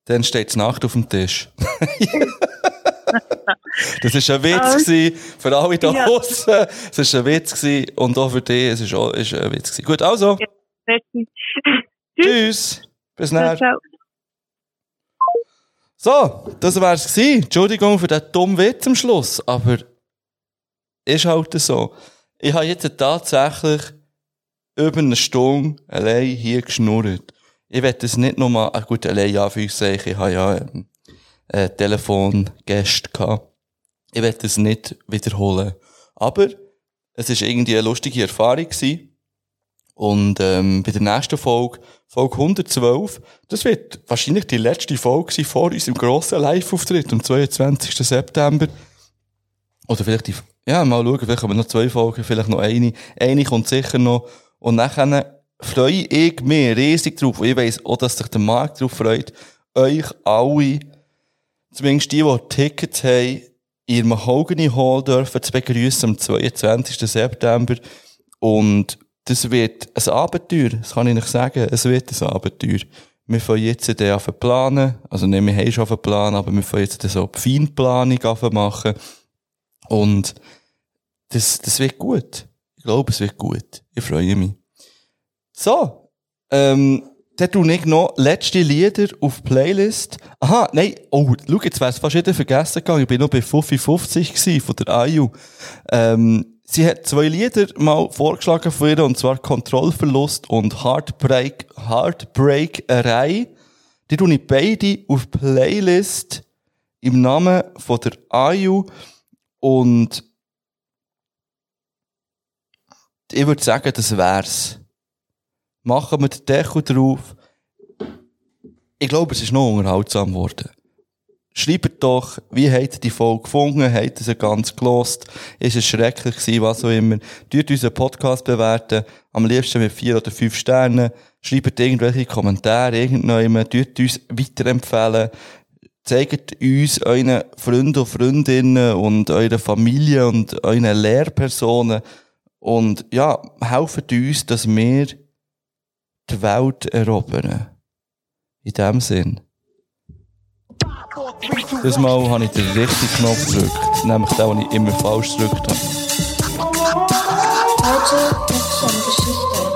dann steht Nacht auf dem Tisch. [LAUGHS] das war ein Witz Ah. gewesen für alle da Ja. draussen. Es war ein Witz gewesen und auch für dich. Es ist ein Witz gewesen. Gut, also. Tschüss. Bis dann. So, das wär's gewesen. Entschuldigung für den dummen Witz am Schluss, aber ist halt so. Ich habe jetzt tatsächlich über eine Stunde allein hier geschnurrt. Ich werde das nicht nochmal, ah gut, allein ja, für ich ich habe ja ähm, äh, Telefongäste gehabt. Ich werde das nicht wiederholen. Aber es ist irgendwie eine lustige Erfahrung gewesen. Und ähm, bei der nächsten Folge, Folge 112, das wird wahrscheinlich die letzte Folge sein vor unserem grossen Live-Auftritt am 22. September. Oder vielleicht die, ja, mal schauen, vielleicht haben wir noch zwei Folgen, vielleicht noch eine. Eine kommt sicher noch. Und nachher freue ich mich riesig drauf. Und ich weiss auch, dass sich der Markt drauf freut, euch alle, zumindest die, die Tickets haben, in ihrem Mahogany Hall dürfen zu begrüßen am 22. September. Und das wird ein Abenteuer, das kann ich nicht sagen. Es wird ein Abenteuer. Wir fangen jetzt an zu planen. Also nicht, wir haben schon auf Plan, aber wir fangen jetzt so die Feinplanung an machen. Und das, das wird gut. Ich glaube, es wird gut. Ich freue mich. So. Ähm, dann tue ich noch letzte Lieder auf Playlist. Aha, nein, oh, schau, jetzt wär's fast wieder vergessen gegangen. Ich bin noch bei Fuffi 50 gsi von der IU. Ähm, sie hat zwei Lieder mal vorgeschlagen von ihr, und zwar Kontrollverlust und Heartbreak, Heartbreakerei. Die tue ich beide auf Playlist im Namen von der IU und ich würde sagen, das wär's. Machen wir den Deckel drauf. ich glaube, es ist noch unterhaltsam geworden. Schreibt doch, wie habt ihr die Folge gefunden? Habt ihr sie ganz gelost? Ist es schrecklich gewesen, was auch immer? Tut unseren Podcast bewerten. Am liebsten mit vier oder fünf Sternen. Schreibt irgendwelche Kommentare irgendjemand. Tut uns weiterempfehlen. Zeigt uns euren Freunden und Freundinnen und eurer Familie und euren Lehrpersonen. Und ja, helft uns, dass wir die Welt erobern. In dem Sinn. Das Mal habe ich den richtigen Knopf gedrückt, nämlich den, den ich immer falsch gedrückt habe. Heute möchte ich eine Geschichte